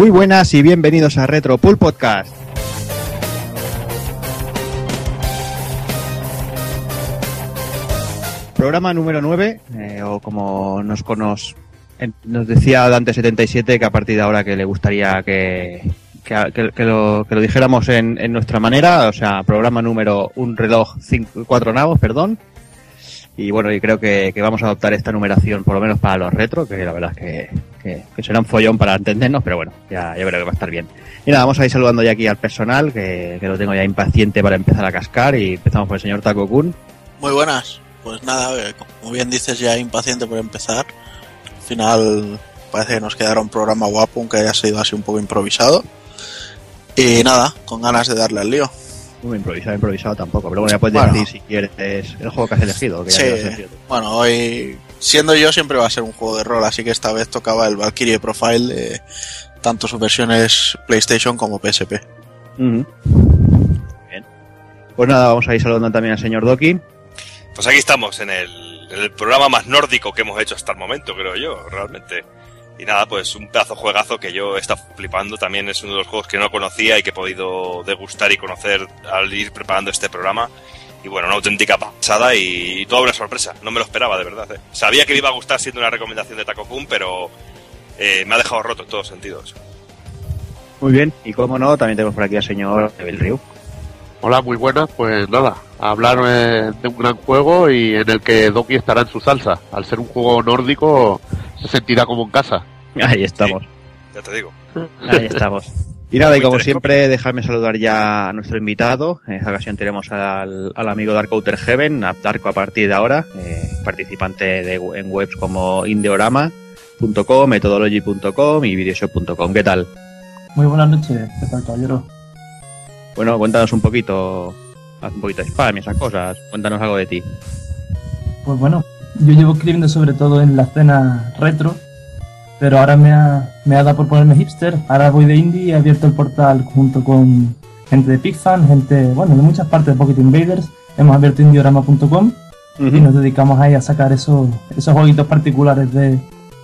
Muy buenas y bienvenidos a Retro Pool Podcast. Programa número 9, eh, o como nos, nos, nos decía Dante77 que a partir de ahora que le gustaría que, que, lo, dijéramos en, nuestra manera, o sea, programa número un reloj cinco, cuatro navos, perdón. Y bueno, y creo que, vamos a adoptar esta numeración, por lo menos para los retro, que la verdad es que, será un follón para entendernos, pero bueno, ya, ya creo que va a estar bien. Y nada, vamos a ir saludando ya aquí al personal, que, que lo tengo ya impaciente para empezar a cascar, y empezamos por el señor Taco Kun. Muy buenas. Pues nada, eh, como bien dices, ya impaciente por empezar. Al final parece que nos quedará un programa guapo, aunque haya sido así un poco improvisado. Y nada, con ganas de darle al lío. Muy improvisado, improvisado tampoco, pero bueno, ya puedes Bueno. decir si quieres el juego que has elegido. Que Sí. has elegido. Bueno, hoy, siendo yo, siempre va a ser un juego de rol, así que esta vez tocaba el Valkyrie Profile, de tanto sus versiones PlayStation como PSP. Bien. Pues nada, vamos a ir saludando también al señor Doki. Pues aquí estamos, en el, en el programa más nórdico que hemos hecho hasta el momento, creo yo, realmente. Y nada, pues un pedazo juegazo que yo estado flipando. También es uno de los juegos que no conocía y que he podido degustar y conocer al ir preparando este programa. Y bueno, una auténtica pasada y, toda una sorpresa. No me lo esperaba, de verdad. ¿eh? Sabía que me iba a gustar siendo una recomendación de Taco Kun, pero eh, me ha dejado roto en todos sentidos. Muy bien, y como no, también tenemos por aquí al señor Evil Ryu. Hola, muy buenas. Pues nada, hablar eh, de un gran juego y en el que Doki estará en su salsa. Al ser un juego nórdico, se sentirá como en casa. Ahí estamos, Ya te digo. ahí estamos. Y nada, y como siempre, dejarme saludar ya a nuestro invitado. En esta ocasión tenemos al, al amigo Dark Outer Heaven, a Darko a partir de ahora, eh, participante de, en webs como indeorama.com, methodology.com y videoshop.com. ¿Qué tal? Muy buenas noches, ¿qué tal, caballero? Bueno, cuéntanos un poquito, haz un poquito de spam y esas cosas. Cuéntanos algo de ti. Pues bueno, yo llevo escribiendo sobre todo en la escena retro, pero ahora me ha, me ha dado por ponerme hipster. Ahora voy de indie y he abierto el portal junto con gente de PicFan, gente, bueno, de muchas partes de Pocket Invaders. Hemos abierto indiorama.com y nos dedicamos ahí a sacar esos, esos jueguitos particulares de,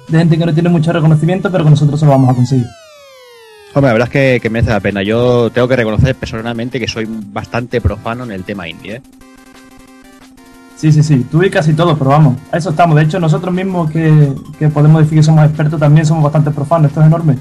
de gente que no tiene mucho reconocimiento, pero que nosotros se lo vamos a conseguir. Hombre, la verdad es que, que merece la pena. Yo tengo que reconocer personalmente que soy bastante profano en el tema indie, ¿eh? Sí, sí, sí, tú y casi todo, pero vamos, a eso estamos. De hecho, nosotros mismos que, que podemos decir que somos expertos también somos bastante profanos, esto es enorme.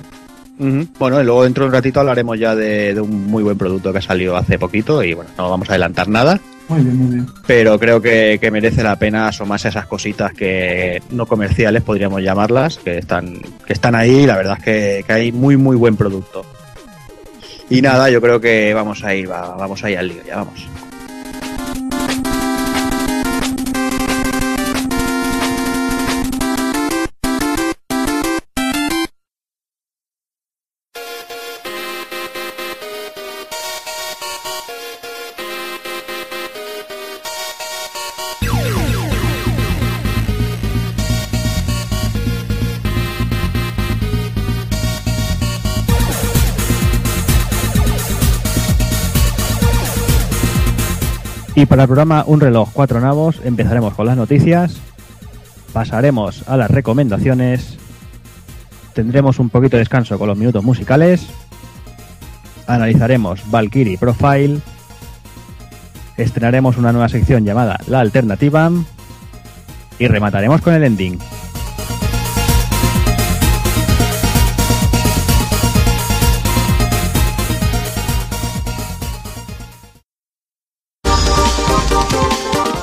Bueno, y luego dentro de un ratito hablaremos ya de, de un muy buen producto que ha salido hace poquito y bueno, no vamos a adelantar nada, Muy bien, muy bien. pero creo que, que merece la pena asomarse a esas cositas que no comerciales podríamos llamarlas, que están, que están ahí y la verdad es que, que hay muy muy buen producto. Y nada, yo creo que vamos a ir, va- vamos a ir al lío, ya vamos. Y para el programa Un reloj, cuatro navos, empezaremos con las noticias, pasaremos a las recomendaciones, tendremos un poquito de descanso con los minutos musicales, analizaremos Valkyrie Profile, estrenaremos una nueva sección llamada La Alternativa. Y remataremos con el ending.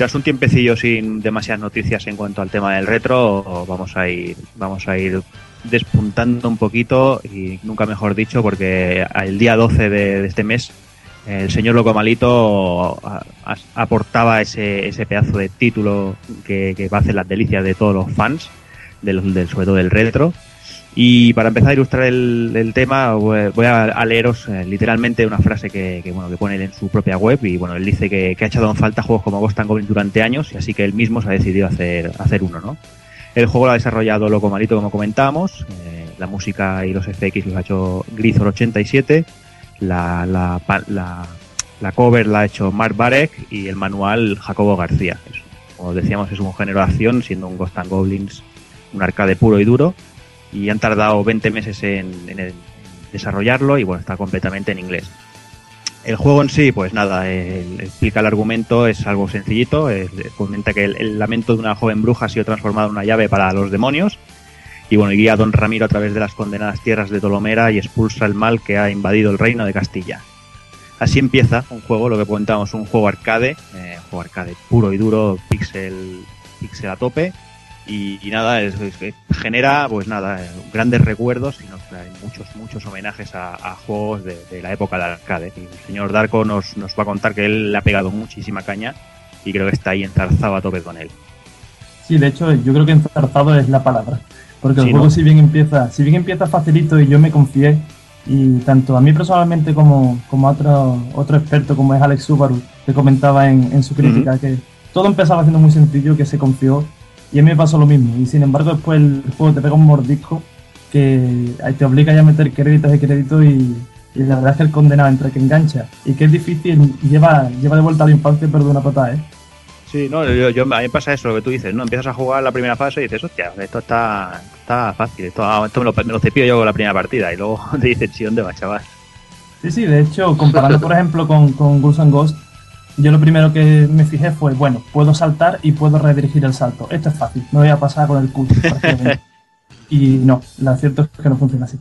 Tras un tiempecillo sin demasiadas noticias en cuanto al tema del retro, vamos a ir, vamos a ir despuntando un poquito y nunca mejor dicho porque el día 12 de, este mes el señor Loco Malito a- a- aportaba ese, ese pedazo de título que, que va a hacer las delicias de todos los fans, del, del, sobre del retro. Y para empezar a ilustrar el, tema, voy a, leeros eh, literalmente una frase que, bueno, que pone él en su propia web. Y bueno, él dice que, ha echado en falta juegos como Ghost and Goblin durante años, y así que él mismo se ha decidido hacer, hacer uno, ¿no? El juego lo ha desarrollado Loco Malito, como comentábamos. eh, la música y los FX los ha hecho Grisor 87. La, la, la, cover la ha hecho Mark Barek y el manual Jacobo García. Como decíamos, es un género de acción, siendo un Ghost and Goblins un arcade puro y duro. Y han tardado 20 meses en, en desarrollarlo y bueno, está completamente en inglés. El juego en sí, pues nada, explica el argumento, es algo sencillito. comenta que el, lamento de una joven bruja ha sido transformado en una llave para los demonios. Y bueno, guía a Don Ramiro a través de las condenadas tierras de Tolomera y expulsa el mal que ha invadido el reino de Castilla. Así empieza un juego, lo que comentábamos, un juego arcade, eh, juego arcade puro y duro, pixel, pixel a tope. Y, y nada, es- es que genera, pues nada, eh, grandes recuerdos y nos trae muchos, muchos homenajes a, a juegos de, de la época del arcade. Y el señor Darko nos, nos va a contar que él le ha pegado muchísima caña y creo que está ahí enzarzado a tope con él. Sí, de hecho, yo creo que enzarzado es la palabra. Porque el Sí, juego, ¿no? si bien empieza, si bien empieza facilito y yo me confié, y tanto a mí personalmente como, como a otro, otro experto como es Alex Subaru, que comentaba en, en su crítica que todo empezaba siendo muy sencillo, que se confió, y a mí me pasó lo mismo. Y sin embargo, después el juego te pega un mordisco que te obliga ya a meter créditos de crédito y, y la verdad es que el condenado entre que engancha y que es difícil, lleva, lleva de vuelta a la infancia, pero de una patada, ¿eh? Sí, no, yo, yo- a mí me pasa eso, lo que tú dices, ¿no? Empiezas a jugar la primera fase y dices, hostia, esto está, está fácil, esto, ah, esto me, lo, me lo cepillo yo con la primera partida y luego te dices, sí, ¿dónde va, chaval? Sí, sí, de hecho, comparando por ejemplo con, con Ghouls and Ghost, yo lo primero que me fijé fue, bueno, puedo saltar y puedo redirigir el salto. Esto es fácil, me voy a pasar con el culo. prácticamente. y no, lo cierto es que no funciona así.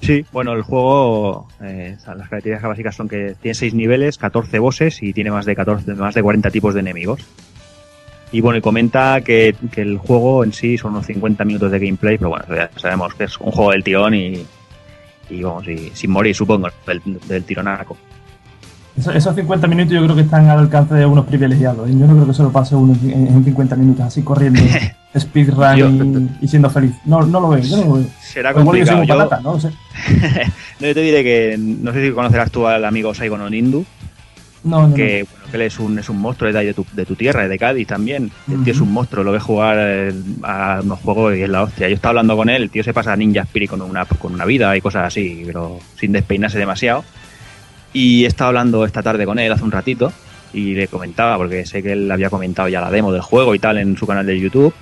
Sí, bueno, el juego, eh, las características básicas son que tiene 6 niveles, 14 bosses y tiene más de 14, más de 40 tipos de enemigos. Y bueno, y comenta que, que el juego en sí son unos 50 minutos de gameplay, pero bueno, ya sabemos que es un juego del tirón y, y vamos, y sin morir, supongo, del, del tironaco. Eso- esos 50 minutos yo creo que están al alcance de unos privilegiados. ¿eh? Yo no creo que se lo pase uno en, en 50 minutos, así corriendo, speedrun y, y siendo feliz. No, no lo veo, yo no lo veo. Será yo complicado. un Yo, patata, no sé. no, yo te diré que no sé si conocerás tú al amigo Saigon Onindu, No, no, que, bueno, que él es un, es un monstruo de, tu, de tu tierra, de Cádiz también. El tío es un monstruo, lo ves jugar eh, a unos juegos y es la hostia. Yo estaba hablando con él, el tío se pasa a Ninja Spirit con una, con una vida y cosas así, pero sin despeinarse demasiado. Y he estado hablando esta tarde con él hace un ratito y le comentaba, porque sé que él había comentado ya la demo del juego y tal en su canal de YouTube.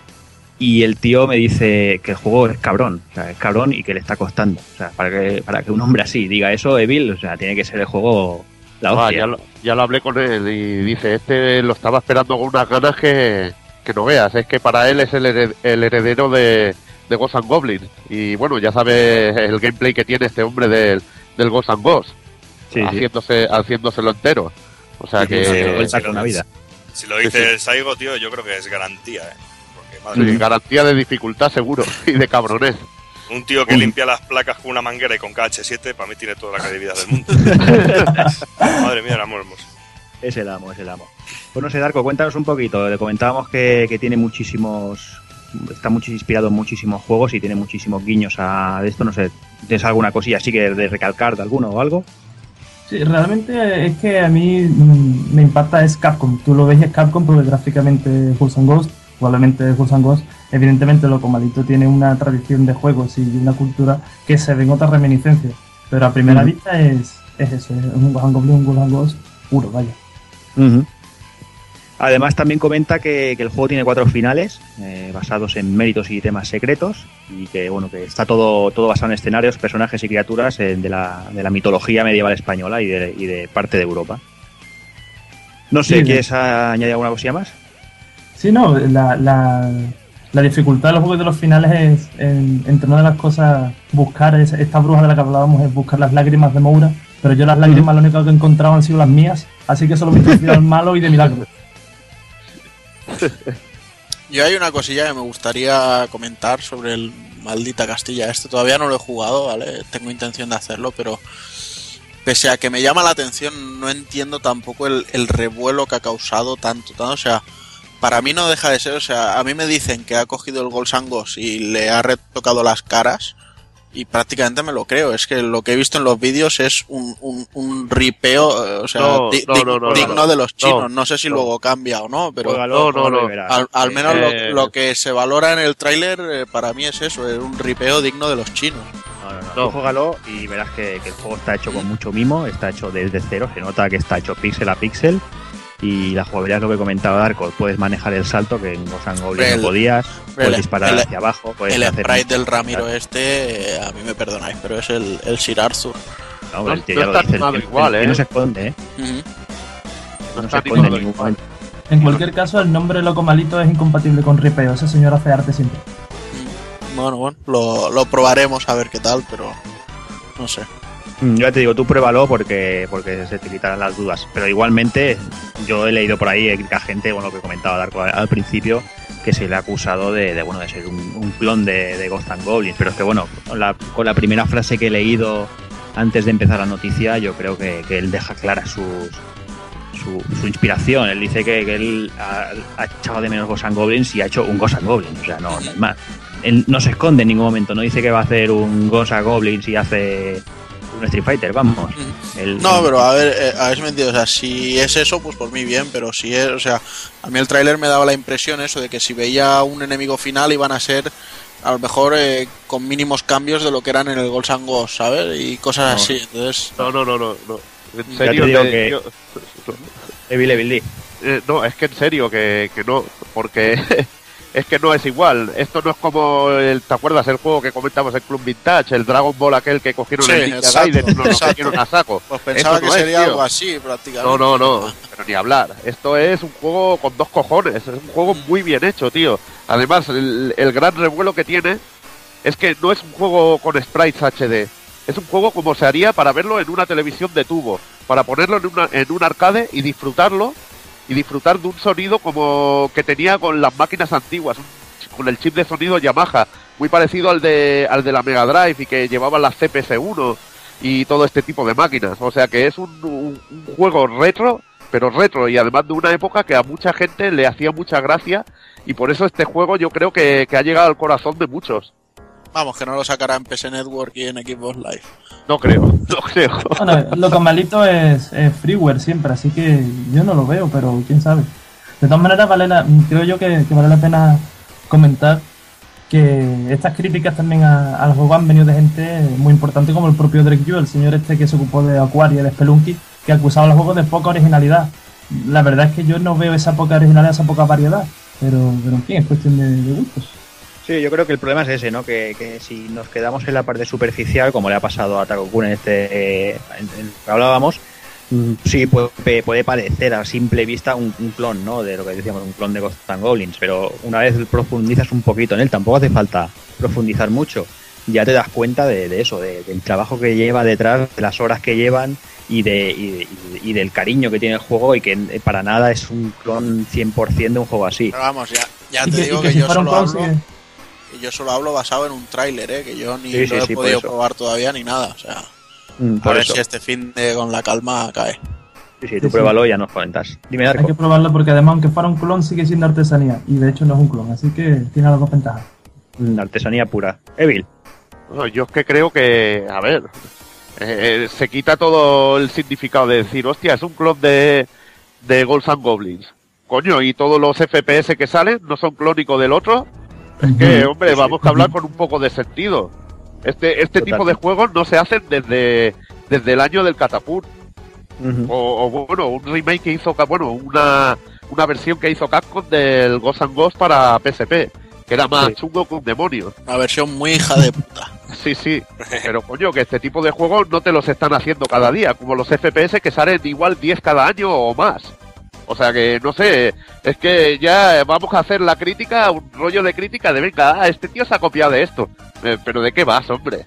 Y el tío me dice que el juego es cabrón, o sea, es cabrón y que le está costando. O sea, para que, para que un hombre así diga eso, Evil, o sea, tiene que ser el juego la Ah, hostia. ya, lo, ya lo hablé con él y dice, este lo estaba esperando con unas ganas que, que no veas. Es que para él es el, hered- el heredero de, de Ghost and Goblin. Y bueno, ya sabes el gameplay que tiene este hombre del, del Ghost and Ghost, Sí, sí. haciéndose, haciéndoselo entero. O sea Sí, que Eh, él saca una vida. Si lo dice Sí, sí. el Saigo, tío, yo creo que es garantía, ¿eh? Porque, madre garantía de dificultad seguro y de cabrones. un tío que limpia las placas con una manguera y con KH7, para mí tiene toda la credibilidad del mundo. madre mía, el amor hermoso. Es el amo, es el amo. Pues no sé, Darko, cuéntanos un poquito. Le comentábamos que, que tiene muchísimos. Está mucho inspirado en muchísimos juegos y tiene muchísimos guiños a de esto. No sé, ¿tienes alguna cosilla así que de recalcar de alguno o algo? Sí, realmente es que a mí mm, me impacta es Capcom. Tú lo ves es Capcom porque gráficamente Ghouls and Ghost, probablemente Ghouls and Ghost, evidentemente lo comadito tiene una tradición de juegos y una cultura que se ven otras reminiscencias. Pero a primera vista es, es eso, es un Ghost and Goblin, un and Ghost puro, vaya. Además, también comenta que, que el juego tiene cuatro finales eh, basados en méritos y temas secretos y que bueno que está todo, todo basado en escenarios, personajes y criaturas eh, de, la, de la mitología medieval española y de, y de parte de Europa. No sé, Sí, ¿quieres añadir alguna cosilla más? Sí, no, la, la, la dificultad de los juegos de los finales es, en- entre una de las cosas, buscar es- esta bruja de la que hablábamos, es buscar las lágrimas de Moura, pero yo las lágrimas lo único que he encontrado han sido las mías, así que solo me he al malo y de milagro. Yo hay una cosilla que me gustaría comentar sobre el maldita Castilla. Este todavía no lo he jugado, ¿vale? Tengo intención de hacerlo, pero pese a que me llama la atención, no entiendo tampoco el, el revuelo que ha causado tanto, tanto, o sea, para mí no deja de ser, o sea, a mí me dicen que ha cogido el Ghosts and Ghosts y le ha retocado las caras y prácticamente me lo creo, es que lo que he visto en los vídeos es un, un, un ripeo, eh, o sea, No, di- no, di- no, no, digno no. de los chinos, no, No, sé si no. luego cambia o no, pero no, no, no. al, menos lo, Eh, lo que se valora en el tráiler eh, para mí es eso, es un ripeo digno de los chinos. No, no, juégalo y verás que, que el juego está hecho con mucho mimo, está hecho desde cero, se nota que está hecho píxel a píxel. Y la jugabilidad es lo que comentaba Darko, puedes manejar el salto que en Goblins El- no podías, puedes el- disparar el- hacia abajo, puedes el hacer sprite del Ramiro este, eh, a mí me perdonáis, pero es el, el Sir Arthur. No, No- el tío no ya lo dice, el igual, el tío ¿eh? no se esconde, ¿eh? No se esconde en ningún momento. En cualquier caso, el nombre Loco Malito es incompatible con Ripeo. Ese señor hace arte siempre. Bueno, bueno, lo, lo probaremos a ver qué tal, pero no sé. Mm, Ya te digo, tú pruébalo porque, porque se te quitarán las dudas. Pero igualmente, yo he leído por ahí eh, a gente, bueno, que comentaba Darko al, principio, que se le ha acusado de, bueno, de ser un, clon de, de Ghost and Goblins. Pero es que, bueno, con la, primera frase que he leído antes de empezar la noticia, yo creo que, él deja clara su, su inspiración. Él dice que, él ha, ha echado de menos Ghost and Goblins y ha hecho un Ghost and Goblins. O sea, no, no hay más. Él no se esconde en ningún momento, no dice que va a hacer un Ghost and Goblins y hace un Street Fighter, vamos. No, pero a ver, eh, a ver si me entiendes. O sea, si es eso, pues por mí bien, pero si es, o sea, a mí el tráiler me daba la impresión eso de que si veía un enemigo final iban a ser a lo mejor eh, con mínimos cambios de lo que eran en el and Ghosts, ¿sabes? Y cosas No. así. Entonces, No, no, no, no. no. En te serio, digo que- yo- Evil Evil eh, no, es que en serio, que, que no, porque es que no es igual. Esto no es como, el, ¿te acuerdas? El juego que comentamos en Club Vintage, el Dragon Ball aquel que cogieron Sí, el exacto, Gaiden y nos lo exacto. metieron a saco. pues pensaba Eso que no sería algo así prácticamente. No, no, no, pero ni hablar. Esto es un juego con dos cojones, es un juego muy bien hecho, tío. Además, el, el gran revuelo que tiene es que no es un juego con sprites HD. Es un juego como se haría para verlo en una televisión de tubo, para ponerlo en, una, en un arcade y disfrutarlo y disfrutar de un sonido como que tenía con las máquinas antiguas, con el chip de sonido Yamaha, muy parecido al de, al de la Mega Drive y que llevaba la CPS-1 y todo este tipo de máquinas. O sea que es un, juego retro, pero retro y además de una época que a mucha gente le hacía mucha gracia y por eso este juego yo creo que ha llegado al corazón de muchos. Vamos, que no lo sacará en PS Network y en Xbox Live. No creo, no creo. Bueno, Loco Malito es, es freeware siempre, así que yo no lo veo, pero quién sabe. De todas maneras, vale la- creo yo que, que vale la pena comentar que estas críticas también a- al juego han venido de gente muy importante como el propio Drake Yu, el señor este que se ocupó de Aquaria, de Spelunky, que acusaba al juego de poca originalidad. La verdad es que yo no veo esa poca originalidad, esa poca variedad, pero, pero en fin, es cuestión de, de gustos. Sí, yo creo que el problema es ese, ¿no? Que, que si nos quedamos en la parte superficial, como le ha pasado a Takokun en este eh, en, en el que hablábamos, mm, sí puede, puede parecer a simple vista un, un clon, ¿no? De lo que decíamos, un clon de Ghost and Goblins, pero una vez profundizas un poquito en él, tampoco hace falta profundizar mucho. Ya te das cuenta de, de eso, de- del trabajo que lleva detrás, de las horas que llevan y, de, y, y- y del cariño que tiene el juego y que eh, para nada es un clon 100% de un juego así. Pero vamos, ya, ya te digo que, que si yo solo hablo, sí y yo solo hablo basado en un tráiler, ¿eh? que yo ni Sí, sí, lo he sí, podido probar todavía ni nada. O sea, Mm, a ver eso. si este fin de con la calma cae. Sí, sí, tú sí. pruébalo y ya nos comentas. Dime, Hay que probarlo porque además, aunque fuera un clon, sigue siendo artesanía. Y de hecho no es un clon, así que tiene las dos ventajas. Mm, Artesanía pura. Evil. No, yo es que creo que, a ver, eh, se quita todo el significado de decir, hostia, es un clon de, de Ghosts and Goblins. Coño, y todos los FPS que salen no son clónicos del otro. Es que, hombre, vamos a hablar con un poco de sentido. Este, este tipo de juegos no se hacen desde, desde el año del Catapult. O, o, bueno, un remake que hizo, bueno, una, una versión que hizo Capcom del Ghost and Ghost para PSP, que era más Sí. chungo que un demonio. Una versión muy hija de puta. Sí, sí, pero coño, que este tipo de juegos no te los están haciendo cada día, como los FPS que salen igual 10 cada año o más. O sea que, no sé, es que ya vamos a hacer la crítica, un rollo de crítica de, venga, ah, este tío se ha copiado de esto. Eh, pero ¿de qué vas, hombre?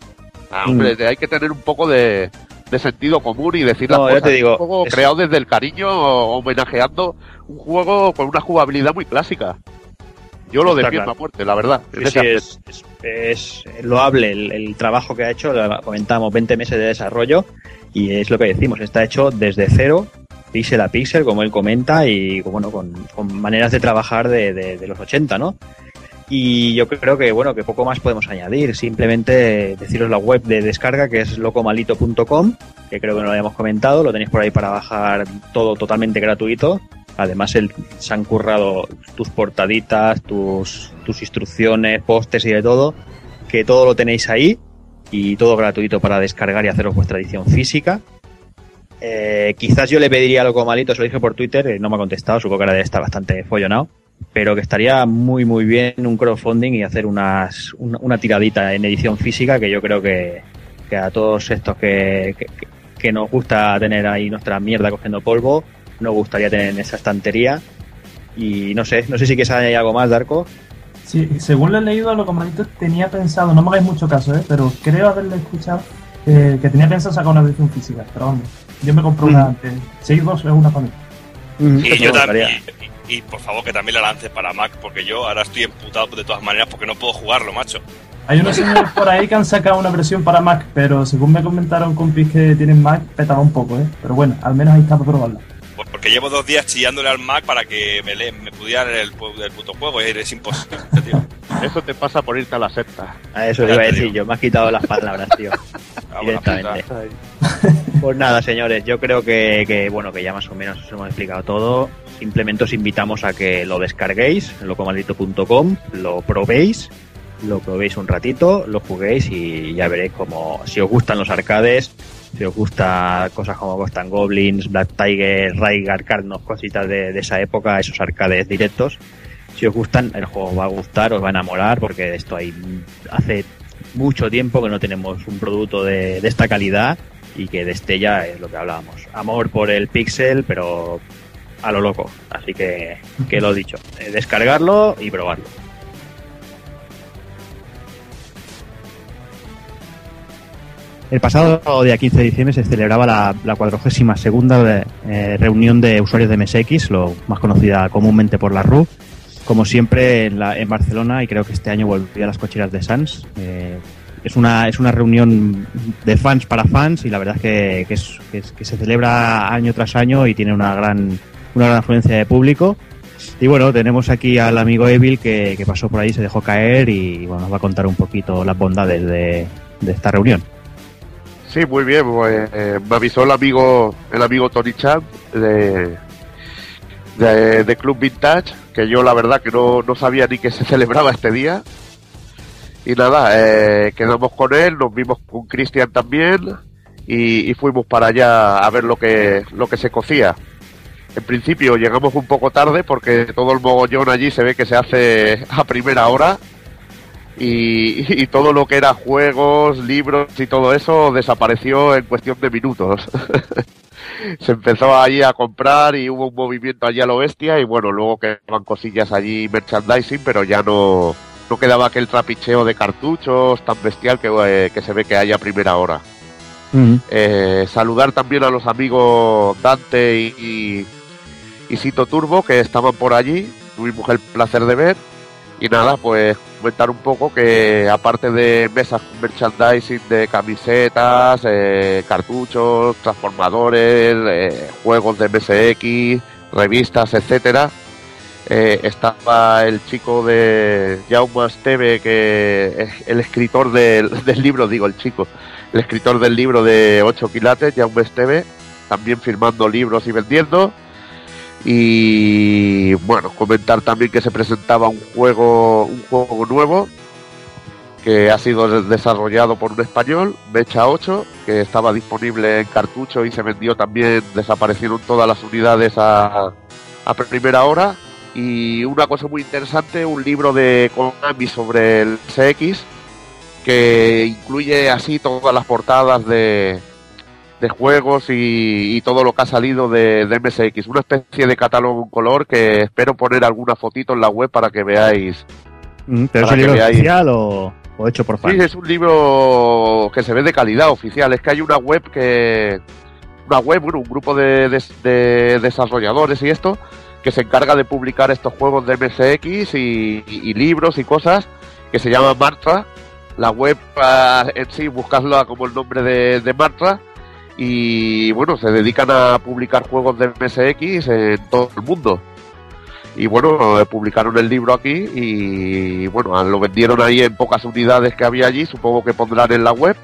Ah, hombre, Mm. hay que tener un poco de, de sentido común y decir las No, ya cosas. te digo, un juego es- creado desde el cariño, homenajeando un juego con una jugabilidad muy clásica. Yo lo Está defiendo claro. a muerte, la verdad. Sí, es, es, es loable el, el trabajo que ha hecho, lo comentamos, 20 meses de desarrollo y es lo que decimos, está hecho desde cero, píxel a píxel, como él comenta, y bueno, con, maneras de trabajar de los 80, ¿no? Y yo creo que, bueno, que poco más podemos añadir, simplemente deciros la web de descarga que es locomalito.com, que creo que no lo habíamos comentado, lo tenéis por ahí para bajar todo totalmente gratuito. Además, el, se han currado tus portaditas, tus, tus instrucciones, postes y de todo, que todo lo tenéis ahí y todo gratuito para descargar y haceros vuestra edición física. Eh, quizás yo le pediría a Loco Malito, se lo dije por Twitter, eh, no me ha contestado, supongo que ahora debe estar bastante follonado, pero que estaría muy muy bien un crowdfunding y hacer unas, una, tiradita en edición física que yo creo que, que a todos estos que, que, nos gusta tener ahí nuestra mierda cogiendo polvo, nos gustaría tener en esa estantería. Y no sé, no sé si quieres añadir algo más, Darko. Sí, según lo he leído a lo comadito, tenía pensado, no me hagáis mucho caso, ¿eh? pero creo haberle escuchado eh, que tenía pensado sacar una edición física. Pero vamos, yo me compro una Mm. antes. Seis dos es una para mí. Y Eso yo también. Y, y, por favor que también la lance para Mac, porque yo ahora estoy emputado de todas maneras porque no puedo jugarlo, macho. Hay unos señores por ahí que han sacado una versión para Mac, pero según me comentaron compis que tienen Mac, petaba un poco, ¿eh? Pero bueno, al menos ahí está para probarla. Pues Porque llevo dos días chillándole al Mac para que me, le, me pudiera leer el, el puto juego y es imposible, tío. Eso te pasa por irte a la secta. A eso Ya le iba a te decir yo, me has quitado las palabras, tío. Ah, Directamente. Pues nada, señores, yo creo que, que, bueno, que ya más o menos os hemos explicado todo. Simplemente os invitamos a que lo descarguéis en locomaldito.com, lo probéis, lo probéis un ratito, lo juguéis y ya veréis como si os gustan los arcades, si os gusta cosas como Ghost and Goblins, Black Tiger, Rygar, Carnos, cositas de, de esa época, esos arcades directos. Si os gustan, el juego os va a gustar, os va a enamorar, porque esto hay hace mucho tiempo que no tenemos un producto de, esta calidad y que destella es lo que hablábamos. Amor por el pixel, pero a lo loco. Así que, que lo dicho, eh, descargarlo y probarlo. El pasado día 15 de diciembre se celebraba la, la 42 segunda eh, reunión de usuarios de MSX, lo más conocida comúnmente por la RU, como siempre en, la- en Barcelona y creo que este año volvió a las cocheras de Sans. Eh, es una, es una reunión de fans para fans y la verdad es que, es- que se celebra año tras año y tiene una gran, una gran afluencia de público. Y bueno, tenemos aquí al amigo Evil que, pasó por ahí, se dejó caer y bueno, nos va a contar un poquito las bondades de, de esta reunión. Sí, muy bien. Pues, eh, me avisó el amigo, el amigo Tony Chan de, de, de Club Vintage, que yo la verdad que no, no sabía ni que se celebraba este día. Y nada, eh, quedamos con él, nos vimos con Cristian también y, fuimos para allá a ver lo que, lo que se cocía. En principio llegamos un poco tarde porque todo el mogollón allí se ve que se hace a primera hora y todo lo que era juegos, libros y todo eso desapareció en cuestión de minutos. Se empezó allí a comprar y hubo un movimiento allí a lo bestia y bueno, luego quedaban cosillas allí merchandising, pero ya no, no quedaba aquel trapicheo de cartuchos tan bestial que, eh, que se ve que hay a primera hora. Eh, saludar también a los amigos Dante y, y, y Sito Turbo que estaban por allí, tuvimos el placer de ver. Y nada, pues comentar un poco que aparte de mesas con merchandising de camisetas, eh, cartuchos, transformadores, eh, juegos de MSX, revistas, etcétera, eh, estaba el chico de Jaume Esteve, que es el escritor del, del libro, digo el chico, el escritor del libro de 8 quilates, Jaume Esteve, también firmando libros y vendiendo. Y bueno, comentar también que se presentaba un juego, un juego nuevo que ha sido de- desarrollado por un español, Mecha 8, que estaba disponible en cartucho y se vendió también, desaparecieron todas las unidades a, a primera hora. Y una cosa muy interesante, un libro de Konami sobre el CX, que incluye así todas las portadas de, de juegos y, y todo lo que ha salido de, de MSX. Una especie de catálogo en color que espero poner alguna fotito en la web para que veáis. Mm, ¿Pero es un libro veáis. oficial o, o hecho por Sí, fans? es un libro que se ve de calidad oficial. Es que hay una web que. Una web, bueno, un grupo de, de- de desarrolladores y esto que se encarga de publicar estos juegos de MSX y, y libros y cosas, que se llama Martra. La web ah, en sí, buscadla como el nombre de, de Martra. Y bueno, se dedican a publicar juegos de MSX en todo el mundo. Y bueno, publicaron el libro aquí y bueno, lo vendieron ahí en pocas unidades que había allí, supongo que pondrán en la web.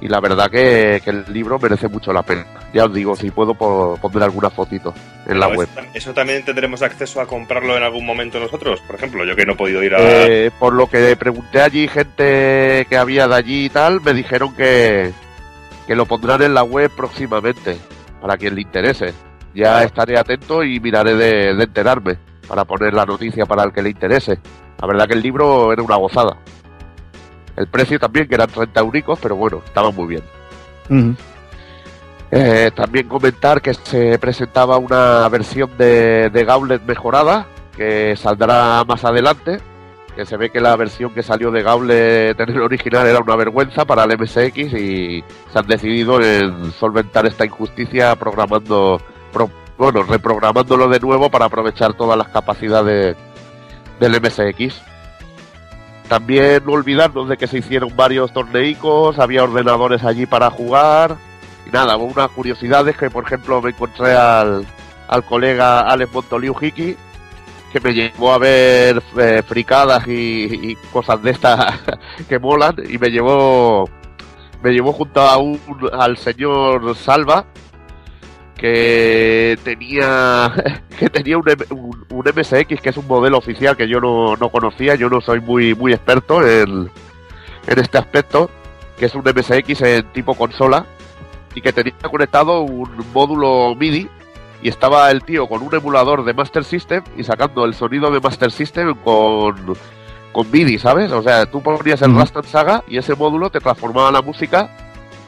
Y la verdad que, que el libro merece mucho la pena. Ya os digo, si puedo po- pondré alguna fotito en la web. eso, eso también tendremos acceso a comprarlo en algún momento nosotros, por ejemplo, yo que no he podido ir a... Eh, por lo que pregunté allí, gente que había de allí y tal, me dijeron que, que lo pondrán en la web próximamente, para quien le interese. Ya estaré atento y miraré de, de enterarme, para poner la noticia para el que le interese. La verdad que el libro era una gozada. El precio también, que eran 30 euricos, pero bueno, estaba muy bien. Eh, también comentar que se presentaba una versión de, de Gauntlet mejorada que saldrá más adelante. Que se ve que la versión que salió de Gauntlet en el original era una vergüenza para el MSX y se han decidido en solventar esta injusticia programando, pro- bueno, reprogramándolo de nuevo para aprovechar todas las capacidades del MSX. También no olvidarnos de que se hicieron varios torneicos, había ordenadores allí para jugar. Y nada, una curiosidad es que, por ejemplo, me encontré al, al colega Alex Montoliu Hiki, que me llevó a ver eh, fricadas y, y cosas de estas que molan, y me llevó me llevó junto a un, al señor Salva, que tenía que tenía un, un, un MSX, que es un modelo oficial que yo no, no conocía, yo no soy muy, muy experto en, en este aspecto, que es un MSX en tipo consola, y que tenía conectado un módulo MIDI y estaba el tío con un emulador de Master System y sacando el sonido de Master System con, con MIDI, ¿sabes? O sea, tú ponías el. Rastan Saga y ese módulo te transformaba la música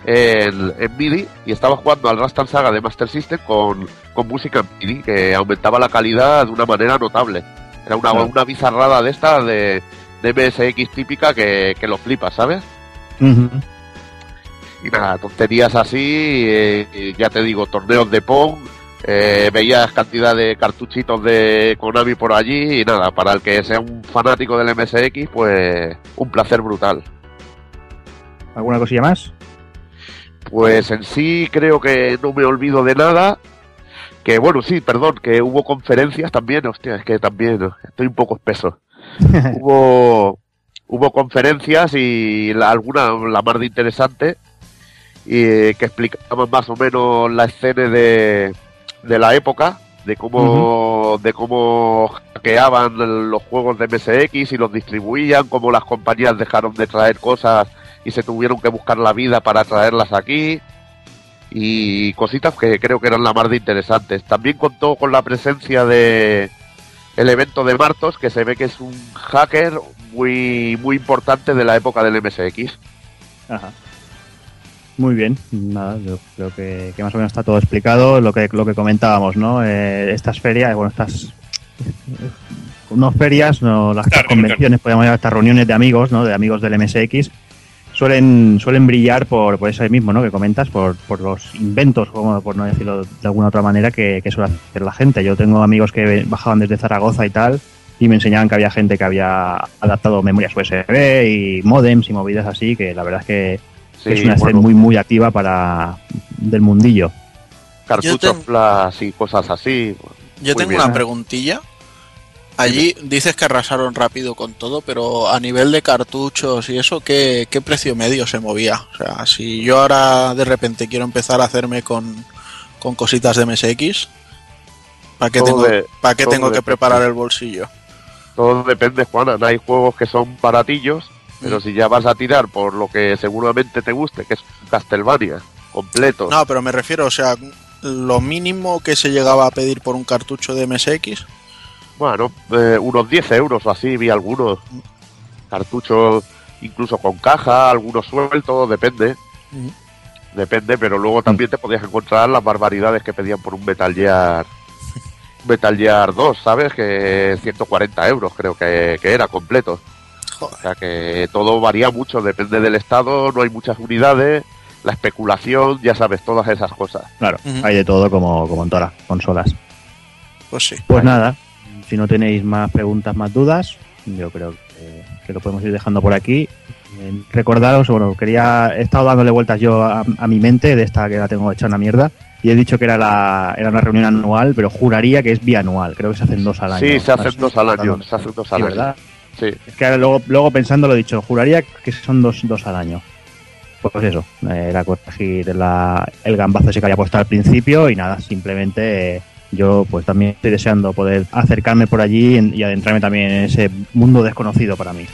en, en MIDI y estaba jugando al Rastan Saga de Master System con, con música en MIDI que aumentaba la calidad de una manera notable. Era una, Claro. una bizarrada de estas de, de MSX típica que, que lo flipas, ¿sabes? Y nada, tonterías así, eh, y ya te digo, torneos de Pong, eh, veías cantidad de cartuchitos de Konami por allí y nada, para el que sea un fanático del MSX, pues un placer brutal. ¿Alguna cosilla más? Pues en sí creo que no me olvido de nada. Que bueno, sí, perdón, que hubo conferencias también, hostia, es que también estoy un poco espeso. hubo hubo conferencias y la- alguna la más de interesante y eh, que explicaban más o menos la escena de, de la época de cómo de cómo hackeaban los juegos de MSX y los distribuían cómo las compañías dejaron de traer cosas y se tuvieron que buscar la vida para traerlas aquí y cositas que creo que eran la más de interesantes también contó con la presencia de el evento de Martos, que se ve que es un hacker muy, muy importante de la época del MSX. Ajá. Muy bien, nada, yo creo que, que más o menos está todo explicado, lo que, lo que comentábamos, ¿no? Eh, estas ferias, bueno, estas no ferias, no las Claro, convenciones, podemos llamar estas reuniones de amigos, ¿no? De amigos del MSX, suelen, suelen brillar por, por eso mismo, ¿no? Que comentas, por, por los inventos, como por no decirlo de alguna otra manera, que, que suele hacer la gente. Yo tengo amigos que bajaban desde Zaragoza y tal, y me enseñaban que había gente que había adaptado memorias USB y modems y movidas así, que la verdad es que, que es una escena bueno, muy, muy activa para del mundillo. cartuchos Yo ten- flash y cosas así. Yo Muy tengo bien. una preguntilla. Allí dices que arrasaron rápido con todo, pero a nivel de cartuchos y eso, ¿qué, qué precio medio se movía? O sea, si yo ahora de repente quiero empezar a hacerme con, con cositas de MSX, ¿para qué Todo tengo, de- ¿para qué tengo que depende. preparar el bolsillo? Todo depende, Juana. Hay juegos que son baratillos, pero Mm. si ya vas a tirar por lo que seguramente te guste, que es Castlevania, completo. No, pero me refiero, o sea, lo mínimo que se llegaba a pedir por un cartucho de MSX. Bueno, eh, unos 10 euros o así, vi algunos. Cartuchos incluso con caja, algunos sueltos, depende. Ujú. Depende, pero luego también te podías encontrar las barbaridades que pedían por un Metal Gear. Metal Gear 2, ¿sabes? Que 140 euros creo que, que era completo. O sea que todo varía mucho, depende del estado, no hay muchas unidades, la especulación, ya sabes, todas esas cosas. Claro, hay de todo como, como en todas las consolas. Pues sí. Pues nada, si no tenéis más preguntas, más dudas, yo creo que, que lo podemos ir dejando por aquí. Eh, recordaros, bueno, quería, he estado dándole vueltas yo a, a mi mente de esta que la tengo hecha una mierda y he dicho que era la era una reunión anual, pero juraría que es bianual, creo que se hacen dos al año. Sí, se hacen dos al año. Se hacen dos al año. ¿verdad? Sí. Es que ahora luego, luego pensando lo dicho, juraría que son dos, dos al año. Pues eso, eh, era corregir la, el gambazo ese que había puesto al principio y nada, simplemente eh, yo pues también estoy deseando poder acercarme por allí y adentrarme también en ese mundo desconocido para mí.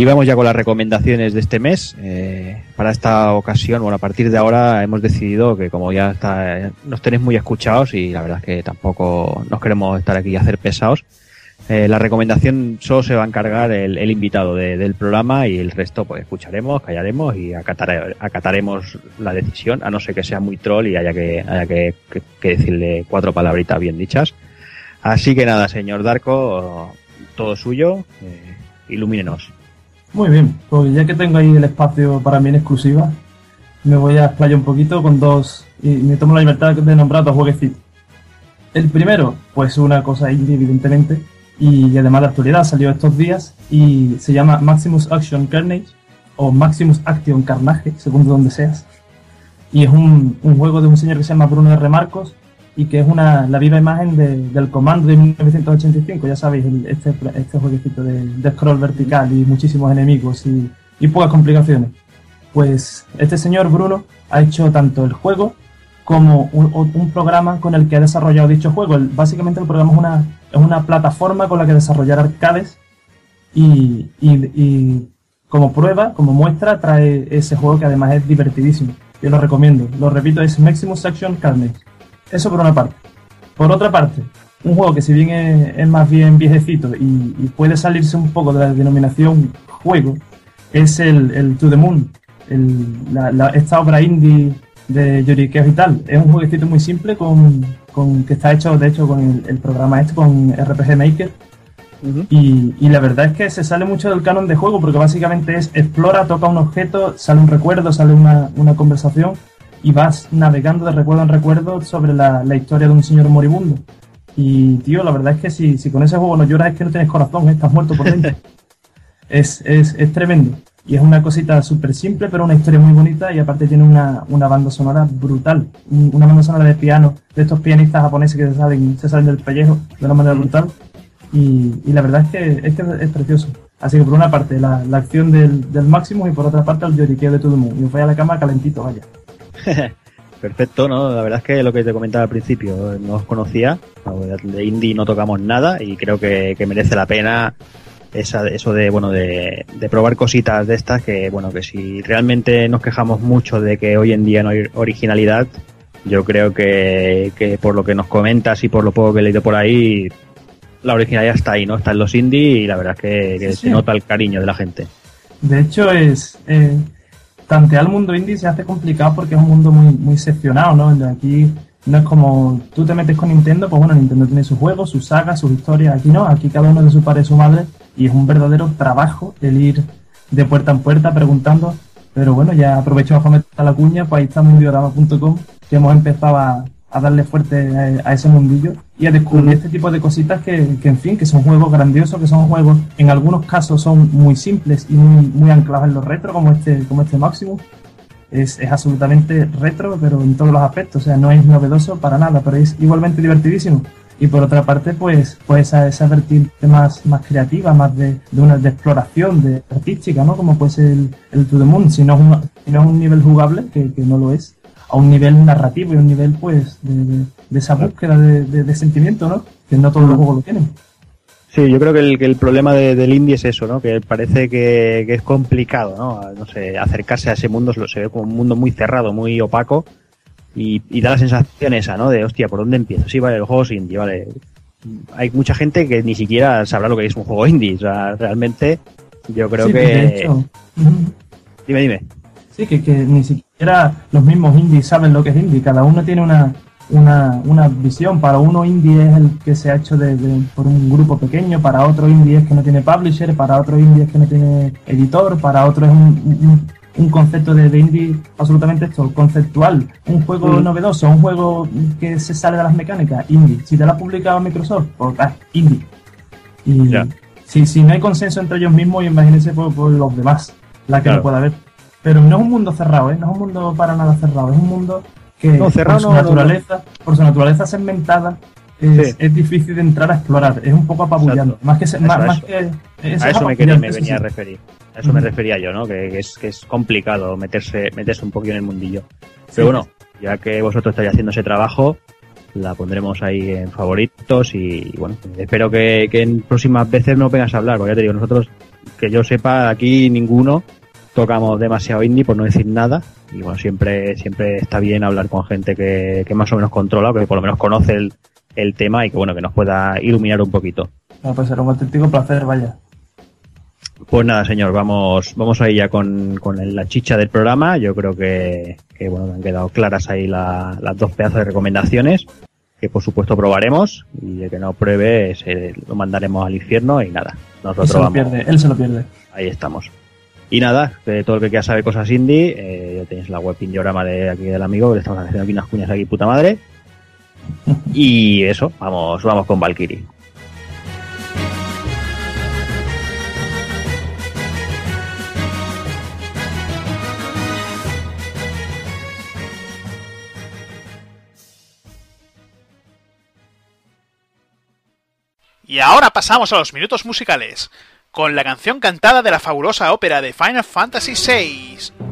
Y vamos ya con las recomendaciones de este mes. Eh, para esta ocasión, bueno, a partir de ahora hemos decidido que como ya está, nos tenéis muy escuchados y la verdad es que tampoco nos queremos estar aquí a hacer pesados. Eh, la recomendación solo se va a encargar el, invitado de- del programa y el resto pues escucharemos, callaremos y acatare- acataremos la decisión, a no ser que sea muy troll y haya que, haya que decirle cuatro palabritas bien dichas. Así que nada, señor Darko, todo suyo, eh, ilumínenos. Muy bien, pues ya que tengo ahí el espacio para mí en exclusiva, me voy a explayar un poquito con dos, y me tomo la libertad de nombrar dos jueguecitos. El primero, pues una cosa indie, evidentemente, y además de actualidad, salió estos días y se llama Maximus Action Carnage, o Maximus Action Carnage, según de donde seas. Y es un, un juego de un señor que se llama Bruno R. Marcos y que es una, la viva imagen de- del comando de 1985, ya sabéis, este, este jueguecito de, scroll vertical y muchísimos enemigos y, pocas complicaciones. Pues este señor Bruno ha hecho tanto el juego como un, programa con el que ha desarrollado dicho juego. El- básicamente el programa es una, es una plataforma con la que desarrollar arcades y, y- como prueba, como muestra, trae ese juego que además es divertidísimo. Yo lo recomiendo. Lo repito, es Maximus Action Carnage. Eso por una parte. Por otra parte, un juego que si bien es, es más bien viejecito y, y puede salirse un poco de la denominación juego, es el, el To The Moon, el- la- la- esta obra indie de Yorikeo y tal. Es un jueguecito muy simple con, con- que está hecho de hecho con el, el programa este, con RPG Maker. Y, y la verdad es que se sale mucho del canon de juego porque básicamente es explora, toca un objeto, sale un recuerdo, sale una, una conversación y vas navegando de recuerdo en recuerdo sobre la, la historia de un señor moribundo. Y tío, la verdad es que si, si con ese juego no lloras es que no tienes corazón, estás muerto por dentro. es, es, es tremendo. Y es una cosita súper simple, pero una historia muy bonita y aparte tiene una, una banda sonora brutal. Un- Una banda sonora de piano, de estos pianistas japoneses que se salen, se salen del pellejo de una manera brutal. Y, y la verdad es que, es que es precioso. Así que por una parte la, la acción del, del máximo y por otra parte el lloriqueo de todo el mundo. Y os voy a la cama calentito, vaya. Perfecto, ¿no? La verdad es que lo que te comentaba al principio, no os conocía, de indie no tocamos nada y creo que, que merece la pena esa, eso de, bueno, de, de probar cositas de estas que, bueno, que si realmente nos quejamos mucho de que hoy en día no hay originalidad, yo creo que, que por lo que nos comentas y por lo poco que he leído por ahí, la originalidad está ahí, ¿no? Está en los indie y la verdad es que, que Sí, se nota el cariño de la gente. De hecho, es eh, tantear el mundo indie se hace complicado porque es un mundo muy, muy seccionado, ¿no? Aquí no es como tú te metes con Nintendo, pues bueno, Nintendo tiene sus juegos, sus sagas, sus historias. Aquí no, aquí cada uno de su padre y su madre y es un verdadero trabajo el ir de puerta en puerta preguntando. Pero bueno, ya aprovecho para meter la cuña, pues ahí estamos en diorama.com, que hemos empezado a, a darle fuerte a, ese mundillo y a descubrir este tipo de cositas que, que, en fin, que son juegos grandiosos, que son juegos, en algunos casos son muy simples y muy, muy anclados en lo retro, como este, como este máximo. Es, es absolutamente retro, pero en todos los aspectos, o sea, no es novedoso para nada, pero es igualmente divertidísimo. y por otra parte pues pues esa, esa vertiente más, más creativa, más de, de una de exploración, de artística, ¿no? Como puede ser el, el To The Moon, si no es un, si no es un nivel jugable, que, que no lo es, a un nivel narrativo y un nivel pues de, de- esa búsqueda de, de- de sentimiento, ¿no? Que no todos los juegos lo tienen. Sí, yo creo que el, que el problema de- del indie es eso, ¿no? Que parece que, que es complicado, ¿no? No sé, acercarse a ese mundo se ve como un mundo muy cerrado, muy opaco y, y da la sensación esa, ¿no? De, hostia, ¿por dónde empiezo? Sí, vale, el juego es indie, vale. Hay mucha gente que ni siquiera sabrá lo que es un juego indie, o sea, realmente yo creo Sí, que... de hecho. Dime, dime. Sí, que, que ni siquiera los mismos indies saben lo que es indie. Cada uno tiene una, una, una visión. Para uno indie es el que se ha hecho de, de- por un grupo pequeño, para otro indie es que no tiene publisher, para otro indie es que no tiene editor, para otro es un, un- un concepto de, de indie absolutamente esto, conceptual. Un juego novedoso, un juego que se sale de las mecánicas, indie. Si te lo ha publicado Microsoft, pues ah, indie. Y si, si no hay consenso entre ellos mismos, imagínense por, por los demás, la que Claro. no pueda haber. Pero no es un mundo cerrado, ¿eh? No es un mundo para nada cerrado, es un mundo que No, cerrado por su no, no, naturaleza, por su naturaleza segmentada, es, Sí. es difícil de entrar a explorar, es un poco apabullante. Exacto. Más que, se- Eso, más, a eso. que es- es a eso me, quería, me apabullante, venía a sí, sí. referir. A eso me refería yo, ¿no? Que, que es, que es complicado meterse, meterse un poquito en el mundillo. Sí. Pero bueno, ya que vosotros estáis haciendo ese trabajo, la pondremos ahí en favoritos y bueno, espero que, que en próximas veces no vengas a hablar, porque ya te digo, nosotros, que yo sepa, aquí ninguno tocamos demasiado indie por no decir nada y bueno, siempre, siempre está bien hablar con gente que, que más o menos controla, que por lo menos conoce el, el tema y que bueno, que nos pueda iluminar un poquito. No, pues será un auténtico placer, vaya. Pues nada, señor, vamos, vamos ahí ya con, con la chicha del programa. Yo creo que, que bueno, han quedado claras ahí la- las dos pedazos de recomendaciones, que por supuesto probaremos, y el que no pruebe se lo mandaremos al infierno y nada. Él Nosotros se lo vamos, pierde, él se lo pierde. ahí estamos. Y nada, todo el que quiera saber cosas indie, eh, tenéis la web Indiorama de aquí del amigo, que le estamos haciendo aquí unas cuñas aquí puta madre. Y eso, vamos, vamos con Valkyrie. Y ahora pasamos a los minutos musicales, con la canción cantada de la fabulosa ópera de Final Fantasy VI.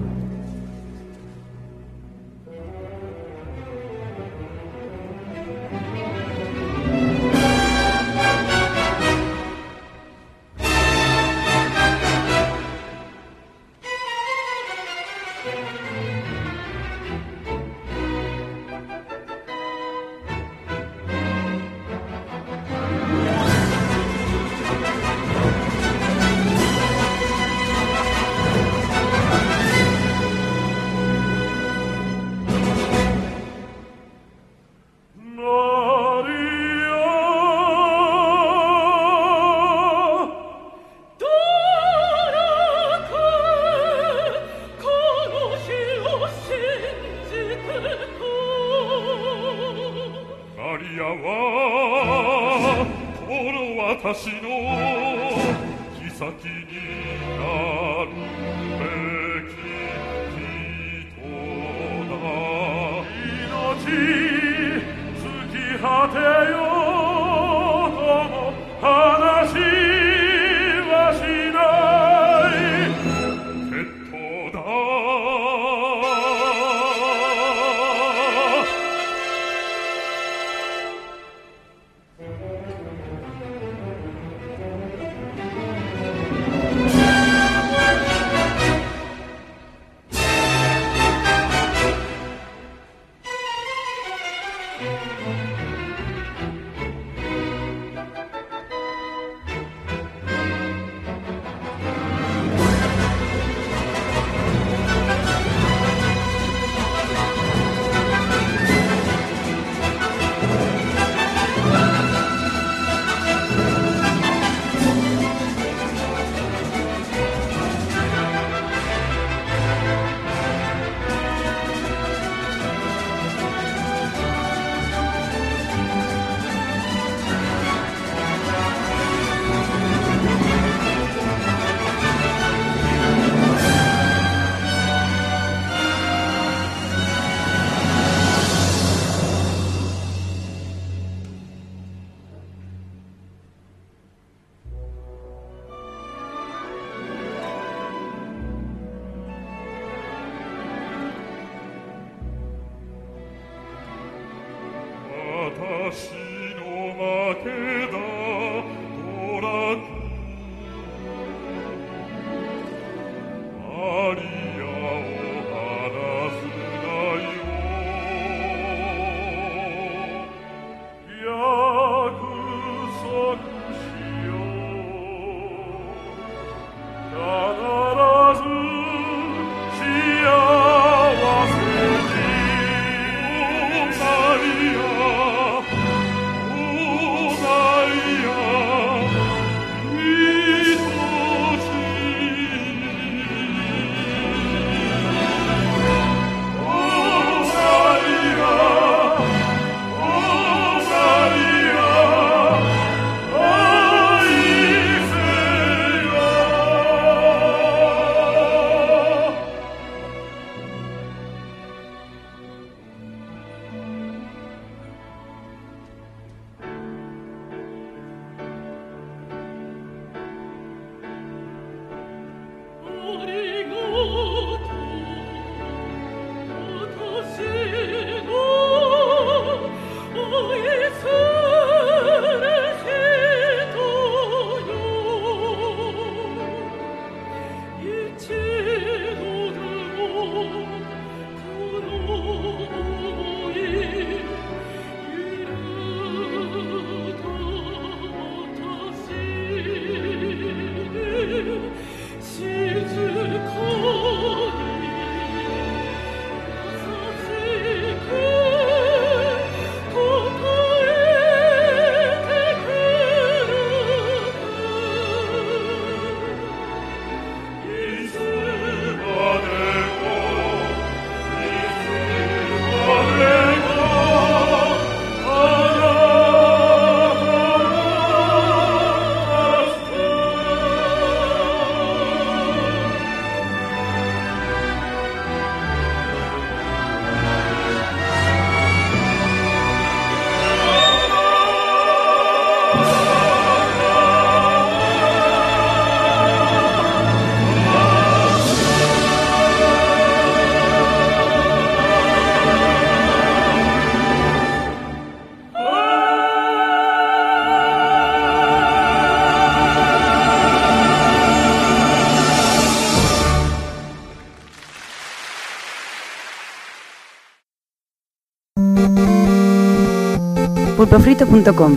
Pulpofrito.com.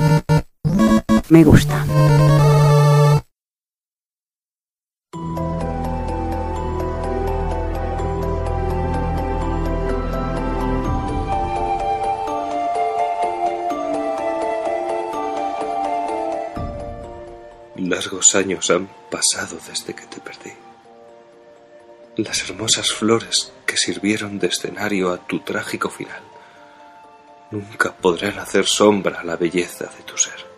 Me gusta. Largos años han pasado desde que te perdí. Las hermosas flores que sirvieron de escenario a tu trágico final nunca podrán hacer sombra a la belleza de tu ser.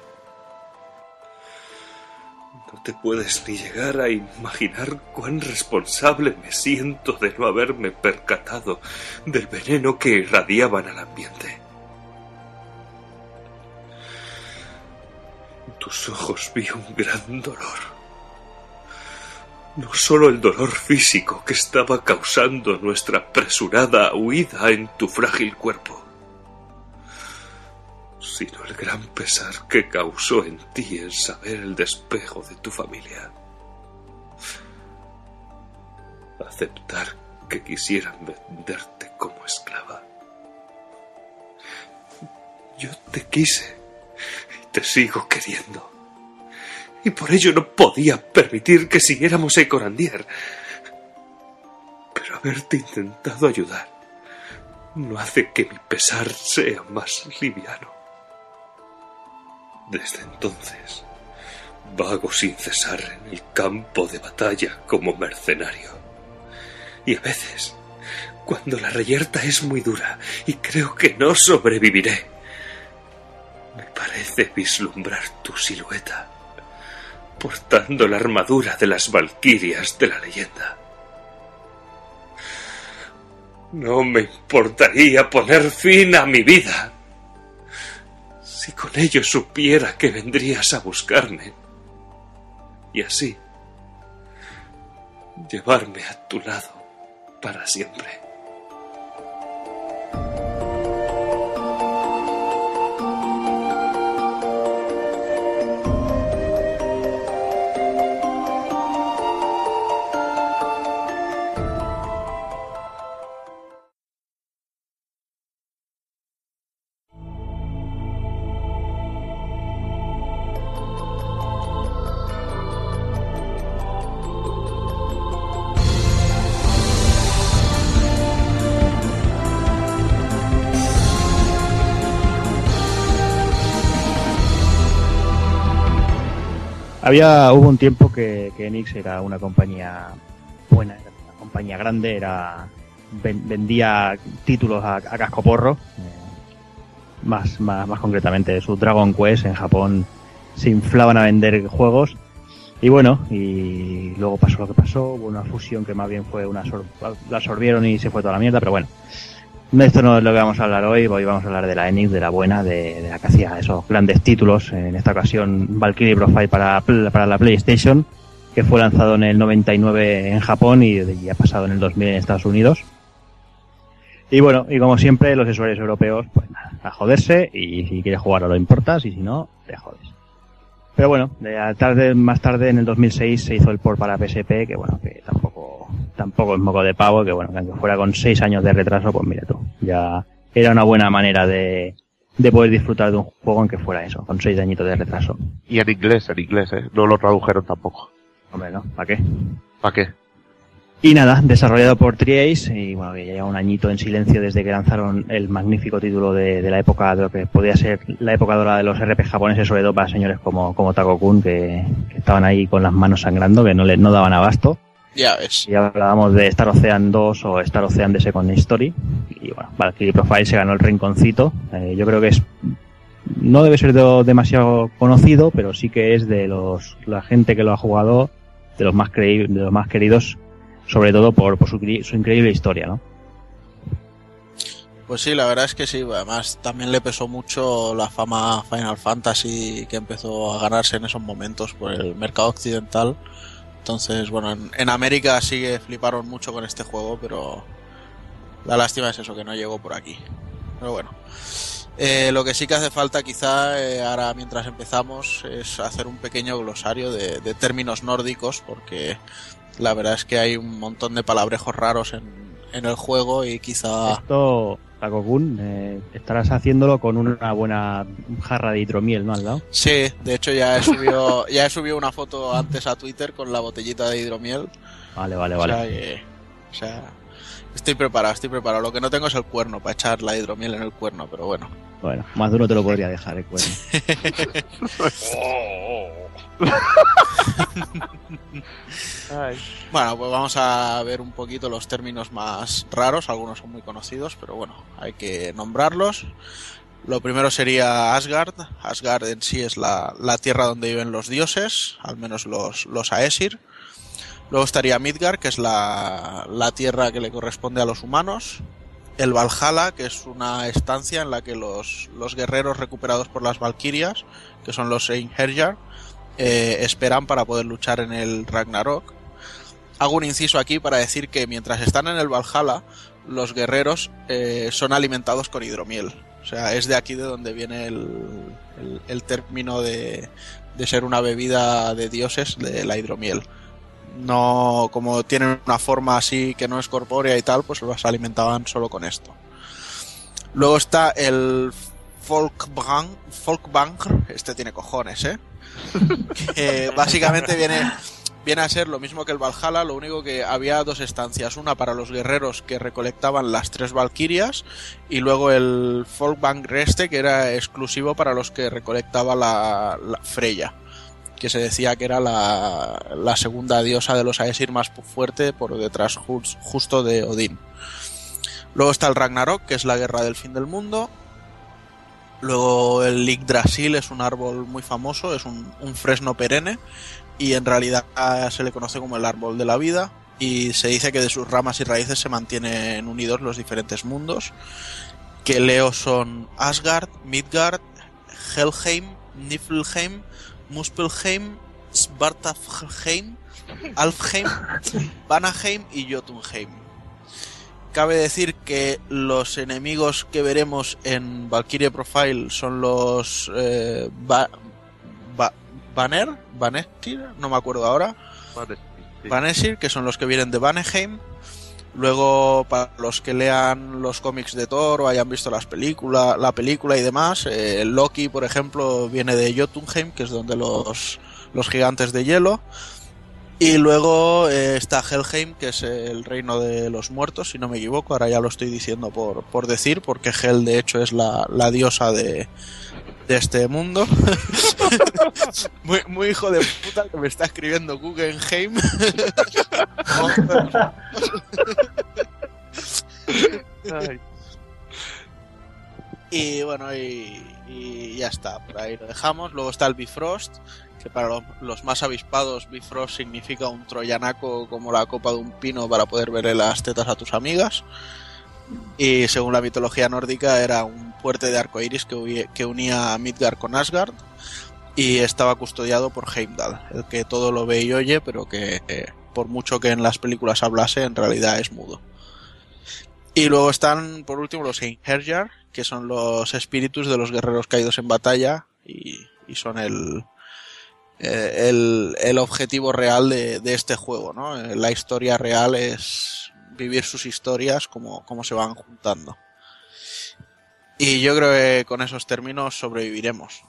No te puedes ni llegar a imaginar cuán responsable me siento de no haberme percatado del veneno que irradiaban al ambiente. En tus ojos vi un gran dolor. No solo el dolor físico que estaba causando nuestra apresurada huida en tu frágil cuerpo, sino el gran pesar que causó en ti el saber el despejo de tu familia. Aceptar que quisieran venderte como esclava. Yo te quise y te sigo queriendo. Y por ello no podía permitir que siguiéramos a Corandier. Pero haberte intentado ayudar no hace que mi pesar sea más liviano. Desde entonces, vago sin cesar en el campo de batalla como mercenario. Y a veces, cuando la reyerta es muy dura y creo que no sobreviviré, me parece vislumbrar tu silueta, portando la armadura de las valquirias de la leyenda. No me importaría poner fin a mi vida si con ello supiera que vendrías a buscarme y así llevarme a tu lado para siempre. Había, hubo un tiempo que, que Enix era una compañía buena, era una compañía grande, era ven- vendía títulos a, a cascoporro, eh, más, más, más concretamente su Dragon Quest en Japón se inflaban a vender juegos. Y bueno, y luego pasó lo que pasó, hubo una fusión que más bien fue una absor- la absorbieron y se fue toda la mierda, pero bueno. Esto no es lo que vamos a hablar hoy, hoy vamos a hablar de la Enix, de la buena, de, la que hacía esos grandes títulos, en esta ocasión Valkyrie Profile para, para la PlayStation, que fue lanzado en el 99 en Japón y, y ha pasado en el 2000 en Estados Unidos. Y bueno, y como siempre, los usuarios europeos, pues nada, a joderse, y si quieres jugar lo importas, y si no, te jodes. Pero bueno, de tarde, más tarde, en el 2006, se hizo el port para PSP, que bueno, que tampoco, tampoco es moco de pavo, que bueno, que aunque fuera con seis años de retraso, pues mira tú, ya era una buena manera de, de poder disfrutar de un juego aunque fuera eso, con seis añitos de retraso. Y en inglés, en inglés, ¿eh? No lo tradujeron tampoco. Hombre, ¿no? ¿Para qué? ¿Para qué? Y nada, desarrollado por Triace y bueno, que ya lleva un añito en silencio desde que lanzaron el magnífico título de, de la época, de lo que podía ser la época dorada de los RP japoneses, sobre todo para señores como, como Tako-kun, que, que estaban ahí con las manos sangrando, que no le, no daban abasto. Ya ves. Y hablábamos de Star Ocean 2 o Star Ocean The Second Story. Y bueno, Valkyrie Profile se ganó el rinconcito. Eh, yo creo que es, no debe ser de- demasiado conocido, pero sí que es de los, la gente que lo ha jugado, de los más creí- de los más queridos, sobre todo por, su, increíble historia, ¿no? Pues sí, la verdad es que sí. Además, también le pesó mucho la fama Final Fantasy que empezó a ganarse en esos momentos por el mercado occidental. Entonces, bueno, en, América sí que fliparon mucho con este juego, pero la lástima es eso, que no llegó por aquí. Pero bueno. Eh, lo que sí que hace falta quizá eh, ahora mientras empezamos es hacer un pequeño glosario de términos nórdicos porque la verdad es que hay un montón de palabrejos raros en, en el juego y quizá... Esto, Taco Kun, eh, estarás haciéndolo con una buena jarra de hidromiel, ¿no? Al lado. Sí, de hecho ya he subido, ya he subido una foto antes a Twitter con la botellita de hidromiel. Vale, vale, O vale. sea, que- o sea, estoy preparado, estoy preparado. Lo que no tengo es el cuerno para echar la hidromiel en el cuerno, pero bueno. Bueno, más de uno te lo podría dejar, eh, cuerno. Oh, Bueno, pues vamos a ver un poquito los términos más raros. Algunos son muy conocidos, pero bueno, hay que nombrarlos. Lo primero sería Asgard. Asgard en sí es la, la tierra donde viven los dioses, al menos los, los Aesir. Luego estaría Midgard, que es la, la tierra que le corresponde a los humanos. El Valhalla, que es una estancia en la que los, los guerreros recuperados por las Valquirias, que son los Einherjar, eh, esperan para poder luchar en el Ragnarok. Hago un inciso aquí para decir que mientras están en el Valhalla, los guerreros eh, son alimentados con hidromiel. O sea, es de aquí de donde viene el, el- el término de, de ser una bebida de dioses de la hidromiel. No, como tienen una forma así que no es corpórea y tal, pues los alimentaban solo con esto. Luego está el Folkvang, Folkvang, este tiene cojones, ¿eh? que básicamente viene, viene a ser lo mismo que el Valhalla, lo único que había dos estancias, una para los guerreros que recolectaban las tres Valquirias y luego el Folkvang Reste que era exclusivo para los que recolectaba la, la Freya, que se decía que era la, segunda diosa de los Aesir más fuerte por detrás jus- justo de Odín. Luego está el Ragnarok, que es la guerra del fin del mundo. Luego el Yggdrasil es un árbol muy famoso, es un, un fresno perenne y en realidad se le conoce como el árbol de la vida y se dice que de sus ramas y raíces se mantienen unidos los diferentes mundos que leo son Asgard, Midgard, Helheim, Niflheim, Muspelheim, Svartalfheim, Alfheim, Vanaheim y Jotunheim. Cabe decir que los enemigos que veremos en Valkyrie Profile son los eh, Ba- Ba- Banner, Vanettir, no me acuerdo ahora, sí. Vanesir, que son los que vienen de Vanaheim. Luego, para los que lean los cómics de Thor o hayan visto las películas, la película y demás, eh, Loki, por ejemplo, viene de Jotunheim, que es donde los, los gigantes de hielo. Y luego eh, está Helheim, que es el reino de los muertos, si no me equivoco. Ahora ya lo estoy diciendo por, por decir, porque Hel, de hecho, es la, la diosa de, de este mundo. muy, muy hijo de puta que me está escribiendo Guggenheim. Y bueno, y, y ya está, por ahí lo dejamos. Luego está el Bifrost, que para los, los más avispados, Bifrost significa un troyanaco como la copa de un pino para poder verle las tetas a tus amigas. Y según la mitología nórdica, era un puente de arco iris que, que unía a Midgard con Asgard y estaba custodiado por Heimdall, el que todo lo ve y oye, pero que eh, por mucho que en las películas hablase, en realidad es mudo. Y luego están, por último, los Einherjar, que son los espíritus de los guerreros caídos en batalla y, son el, eh, el, el objetivo real de, de este juego, ¿no? Eh, La historia real es vivir sus historias como, como se van juntando. Y yo creo que con esos términos sobreviviremos.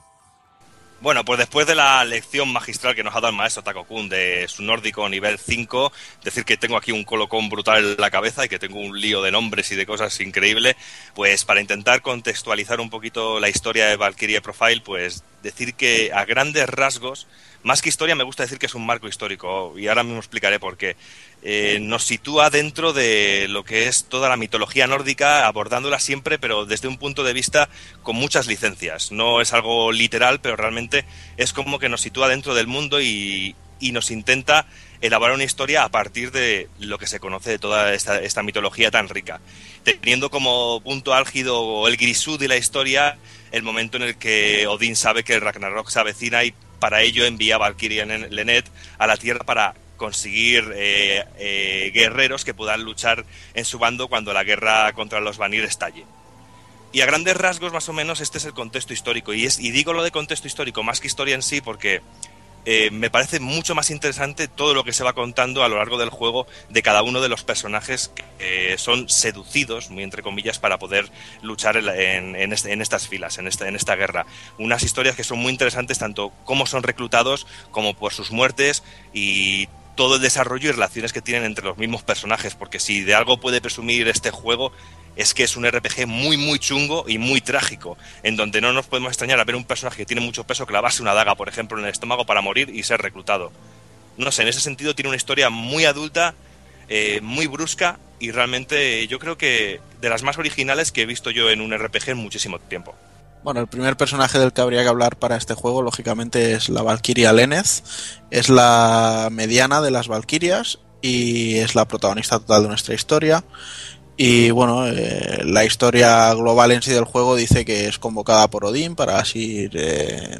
Bueno, pues después de la lección magistral que nos ha dado el maestro Takokun de su nórdico nivel 5, decir que tengo aquí un colocón brutal en la cabeza y que tengo un lío de nombres y de cosas increíble, pues para intentar contextualizar un poquito la historia de Valkyrie Profile, pues decir que a grandes rasgos, más que historia, me gusta decir que es un marco histórico, y ahora mismo explicaré por qué. Eh, nos sitúa dentro de lo que es toda la mitología nórdica, abordándola siempre, pero desde un punto de vista con muchas licencias. No es algo literal, pero realmente es como que nos sitúa dentro del mundo y, y nos intenta elaborar una historia a partir de lo que se conoce de toda esta, esta mitología tan rica, teniendo como punto álgido o el grisú de la historia el momento en el que Odín sabe que el Ragnarok se avecina y para ello envía a Valkyria Lenet a la Tierra para conseguir eh, eh, guerreros que puedan luchar en su bando cuando la guerra contra los Vanir estalle. Y a grandes rasgos, más o menos, este es el contexto histórico. Y, es, y digo lo de contexto histórico más que historia en sí porque eh, me parece mucho más interesante todo lo que se va contando a lo largo del juego de cada uno de los personajes que son seducidos, muy entre comillas, para poder luchar en, este, en, estas filas, en esta, en esta guerra. Unas historias que son muy interesantes, tanto cómo son reclutados como por sus muertes y todo el desarrollo y relaciones que tienen entre los mismos personajes, porque si de algo puede presumir este juego es que es un RPG muy, muy chungo y muy trágico, en donde no nos podemos extrañar a ver un personaje que tiene mucho peso clavarse una daga, por ejemplo, en el estómago para morir y ser reclutado. No sé, en ese sentido tiene una historia muy adulta, eh, muy brusca y realmente yo creo que de las más originales que he visto yo en un RPG en muchísimo tiempo. Bueno, el primer personaje del que habría que hablar para este juego, lógicamente, es la Valkyria Lenez. Es la mediana de las Valkyrias y es la protagonista total de nuestra historia. Y bueno, eh, la historia global en sí del juego dice que es convocada por Odín para así ir eh,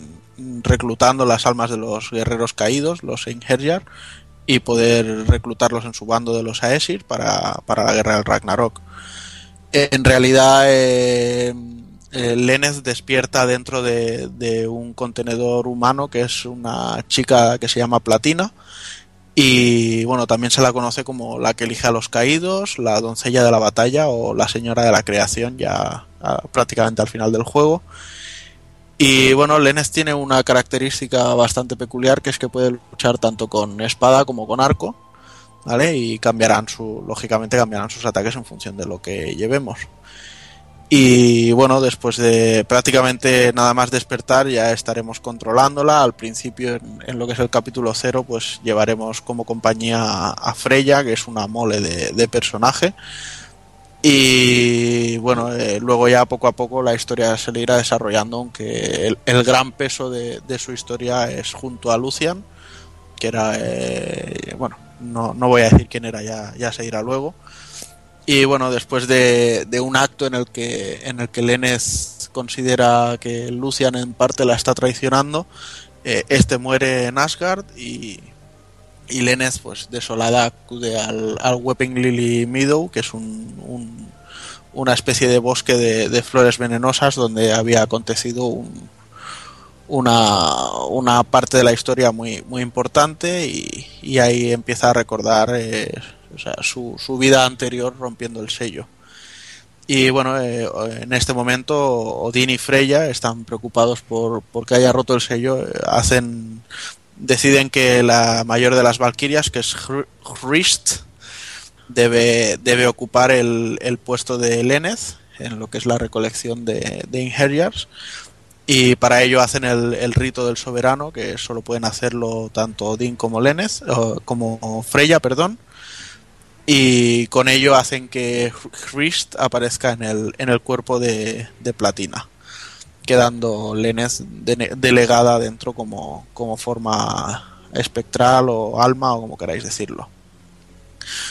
reclutando las almas de los guerreros caídos, los Einherjar, y poder reclutarlos en su bando de los Aesir para, para la guerra del Ragnarok. En realidad, eh, Lenez despierta dentro de, de un contenedor humano que es una chica que se llama Platina y bueno, también se la conoce como la que elige a los caídos, la doncella de la batalla o la señora de la creación ya prácticamente al final del juego. Y bueno, Lenes tiene una característica bastante peculiar que es que puede luchar tanto con espada como con arco, ¿vale? Y cambiarán su, lógicamente cambiarán sus ataques en función de lo que llevemos. Y bueno, después de prácticamente nada más despertar ya estaremos controlándola. Al principio, en, lo que es el capítulo cero, pues llevaremos como compañía a, Freya, que es una mole de, personaje. Y bueno, eh, luego ya poco a poco la historia se le irá desarrollando, aunque el, gran peso de, su historia es junto a Lucian, que era, eh, bueno, no, no voy a decir quién era, ya, ya se irá luego y bueno, después de, un acto en el que en el que Lenez considera que Lucian en parte la está traicionando, eh, este muere en Asgard y, y Lenez, pues desolada, acude al, al Weeping Lily Meadow, que es un, una especie de bosque de, flores venenosas donde había acontecido un, una, una, parte de la historia muy, muy importante y, y ahí empieza a recordar eh, o sea, su, su vida anterior rompiendo el sello. Y bueno, eh, en este momento Odín y Freya están preocupados por, que haya roto el sello. Eh, hacen, deciden que la mayor de las Valquirias, que es Hrist, debe, debe ocupar el, el puesto de Lenez en lo que es la recolección de, de Y para ello hacen el, el, rito del soberano, que solo pueden hacerlo tanto Odín como Lenez, como Freya, perdón y con ello hacen que Christ aparezca en el, en el cuerpo de, Platina, quedando Lenes delegada dentro como, como forma espectral o alma o como queráis decirlo.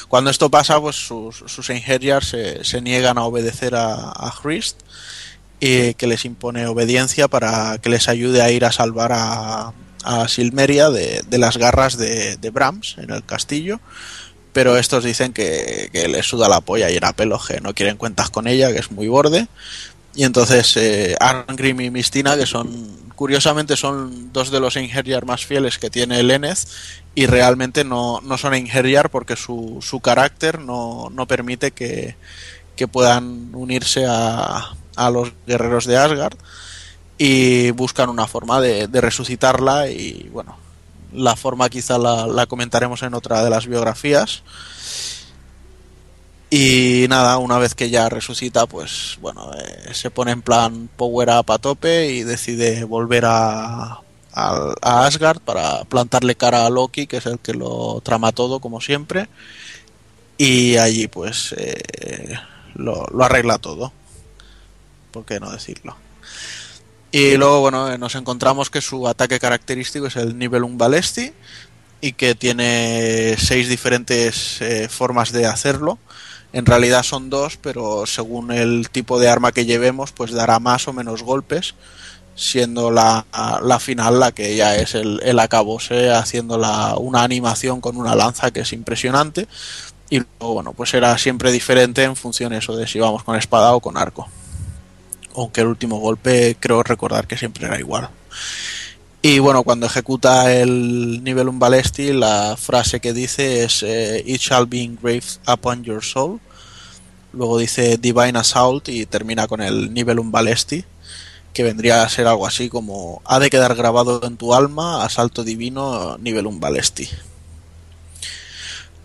Cuando esto pasa, pues sus, sus se, niegan a obedecer a, a Christ y que les impone obediencia para que les ayude a ir a salvar a, a Silmeria de, de las garras de, de Brahms en el castillo pero estos dicen que, que le suda la polla y era pelo, que no quieren cuentas con ella, que es muy borde. Y entonces eh, Arngrim y Mistina, que son, curiosamente, son dos de los Inherjar más fieles que tiene Lenez, y realmente no, no son Inherjar porque su, su carácter no, no permite que, que puedan unirse a, a los guerreros de Asgard y buscan una forma de resucitarla y bueno la forma quizá la, comentaremos en otra de las biografías. Y nada, una vez que ya resucita, pues bueno, eh, se pone en plan power up a tope y decide volver a, a, Asgard para plantarle cara a Loki, que es el que lo trama todo, como siempre. Y allí, pues, eh, lo, lo arregla todo. ¿Por qué no decirlo? Y luego, bueno, eh, nos encontramos que su ataque característico es el Nibelung Balesti y que tiene seis diferentes eh, formas de hacerlo. En realidad son dos, pero según el tipo de arma que llevemos, pues dará más o menos golpes, siendo la, la final la que ya es el, el acabose, haciendo la, una animación con una lanza que es impresionante. Y luego, bueno, pues será siempre diferente en función eso de si vamos con espada o con arco aunque el último golpe creo recordar que siempre era igual. Y bueno, cuando ejecuta el nivel un balesti, la frase que dice es eh, It shall be engraved upon your soul. Luego dice Divine Assault y termina con el nivel un balesti, que vendría a ser algo así como Ha de quedar grabado en tu alma, asalto divino, nivel un balesti.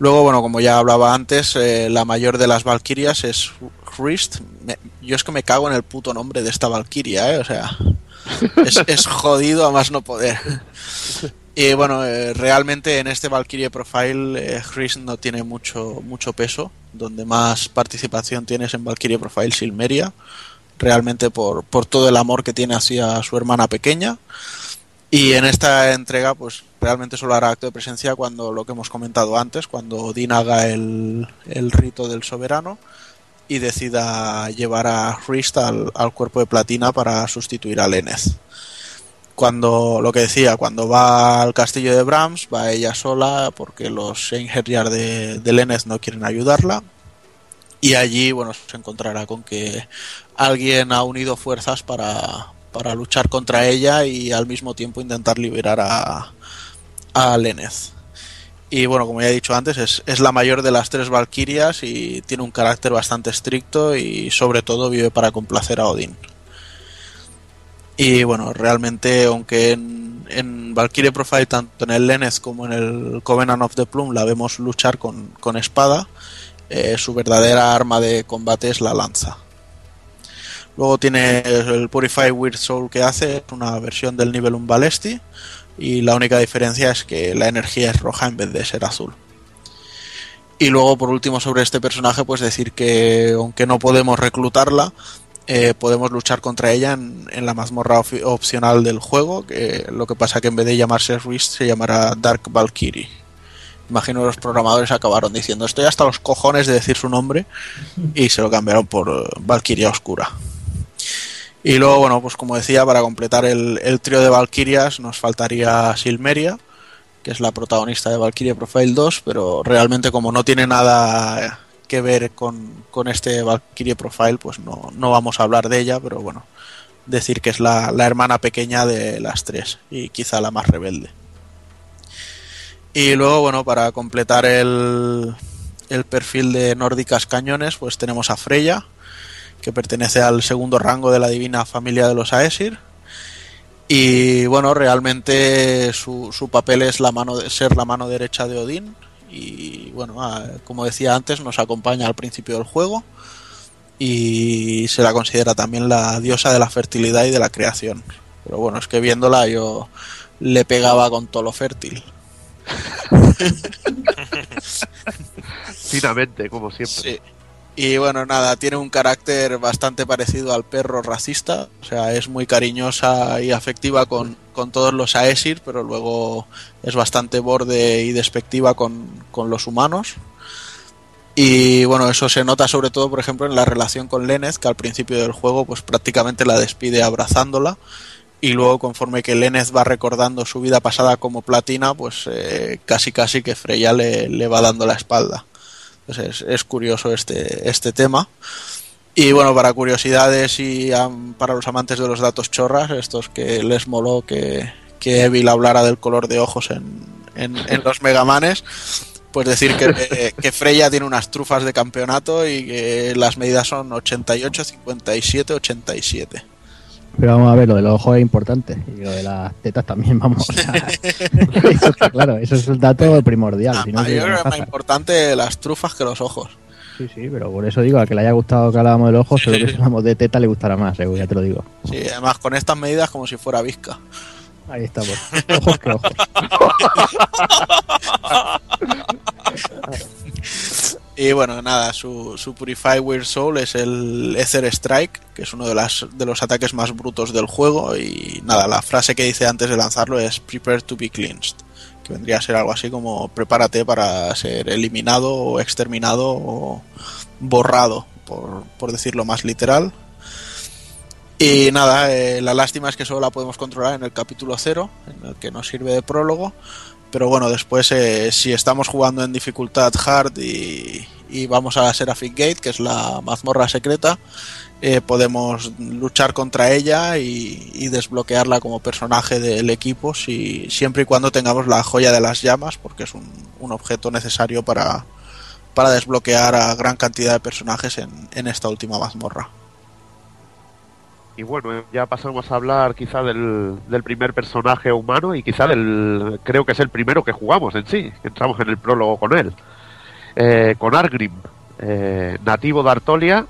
Luego, bueno, como ya hablaba antes, eh, la mayor de las Valkyrias es Hrist. Me- yo es que me cago en el puto nombre de esta Valkyria, ¿eh? O sea, es, es jodido a más no poder. Y bueno, eh, realmente en este Valkyrie Profile eh, Hrist no tiene mucho, mucho peso. Donde más participación tiene es en Valkyrie Profile Silmeria. Realmente por, por todo el amor que tiene hacia su hermana pequeña. Y en esta entrega, pues realmente solo hará acto de presencia cuando lo que hemos comentado antes, cuando Odin haga el, el rito del soberano y decida llevar a Hrist al, cuerpo de platina para sustituir a Lenneth. Cuando, lo que decía, cuando va al castillo de Brahms, va ella sola porque los Einherjar de, de no quieren ayudarla. Y allí, bueno, se encontrará con que alguien ha unido fuerzas para, para luchar contra ella y al mismo tiempo intentar liberar a, a Lenneth. Y bueno, como ya he dicho antes, es, es la mayor de las tres Valquirias y tiene un carácter bastante estricto y sobre todo vive para complacer a Odín. Y bueno, realmente, aunque en, en Valkyrie Profile, tanto en el Lenneth como en el Covenant of the Plume, la vemos luchar con, con espada, eh, su verdadera arma de combate es la lanza. Luego tiene el Purify Weird Soul que hace, una versión del nivel 1 Balesti, y la única diferencia es que la energía es roja en vez de ser azul. Y luego, por último, sobre este personaje, pues decir que aunque no podemos reclutarla, eh, podemos luchar contra ella en, la mazmorra opcional del juego, lo que pasa que en vez de llamarse Risk se llamará Dark Valkyrie. Imagino que los programadores acabaron diciendo estoy hasta los cojones de decir su nombre y se lo cambiaron por eh, Valkyria Oscura. Y luego, bueno, pues como decía, para completar el, el trío de Valkyrias nos faltaría Silmeria, que es la protagonista de Valkyria Profile 2, pero realmente como no tiene nada que ver con, con este Valkyrie Profile, pues no, no vamos a hablar de ella, pero bueno, decir que es la, la hermana pequeña de las tres y quizá la más rebelde. Y luego, bueno, para completar el, el perfil de nórdicas cañones, pues tenemos a Freya, que pertenece al segundo rango de la divina familia de los Aesir. Y bueno, realmente su, su papel es la mano de, ser la mano derecha de Odín. Y bueno, ah, como decía antes, nos acompaña al principio del juego. Y se la considera también la diosa de la fertilidad y de la creación. Pero bueno, es que viéndola yo le pegaba con todo lo fértil. Finamente, como siempre. Sí. Y bueno, nada, tiene un carácter bastante parecido al perro racista. O sea, es muy cariñosa y afectiva con, con todos los Aesir, pero luego es bastante borde y despectiva con, con los humanos. Y bueno, eso se nota sobre todo, por ejemplo, en la relación con Lenneth, que al principio del juego pues prácticamente la despide abrazándola. Y luego, conforme que Lenneth va recordando su vida pasada como platina, pues eh, casi casi que Freya le, le va dando la espalda. Entonces es, es curioso este, este tema. Y bueno, para curiosidades y para los amantes de los datos chorras, estos que les moló que, que Evil hablara del color de ojos en, en, en los Megamanes, pues decir que, que Freya tiene unas trufas de campeonato y que las medidas son 88, 57, 87. Pero vamos a ver, lo de los ojos es importante. Y lo de las tetas también, vamos. o sea, eso está claro, eso es el dato primordial. Ah, si no, yo que creo que no es más importante las trufas que los ojos. Sí, sí, pero por eso digo, a que le haya gustado que hablábamos del ojo, seguro que si hablamos de teta le gustará más, seguro, ya te lo digo. Sí, además con estas medidas como si fuera visca. Ahí estamos. Ojos que ojos. Y bueno, nada, su, su Purify Weird Soul es el Ether Strike, que es uno de, las, de los ataques más brutos del juego. Y nada, la frase que dice antes de lanzarlo es Prepare to be cleansed, que vendría a ser algo así como prepárate para ser eliminado o exterminado o borrado, por, por decirlo más literal. Y nada, eh, la lástima es que solo la podemos controlar en el capítulo 0, en el que nos sirve de prólogo. Pero bueno, después eh, si estamos jugando en dificultad hard y, y vamos a Seraphic Gate, que es la mazmorra secreta, eh, podemos luchar contra ella y, desbloquearla como personaje del equipo si, siempre y cuando tengamos la joya de las llamas, porque es un, objeto necesario para, para desbloquear a gran cantidad de personajes en esta última mazmorra. Y bueno, ya pasamos a hablar quizá del, primer personaje humano y quizá del, creo que es el primero que jugamos en sí, entramos en el prólogo con él, eh, con Argrim, eh, nativo de Artolia,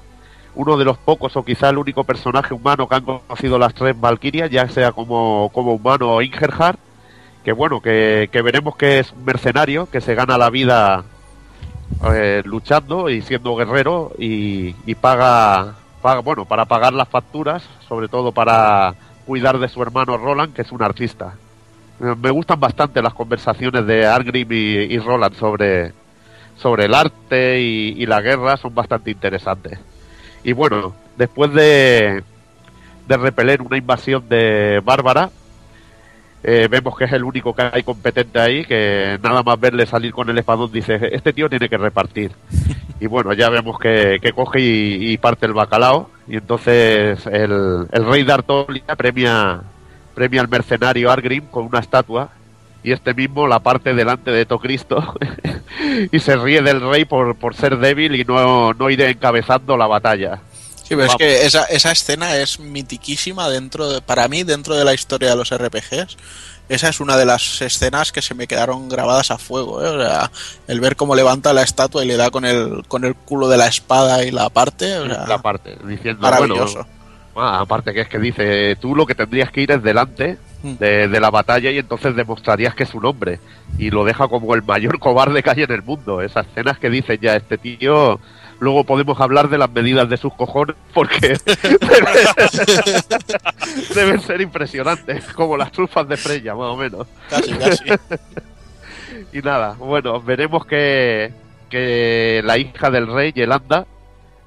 uno de los pocos o quizá el único personaje humano que han conocido las tres Valkyrias, ya sea como, como humano o Ingerhard, que bueno, que, que veremos que es un mercenario, que se gana la vida eh, luchando y siendo guerrero y paga, paga, bueno, para pagar las facturas, sobre todo para cuidar de su hermano Roland, que es un artista. Me gustan bastante las conversaciones de Argrim y, y Roland sobre, sobre el arte y, y la guerra, son bastante interesantes. Y bueno, después de, de repeler una invasión de Bárbara, eh, vemos que es el único que hay competente ahí, que nada más verle salir con el espadón dice, este tío tiene que repartir. Y bueno, ya vemos que, que coge y, parte el bacalao, y entonces el, el rey de Artolia premia, premia al mercenario Argrim con una estatua, y este mismo la parte delante de Tocristo, y se ríe del rey por, por ser débil y no, no ir encabezando la batalla. Sí, pero es Vamos. que esa, esa escena es mitiquísima dentro de, para mí, dentro de la historia de los RPGs. Esa es una de las escenas que se me quedaron grabadas a fuego. ¿eh? O sea, el ver cómo levanta la estatua y le da con el, con el culo de la espada y la parte. O sea, la parte, diciendo, maravilloso. bueno, ah, aparte que es que dice, tú lo que tendrías que ir es delante Mm. de, de la batalla y entonces demostrarías que es un hombre. Y lo deja como el mayor cobarde que hay en el mundo. Esas escenas que dicen ya, este tío... Luego podemos hablar de las medidas de sus cojones porque deben, ser impresionantes, como las trufas de Freya, más o menos. Casi, casi. Y nada, bueno, veremos que, que la hija del rey, Yelanda,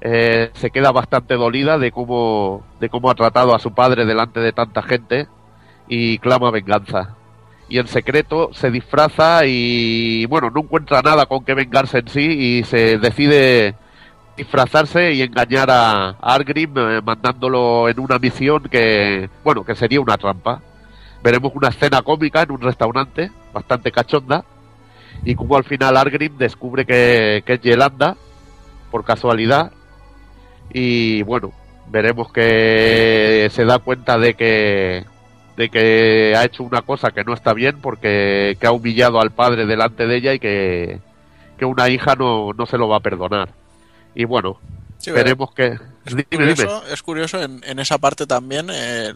eh, se queda bastante dolida de cómo, de cómo ha tratado a su padre delante de tanta gente y clama venganza. Y en secreto se disfraza y, bueno, no encuentra nada con que vengarse en sí y se decide disfrazarse y engañar a Argrim eh, mandándolo en una misión que, bueno, que sería una trampa. Veremos una escena cómica en un restaurante, bastante cachonda, y como al final Argrim descubre que, que es Yelanda, por casualidad, y bueno, veremos que se da cuenta de que de que ha hecho una cosa que no está bien porque que ha humillado al padre delante de ella y que, que una hija no, no se lo va a perdonar. Y bueno, Sí, veremos que... Es Dime, dime. curioso, es curioso en, en esa parte también eh,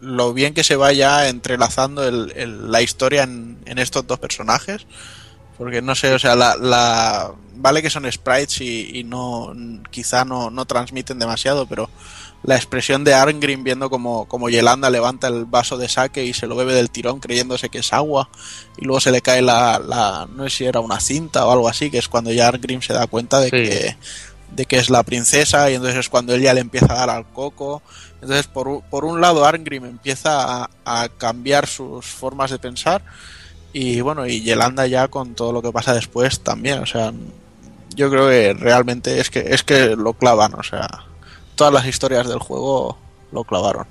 lo bien que se vaya entrelazando el- el- la historia en, en estos dos personajes. Porque no sé, o sea, la, la- vale que son sprites y, y no quizá no, no transmiten demasiado, pero la expresión de Arngrim viendo como, como Yelanda levanta el vaso de saque y se lo bebe del tirón creyéndose que es agua y luego se le cae la, la no sé si era una cinta o algo así, que es cuando ya Arngrim se da cuenta de Sí. que de que es la princesa y entonces es cuando ella le empieza a dar al coco. Entonces, por, por un lado, Arngrim empieza a, a cambiar sus formas de pensar y bueno, y Yelanda ya con todo lo que pasa después también, o sea, yo creo que realmente es que es que lo clavan, o sea, todas las historias del juego lo clavaron.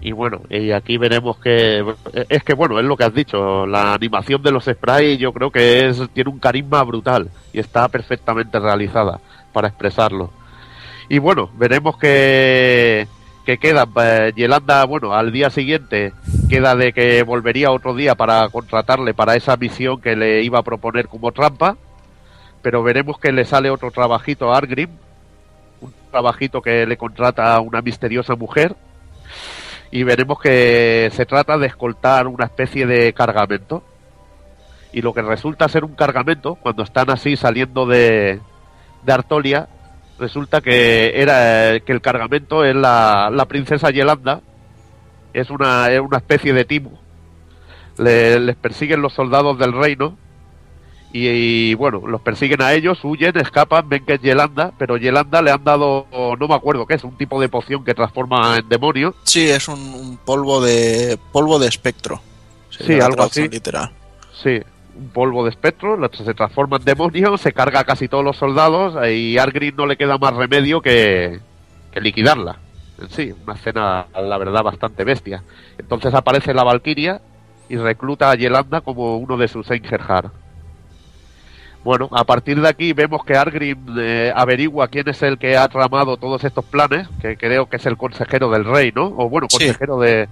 Y bueno, y aquí veremos que es que bueno, es lo que has dicho, la animación de los sprites yo creo que es tiene un carisma brutal y está perfectamente realizada para expresarlo. Y bueno, veremos que que queda eh, Yelanda, bueno, al día siguiente queda de que volvería otro día para contratarle para esa misión que le iba a proponer como trampa, pero veremos que le sale otro trabajito a Argrim, un trabajito que le contrata a una misteriosa mujer y veremos que se trata de escoltar una especie de cargamento. Y lo que resulta ser un cargamento, cuando están así saliendo de, de Artolia, resulta que era que el cargamento es la, la princesa Yelanda, es una, es una especie de timo. Le- les persiguen los soldados del reino y, y, bueno, los persiguen a ellos, huyen, escapan, ven que es Yelanda, pero Yelanda le han dado, no me acuerdo qué es, un tipo de poción que transforma en demonio. Sí, es un, un polvo de polvo de espectro. Sí, algo así. literal. Sí, un polvo de espectro, se transforma en demonio, se carga a casi todos los soldados y a Argrim no le queda más remedio que, que liquidarla. En sí, una escena, la verdad, bastante bestia. Entonces aparece la Valkyria y recluta a Yelanda como uno de sus Einherjar. Bueno, a partir de aquí vemos que Argrim eh, averigua quién es el que ha tramado todos estos planes, que creo que es el consejero del rey, ¿no? O bueno, Sí. consejero de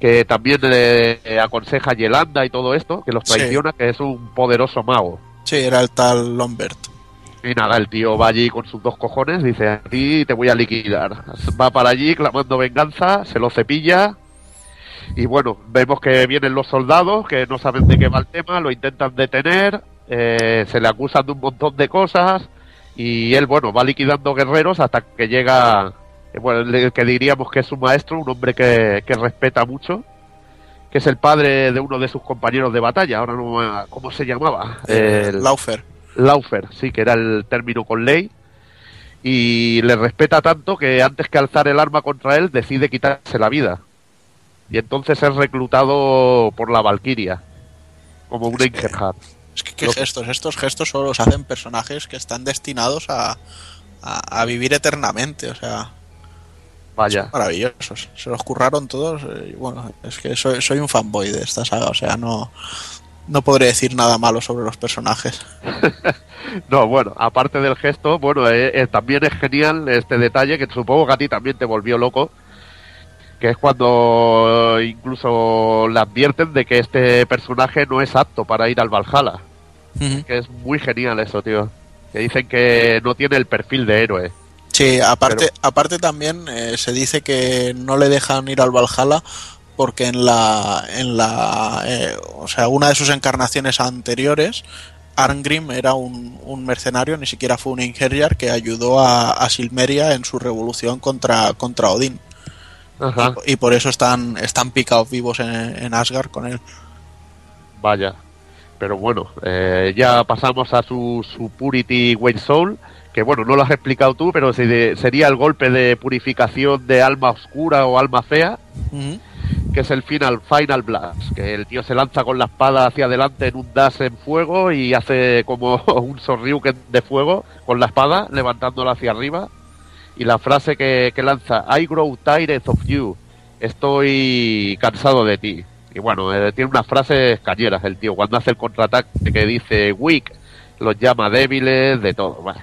que también eh, eh, aconseja Yelanda y todo esto, que los Sí. traiciona, que es un poderoso mago. Sí, era el tal Lombert. Y nada, el tío va allí con sus dos cojones, dice, a ti te voy a liquidar. Va para allí clamando venganza, se lo cepilla. Y bueno, vemos que vienen los soldados, que no saben de qué va el tema, lo intentan detener, eh, se le acusan de un montón de cosas. Y él, bueno, va liquidando guerreros hasta que llega, bueno, el que diríamos que es un maestro, un hombre que, que respeta mucho, que es el padre de uno de sus compañeros de batalla. Ahora no, me- ¿cómo se llamaba? El- Laufer. Laufer, sí, que era el término con ley. Y le respeta tanto que antes que alzar el arma contra él decide quitarse la vida. Y entonces es reclutado por la Valquiria como un Einherjar. Es que qué gestos, estos gestos solo los hacen personajes que están destinados a, a, a vivir eternamente, o sea, Vaya. maravillosos. Se los curraron todos, eh, y bueno, es que soy, soy un fanboy de esta saga, o sea, no, no podré decir nada malo sobre los personajes. No, bueno, aparte del gesto, bueno, eh, eh, también es genial este detalle que supongo que a ti también te volvió loco. Que es cuando incluso le advierten de que este personaje no es apto para ir al Valhalla. Que es muy genial eso, tío. Que dicen que no tiene el perfil de héroe. Sí, aparte, aparte también eh, se dice que no le dejan ir al Valhalla porque en la, en la, eh, o sea, una de sus encarnaciones anteriores, Arngrim era un, un mercenario, ni siquiera fue un Ingerjar que ayudó a, a Silmeria en su revolución contra, contra Odín. Ajá. Y, y por eso están, están picados vivos en, en Asgard con él. Vaya. Pero bueno, eh, ya pasamos a su, su Purity Weight Soul, que bueno, no lo has explicado tú, pero sería el golpe de purificación de alma oscura o alma fea, que es el final, Final Blast, que el tío se lanza con la espada hacia adelante en un dash en fuego y hace como un sorriuken de fuego con la espada, levantándola hacia arriba. Y la frase que, que lanza, I grow tired of you, estoy cansado de ti. Y bueno, eh, tiene unas frases cañeras el tío, cuando hace el contraataque que dice weak, los llama débiles, de todo. Bueno.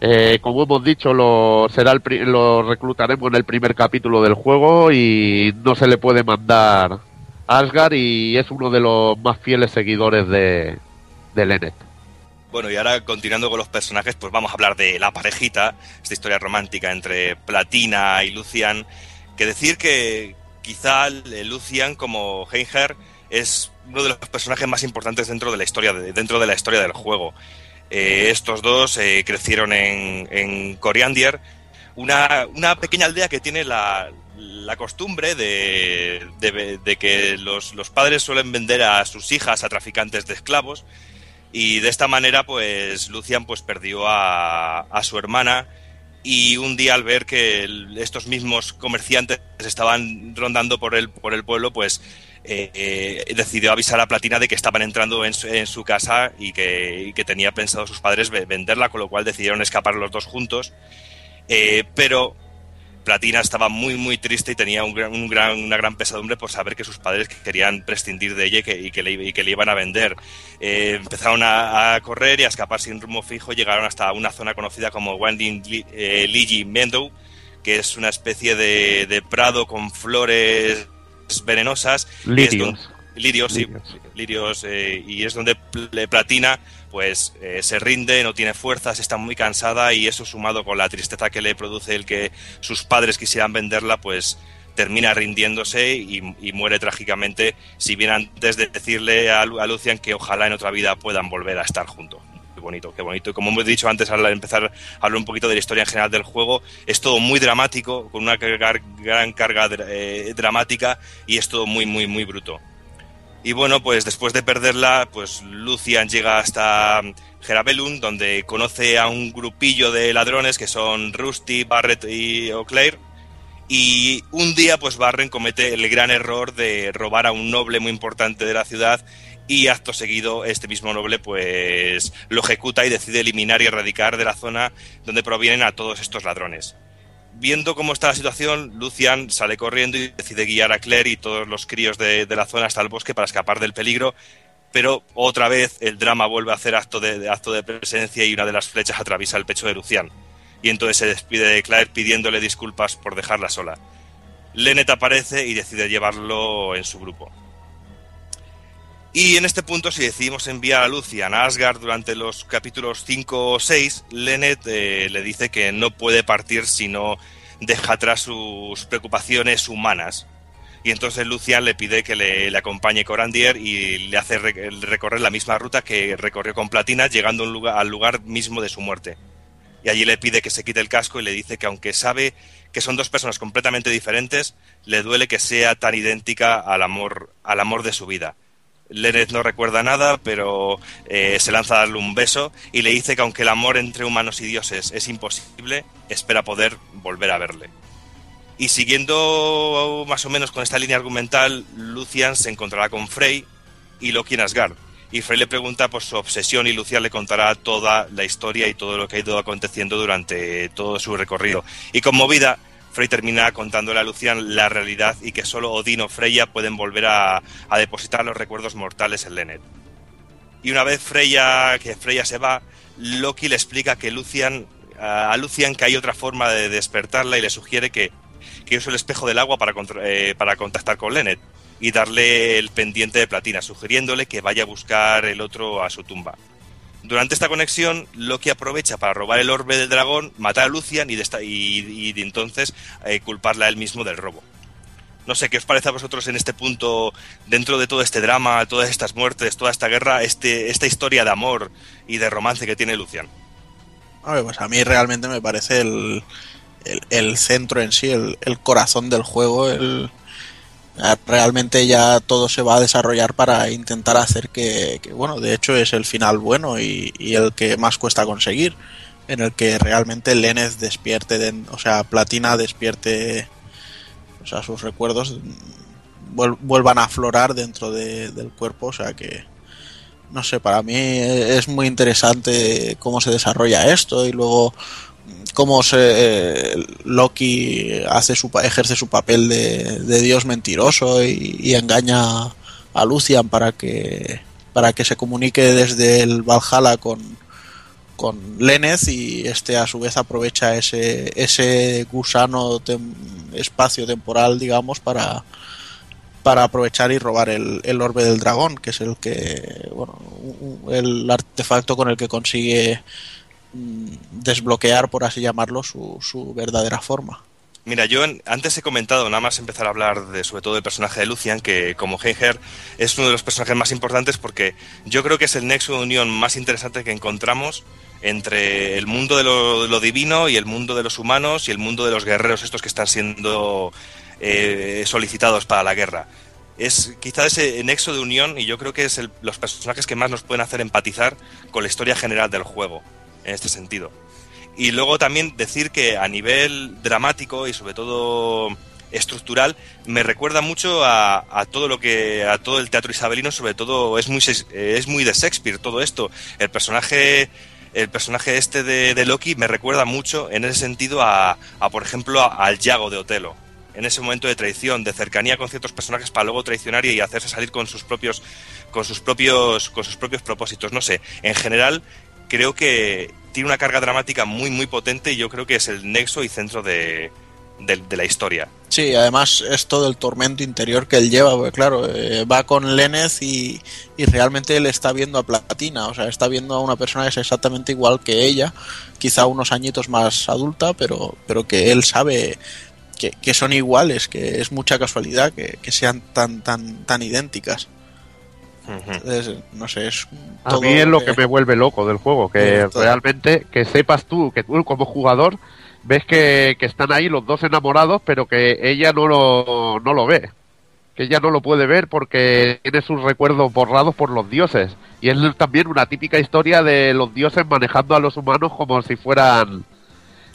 Eh, como hemos dicho, lo, será el lo reclutaremos en el primer capítulo del juego y no se le puede mandar Asgard y es uno de los más fieles seguidores de, de Lennet. Bueno, y ahora continuando con los personajes, pues vamos a hablar de la parejita, esta historia romántica entre Platina y Lucian. Que decir que quizá el Lucian como Heinger es uno de los personajes más importantes dentro de la historia, de- dentro de la historia del juego. Eh, estos dos eh, crecieron en, en Coriandier, una, una pequeña aldea que tiene la, la costumbre de, de- de que los, los padres suelen vender a sus hijas a traficantes de esclavos y de esta manera pues Lucian pues perdió a, a su hermana y un día al ver que el- estos mismos comerciantes estaban rondando por el, por el pueblo pues eh, decidió avisar a Platina de que estaban entrando en su, casa y que, y tenía pensado sus padres ve- venderla, con lo cual decidieron escapar los dos juntos. Eh, pero Platina estaba muy, muy triste y tenía un gran- un gran- una gran pesadumbre por saber que sus padres querían prescindir de ella y que, le, iban a vender. Eh, empezaron a, correr y a escapar sin rumbo fijo. Llegaron hasta una zona conocida como Winding Li- Ligi Meadow, que es una especie de prado con flores venenosas. y es Lirios. donde- lirios, sí, lirios, eh, y es donde Pl- Platina pues eh, se rinde, no tiene fuerzas, está muy cansada y eso sumado con la tristeza que le produce el que sus padres quisieran venderla, pues termina rindiéndose y, y muere trágicamente, si bien antes de decirle a, a Lucian que ojalá en otra vida puedan volver a estar juntos. Qué bonito, qué bonito. Y como hemos dicho antes al empezar a hablar un poquito de la historia en general del juego, es todo muy dramático, con una gran carga eh, dramática y es todo muy, muy, muy bruto. Y bueno, pues después de perderla, pues Lucian llega hasta Gerabellum, donde conoce a un grupillo de ladrones que son Rusty, Barrett y O'Clair. Y un día, pues Barren comete el gran error de robar a un noble muy importante de la ciudad y acto seguido este mismo noble pues lo ejecuta y decide eliminar y erradicar de la zona donde provienen a todos estos ladrones. Viendo cómo está la situación, Lucian sale corriendo y decide guiar a Claire y todos los críos de, de la zona hasta el bosque para escapar del peligro, pero otra vez el drama vuelve a hacer acto de, acto de presencia y una de las flechas atraviesa el pecho de Lucian. Y entonces se despide de Claire pidiéndole disculpas por dejarla sola. Lennet aparece y decide llevarlo en su grupo. Y en este punto, si decidimos enviar a Lucian a Asgard durante los capítulos 5 o 6, Lennet eh, le dice que no puede partir si no deja atrás sus preocupaciones humanas. Y entonces Lucian le pide que le, le acompañe Corandier y le hace re- recorrer la misma ruta que recorrió con Platina, llegando al lugar mismo de su muerte. Y allí le pide que se quite el casco y le dice que aunque sabe que son dos personas completamente diferentes, le duele que sea tan idéntica al amor, al amor de su vida. Lennet no recuerda nada, pero eh, se lanza a darle un beso y le dice que aunque el amor entre humanos y dioses es imposible, espera poder volver a verle. Y siguiendo más o menos con esta línea argumental, Lucian se encontrará con Frey y Loki en Asgard. Y Frey le pregunta por su obsesión y Lucian le contará toda la historia y todo lo que ha ido aconteciendo durante todo su recorrido. Y conmovida, Frey termina contándole a Lucian la realidad y que solo Odín o Freya pueden volver a, depositar los recuerdos mortales en Lennet. Y una vez Freya, que Freya se va, Loki le explica que Lucian, a Lucian que hay otra forma de despertarla y le sugiere que, que use el espejo del agua eh, para contactar con Lennet y darle el pendiente de platina, sugiriéndole que vaya a buscar el otro a su tumba. Durante esta conexión, Loki aprovecha para robar el orbe del dragón, matar a Lucian y, de entonces eh, culparla a él mismo del robo. No sé, ¿qué os parece a vosotros en este punto, dentro de todo este drama, todas estas muertes, toda esta guerra, este, esta historia de amor y de romance que tiene Lucian? A ver, pues a mí realmente me parece el, el, centro en sí, el, el corazón del juego, el, realmente ya todo se va a desarrollar para intentar hacer que, bueno, de hecho es el final bueno y, el que más cuesta conseguir, en el que realmente Lenez despierte, de- o sea, Platina despierte, o sea, sus recuerdos vuel- vuelvan a aflorar dentro de- del cuerpo, o sea que no sé, para mí es muy interesante cómo se desarrolla esto y luego cómo se eh, Loki hace su ejerce su papel de, de dios mentiroso y, engaña a Lucian para que para que se comunique desde el Valhalla con con Lenez y este a su vez aprovecha ese ese gusano tem- espacio temporal digamos para para aprovechar y robar el, el orbe del dragón, que es el que, bueno, el artefacto con el que consigue desbloquear, por así llamarlo, su, su verdadera forma. Mira, yo antes he comentado, nada más empezar a hablar de sobre todo del personaje de Lucian, que como Heinger es uno de los personajes más importantes porque yo creo que es el nexo de unión más interesante que encontramos entre el mundo de lo, divino y el mundo de los humanos y el mundo de los guerreros estos que están siendo eh, solicitados para la guerra. Es quizá ese nexo de unión y yo creo que es el- los personajes que más nos pueden hacer empatizar con la historia general del juego, en este sentido. Y luego también decir que a nivel dramático y sobre todo estructural me recuerda mucho a, todo lo que a todo el teatro isabelino sobre todo es muy es muy de Shakespeare todo esto. El personaje el personaje este de, Loki me recuerda mucho en ese sentido a, por ejemplo al Yago de Otelo. En ese momento de traición de cercanía con ciertos personajes para luego traicionar y hacerse salir con sus propios con sus propios con sus propios propósitos. No sé en general creo que tiene una carga dramática muy muy potente y yo creo que es el nexo y centro de, de, la historia. Sí, además es todo el tormento interior que él lleva, porque claro, eh, va con Lenez y, y realmente él está viendo a Platina, o sea, está viendo a una persona que es exactamente igual que ella, quizá unos añitos más adulta, pero, pero que él sabe que, que son iguales, que es mucha casualidad que, que sean tan, tan, tan idénticas. Entonces, no sé, es A mí es lo que me vuelve loco del juego, que Sí, realmente que sepas tú, que tú como jugador ves que, que están ahí los dos enamorados, pero que ella no lo, no lo ve. Que ella no lo puede ver porque tiene sus recuerdos borrados por los dioses. Y es también una típica historia de los dioses manejando a los humanos como si fueran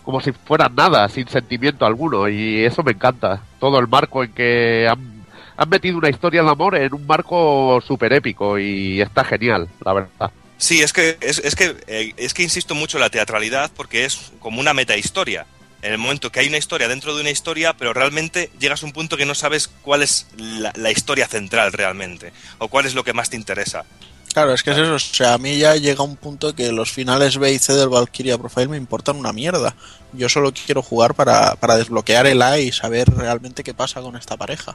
como si fueran nada, sin sentimiento alguno. Y eso me encanta. Todo el marco en que han, han metido una historia de amor en un marco súper épico y está genial, la verdad. Sí, es que, es, es que, eh, es que insisto mucho en la teatralidad porque es como una metahistoria. En el momento que hay una historia dentro de una historia, pero realmente llegas a un punto que no sabes cuál es la, la historia central realmente, o cuál es lo que más te interesa. Claro, es que es eso. O sea, a mí ya llega un punto que los finales B y C del Valkyria Profile me importan una mierda. Yo solo quiero jugar para, para desbloquear el A y saber realmente qué pasa con esta pareja.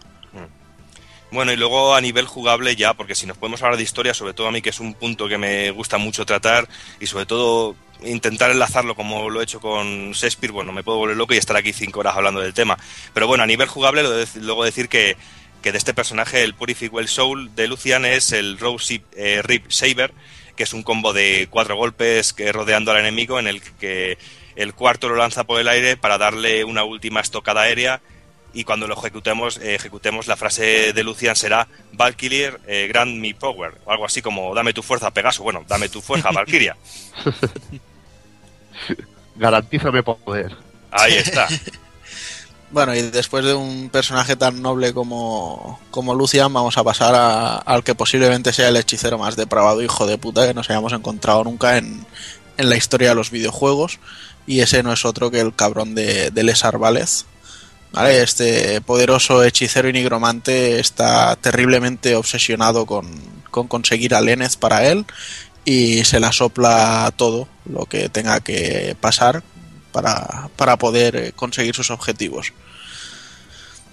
Bueno, y luego a nivel jugable ya, porque si nos podemos hablar de historia, sobre todo a mí que es un punto que me gusta mucho tratar y sobre todo intentar enlazarlo como lo he hecho con Shakespeare, bueno, me puedo volver loco y estar aquí cinco horas hablando del tema. Pero bueno, a nivel jugable, luego decir que, que de este personaje, el Purific Well Soul de Lucian es el Rose eh, Rip Saber, que es un combo de cuatro golpes que rodeando al enemigo en el que el cuarto lo lanza por el aire para darle una última estocada aérea y cuando lo ejecutemos, eh, ejecutemos la frase de Lucian será Valkyrie eh, Grant Me Power, o algo así como dame tu fuerza, Pegaso. Bueno, dame tu fuerza, Valkyria. Garantízame poder. Ahí está. Bueno, y después de un personaje tan noble como, como Lucian, vamos a pasar a- al que posiblemente sea el hechicero más depravado hijo de puta que nos hayamos encontrado nunca en, en la historia de los videojuegos. Y ese no es otro que el cabrón de, de Les Arbalez. ¿Vale? Este poderoso hechicero y nigromante está terriblemente obsesionado con, con conseguir a para él y se la sopla todo lo que tenga que pasar para, para poder conseguir sus objetivos.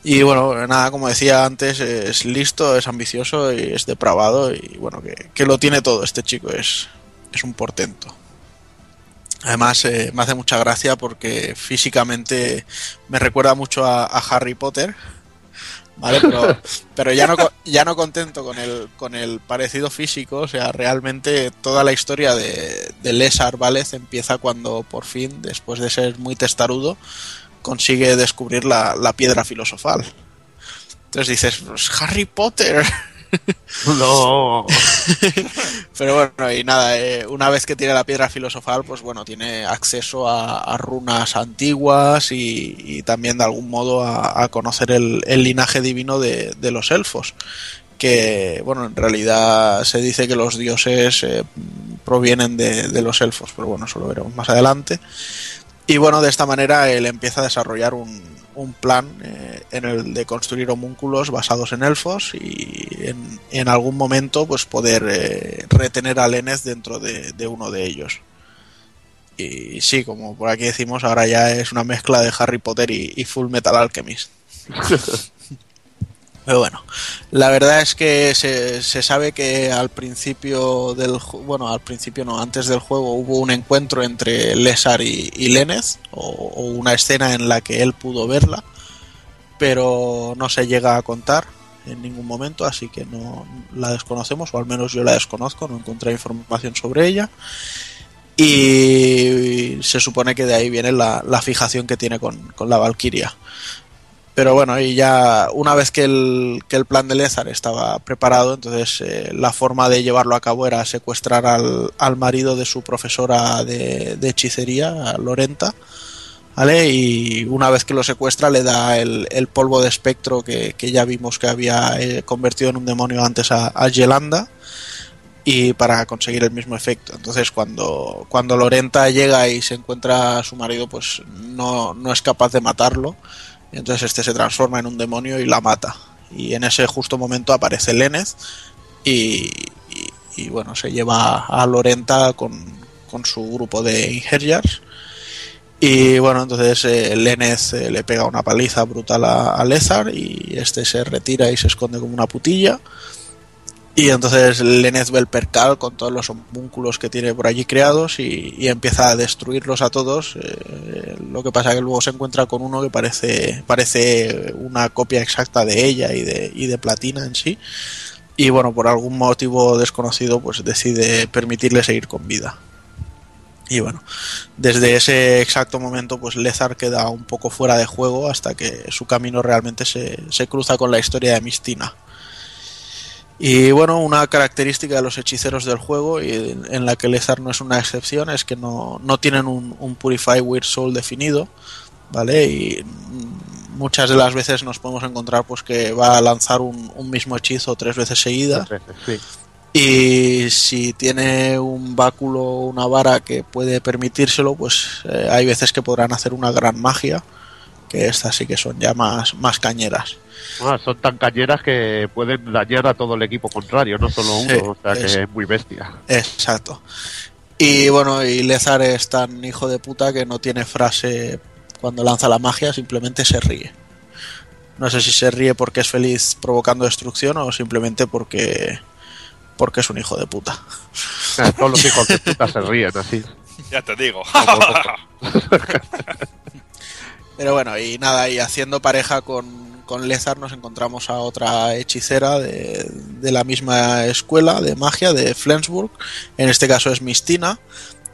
Y bueno, nada, como decía antes, es listo, es ambicioso y es depravado y bueno, que, que lo tiene todo este chico, es, es un portento. Además, eh, me hace mucha gracia porque físicamente me recuerda mucho a, a Harry Potter. ¿Vale? Pero, pero ya, no, ya no contento con el, con el parecido físico, o sea, realmente toda la historia de, de Les Arbalez empieza cuando por fin, después de ser muy testarudo, consigue descubrir la, la piedra filosofal. Entonces dices, "Pues Harry Potter. No. Pero bueno, y nada, eh, una vez que tiene la piedra filosofal, pues bueno, tiene acceso a, runas antiguas y, también de algún modo a, conocer el, linaje divino de, de los elfos. Que, bueno, en realidad se dice que los dioses eh, provienen de, de los elfos, pero bueno, eso lo veremos más adelante. Y bueno, de esta manera él empieza a desarrollar un, un plan eh, en el de construir homúnculos basados en elfos y en, algún momento pues poder eh, retener a Lenneth dentro de, uno de ellos. Y sí, como por aquí decimos, ahora ya es una mezcla de Harry Potter y Full Metal Alchemist. Pero bueno, la verdad es que se, se sabe que al principio del bueno, al principio no, antes del juego hubo un encuentro entre Lesar y, y Lenneth, o, una escena en la que él pudo verla, pero no se llega a contar en ningún momento, así que no la desconocemos, o al menos yo la desconozco, no encontré información sobre ella. Y se supone que de ahí viene la, la fijación que tiene con, con la Valkyria. Pero bueno, y ya una vez que el, que el plan de Lézar estaba preparado, entonces eh, la forma de llevarlo a cabo era secuestrar al, al marido de su profesora de, de hechicería, Lorenta, ¿vale? Y una vez que lo secuestra le da el, el polvo de espectro que, que ya vimos que había eh, convertido en un demonio antes a, a Yelanda y para conseguir el mismo efecto. Entonces cuando, cuando Lorenta llega y se encuentra a su marido, pues no, no es capaz de matarlo. Entonces este se transforma en un demonio y la mata. Y en ese justo momento aparece Lenneth y, bueno, se lleva a Lorenta con, con su grupo de Inherjars. Y bueno, entonces eh, Lenneth eh, le pega una paliza brutal a, a y este se retira y se esconde como una putilla. Y entonces Lenneth ve el percal con todos los homúnculos que tiene por allí creados y, y empieza a destruirlos a todos. eh, lo que pasa que luego se encuentra con uno que parece, parece una copia exacta de ella y de, y de Platina en sí. Y bueno, por algún motivo desconocido, pues decide permitirle seguir con vida. Y bueno, desde ese exacto momento, pues Lezar queda un poco fuera de juego hasta que su camino realmente se, se cruza con la historia de Mistina. Y bueno, una característica de los hechiceros del juego, y en la que Lezar no es una excepción, es que no, no tienen un, un Purify Weird Soul definido, ¿vale? Y muchas de las veces nos podemos encontrar pues que va a lanzar un, un mismo hechizo tres veces seguidas. Tres veces, sí. Y si tiene un báculo o una vara que puede permitírselo, pues eh, hay veces que podrán hacer una gran magia, que estas sí que son ya más, más cañeras. Ah, son tan cañeras que pueden dañar a todo el equipo contrario, no solo uno, Sí, o sea que es- es muy bestia. Exacto. Y bueno, y Lezar es tan hijo de puta que no tiene frase cuando lanza la magia, simplemente se ríe. No sé si se ríe porque es feliz provocando destrucción o simplemente porque porque es un hijo de puta. Ah, Todos los hijos de puta se ríen así. Ya te digo. Pero bueno, y nada, y haciendo pareja con, con Lezar nos encontramos a otra hechicera de, de la misma escuela de magia de Flensburg. En este caso es Mistina.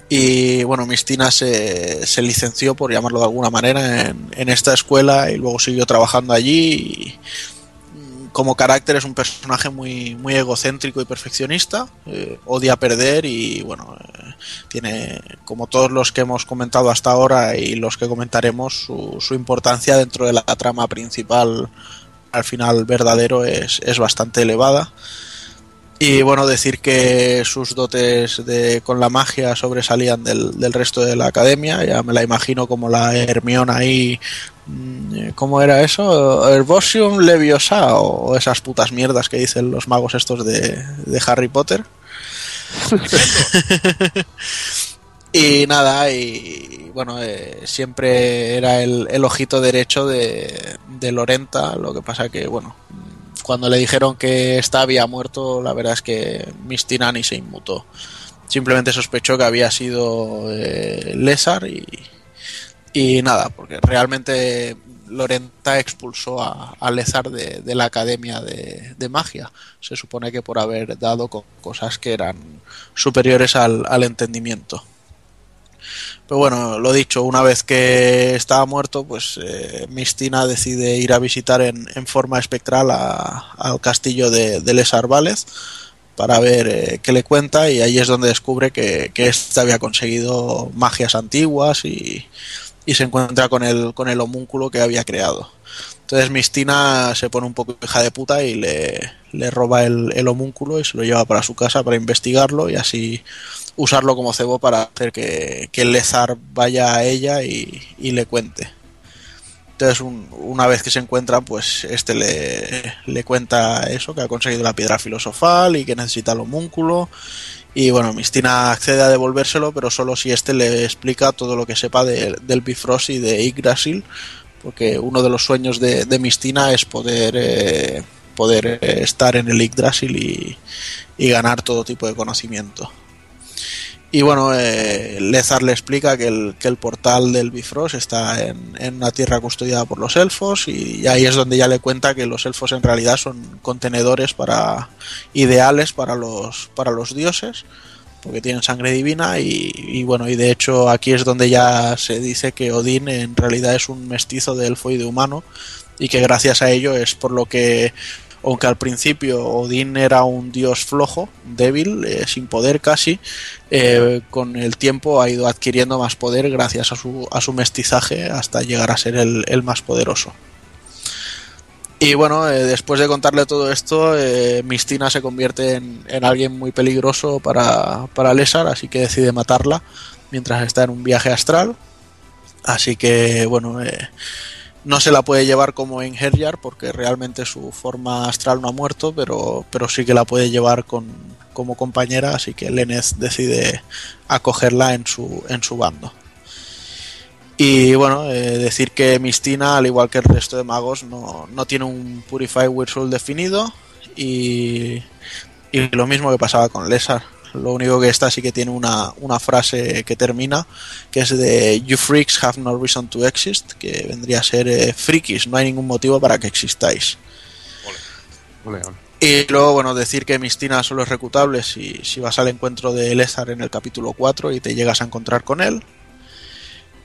Y bueno, Mistina se, se licenció, por llamarlo de alguna manera, en, en esta escuela y luego siguió trabajando allí. Como carácter es un personaje muy, muy egocéntrico y perfeccionista. eh, odia perder y bueno, eh, tiene, como todos los que hemos comentado hasta ahora y los que comentaremos, su, su importancia dentro de la trama principal, al final verdadero, es, es bastante elevada. Y bueno, decir que sus dotes de, con la magia sobresalían del, del resto de la academia. Ya me la imagino como la Hermione ahí. Mm, ¿Cómo era eso? Herbosium Leviosa o esas putas mierdas que dicen los magos estos de, Harry Potter. y nada, y bueno, eh, siempre era el, ojito derecho de, Lorenta. Lo que pasa que, bueno, cuando le dijeron que esta había muerto, la verdad es que Mistina ni se inmutó. Simplemente sospechó que había sido eh, Lésar y, y nada, porque realmente Lorenta expulsó a, a Lezar de, la academia de, magia. Se supone que por haber dado con cosas que eran superiores al, entendimiento. Pero bueno, lo dicho, una vez que estaba muerto, pues eh, Mistina decide ir a visitar en, en forma espectral al castillo de, de Les para ver eh, qué le cuenta y ahí es donde descubre que, que éste había conseguido magias antiguas y, y se encuentra con el, con el homúnculo que había creado. Entonces Mistina se pone un poco hija de puta y le, le roba el, el homúnculo y se lo lleva para su casa para investigarlo y así usarlo como cebo para hacer que, que el Lezar vaya a ella y, y le cuente. Entonces, un- una vez que se encuentran, pues este le, le cuenta eso, que ha conseguido la piedra filosofal y que necesita el homúnculo. Y bueno, Mistina accede a devolvérselo, pero solo si este le explica todo lo que sepa de- del Bifrost y de Yggdrasil, porque uno de los sueños de, de Mistina es poder, eh, poder eh, estar en el Yggdrasil y, y ganar todo tipo de conocimiento. Y bueno, eh, Lezar le explica que el, que el portal del Bifrost está en, en una tierra custodiada por los elfos y ahí es donde ya le cuenta que los elfos en realidad son contenedores para ideales para los, para los dioses porque tienen sangre divina y, y bueno, y de hecho aquí es donde ya se dice que Odín en realidad es un mestizo de elfo y de humano y que gracias a ello es por lo que aunque al principio Odín era un dios flojo, débil, eh, sin poder casi, eh, con el tiempo ha ido adquiriendo más poder gracias a su, a su mestizaje hasta llegar a ser el, el más poderoso. Y bueno, eh, después de contarle todo esto, Mistina se convierte en, en alguien muy peligroso para, para Lésar, así que decide matarla mientras está en un viaje astral. Así que bueno, eh, no se la puede llevar como en Herjar porque realmente su forma astral no ha muerto, pero, pero sí que la puede llevar con, como compañera, así que Lenez decide acogerla en su, en su bando. Y bueno, eh, decir que Mistina, al igual que el resto de magos, no, no tiene un Purify Soul definido y, y lo mismo que pasaba con Lesar. Lo único que esta sí que tiene una, una frase que termina, que es de You freaks have no reason to exist, que vendría a ser eh, frikis, no hay ningún motivo para que existáis. Ole, ole. Y luego, bueno, decir que Mistina solo es reclutable si, si vas al encuentro de Elezar en el capítulo 4 y te llegas a encontrar con él.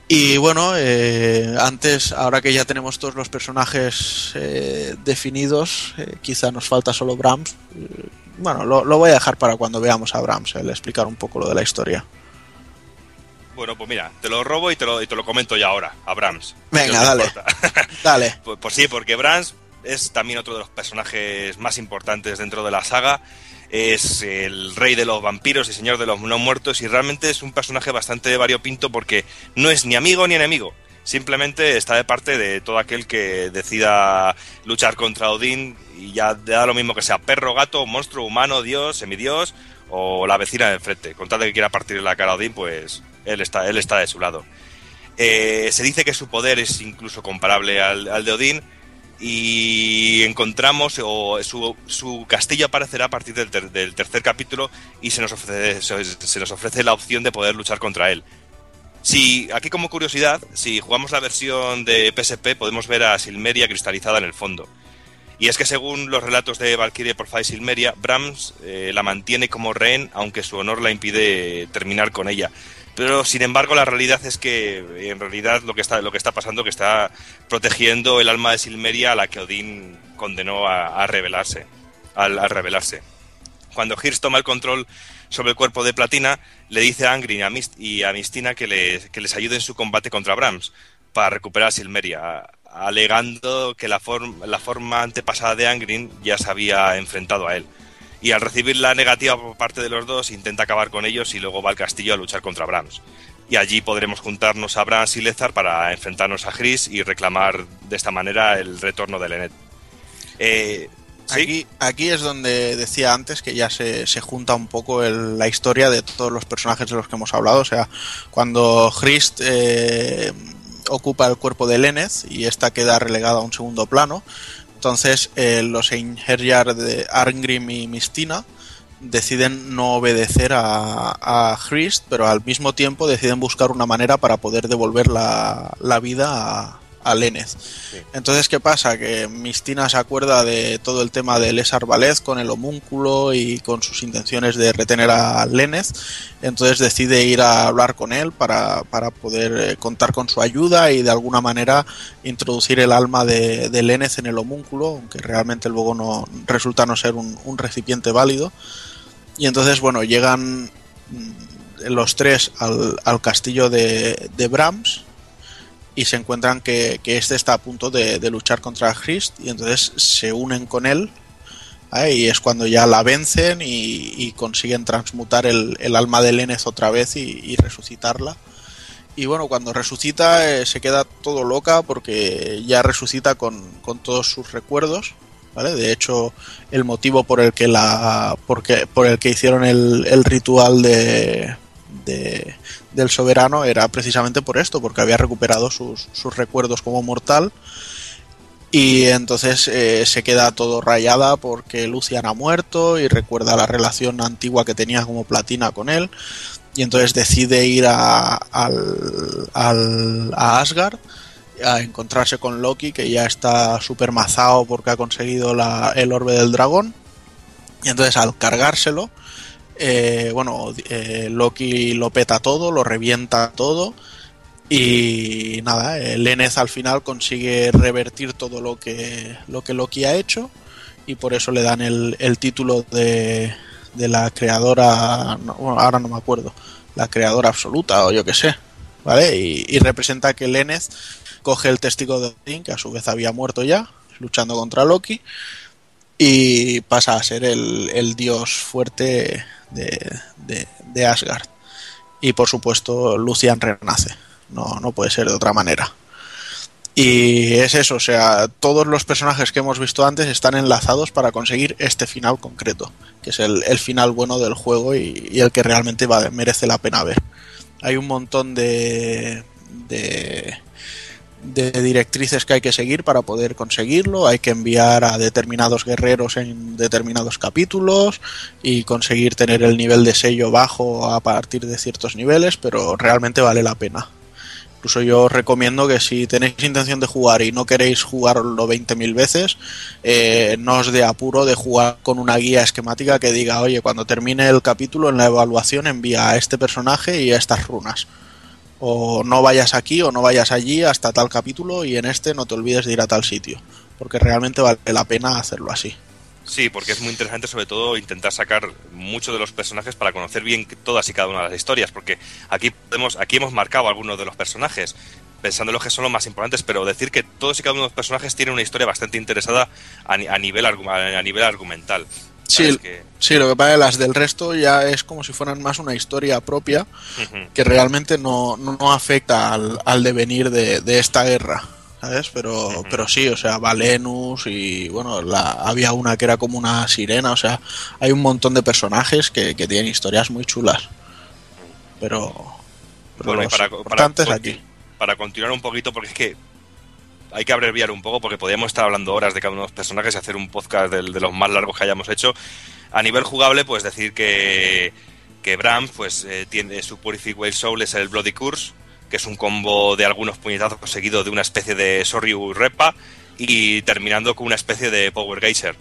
Y bueno, eh, antes, ahora que ya tenemos todos los personajes eh, definidos, eh, quizá nos falta solo Brahms. Bueno, lo, lo voy a dejar para cuando veamos a Brahms, el explicar un poco lo de la historia. Bueno, pues mira, te lo robo y te lo, y te lo comento ya ahora, a Brahms. Venga, dale. Dale. Pues, pues sí, porque Brahms es también otro de los personajes más importantes dentro de la saga. Es el rey de los vampiros y señor de los no muertos y realmente es un personaje bastante variopinto porque no es ni amigo ni enemigo. Simplemente está de parte de todo aquel que decida luchar contra Odín y ya da lo mismo que sea perro, gato, monstruo, humano, dios, semidios o la vecina de enfrente. Con tal de que quiera partirle la cara a Odín, pues él está, él está de su lado. Eh, se dice que su poder es incluso comparable al, de Odín y encontramos o su, su castillo aparecerá a partir del tercer capítulo y se nos, ofrece, se, se nos ofrece la opción de poder luchar contra él. Si, aquí como curiosidad, si jugamos la versión de PSP podemos ver a Silmeria cristalizada en el fondo. Y es que según los relatos de Valkyrie Porfa y Silmeria, Brahms eh, la mantiene como rehén, aunque su honor la impide terminar con ella. Pero sin embargo la realidad es que en realidad lo que está lo que está pasando que está protegiendo el alma de Silmeria a la que Odín condenó a, rebelarse, a rebelarse. Cuando Hirsch toma el control sobre el cuerpo de Platina, le dice a Angrin y a, Mistina que les, que les ayude en su combate contra Brahms para recuperar a Silmeria, alegando que la, la forma antepasada de Angrin ya se había enfrentado a él. Y al recibir la negativa por parte de los dos, intenta acabar con ellos y luego va al castillo a luchar contra Brahms. Y allí podremos juntarnos a Brahms y Lezar para enfrentarnos a Gris y reclamar de esta manera el retorno de Lenet. Eh, Aquí, aquí es donde decía antes que ya se, se junta un poco el- la historia de todos los personajes de los que hemos hablado. O sea, cuando Christ eh, ocupa el cuerpo de Lenneth y esta queda relegada a un segundo plano, entonces eh, los Einherjar de Arngrim y Mistina deciden no obedecer a, a Christ, pero al mismo tiempo deciden buscar una manera para poder devolver la, la vida a, a Lenneth. Entonces, ¿qué pasa? Que Mistina se acuerda de todo el tema del Esar Valez con el homúnculo y con sus intenciones de retener a Lenneth. Entonces decide ir a hablar con él para, para poder eh, contar con su ayuda y de alguna manera introducir el alma de, de Lenneth en el homúnculo, aunque realmente luego no resulta no ser un, un recipiente válido. Y entonces, bueno, llegan mm, los tres al, al castillo de, de Brahms y se encuentran que, que este está a punto de, luchar contra Christ y entonces se unen con él ¿vale? y es cuando ya la vencen y, consiguen transmutar el, alma de Lenneth otra vez y, y resucitarla. Y bueno, cuando resucita eh, se queda todo loca porque ya resucita con, con todos sus recuerdos. ¿Vale? De hecho, el motivo por el que la. Porque, por el que hicieron el, el ritual de, de- del soberano era precisamente por esto, porque había recuperado sus, sus recuerdos como mortal. Y entonces eh, se queda todo rayada porque Lucian ha muerto y recuerda la relación antigua que tenía como platina con él. Y entonces decide ir a, al, al- a Asgard a encontrarse con Loki, que ya está super mazado porque ha conseguido la- el orbe del dragón. Y entonces al cargárselo, eh, bueno, eh, Loki lo peta todo, lo revienta todo. Y nada, eh, Lenneth al final consigue revertir todo lo que, lo que Loki ha hecho. Y por eso le dan el, título de, la creadora. no, bueno, ahora no me acuerdo. La creadora absoluta o yo qué sé. ¿Vale? Y, representa que Lenneth coge el testigo de Odín, que a su vez había muerto ya, luchando contra Loki, y pasa a ser el, el dios fuerte de, de, de Asgard. Y por supuesto, Lucian renace. No, no puede ser de otra manera. Y es eso, o sea, todos los personajes que hemos visto antes están enlazados para conseguir este final concreto, que es el, el final bueno del juego y, el que realmente va- merece la pena ver. Hay un montón de, de, de directrices que hay que seguir para poder conseguirlo. Hay que enviar a determinados guerreros en determinados capítulos y conseguir tener el nivel de sello bajo a partir de ciertos niveles, pero realmente vale la pena. Incluso yo os recomiendo que si tenéis intención de jugar y no queréis jugarlo 20.000 veces, eh, no os dé apuro de jugar con una guía esquemática que diga, oye, cuando termine el capítulo en la evaluación envía a este personaje y a estas runas. O no vayas aquí o no vayas allí hasta tal capítulo y en este no te olvides de ir a tal sitio. Porque realmente vale la pena hacerlo así. Sí, porque es muy interesante sobre todo intentar sacar mucho de los personajes para conocer bien todas y cada una de las historias, porque aquí podemos, aquí hemos marcado algunos de los personajes, pensando en los que son los más importantes, pero decir que todos y cada uno de los personajes tienen una historia bastante interesada a, ni- a nivel, a nivel argumental. Sí, sí, lo que pasa es que las del resto ya es como si fueran más una historia propia que realmente no, no, afecta al, al devenir de, de esta guerra. ¿Sabes? Pero, pero sí, o sea, Valenus y bueno, la, había una que era como una sirena, o sea, hay un montón de personajes que, que tienen historias muy chulas. Pero, pero Bueno, y los para, importantes para, aquí. para continuar un poquito, porque es que hay que abreviar un poco, porque podríamos estar hablando horas de cada uno de los personajes y hacer un podcast de, los más largos que hayamos hecho. A nivel jugable, pues decir que, que Bram, pues eh, tiene su Purific Whale Soul es el Bloody Curse, que es un combo de algunos puñetazos seguido de una especie de Soryu Repa y terminando con una especie de Power Geyser.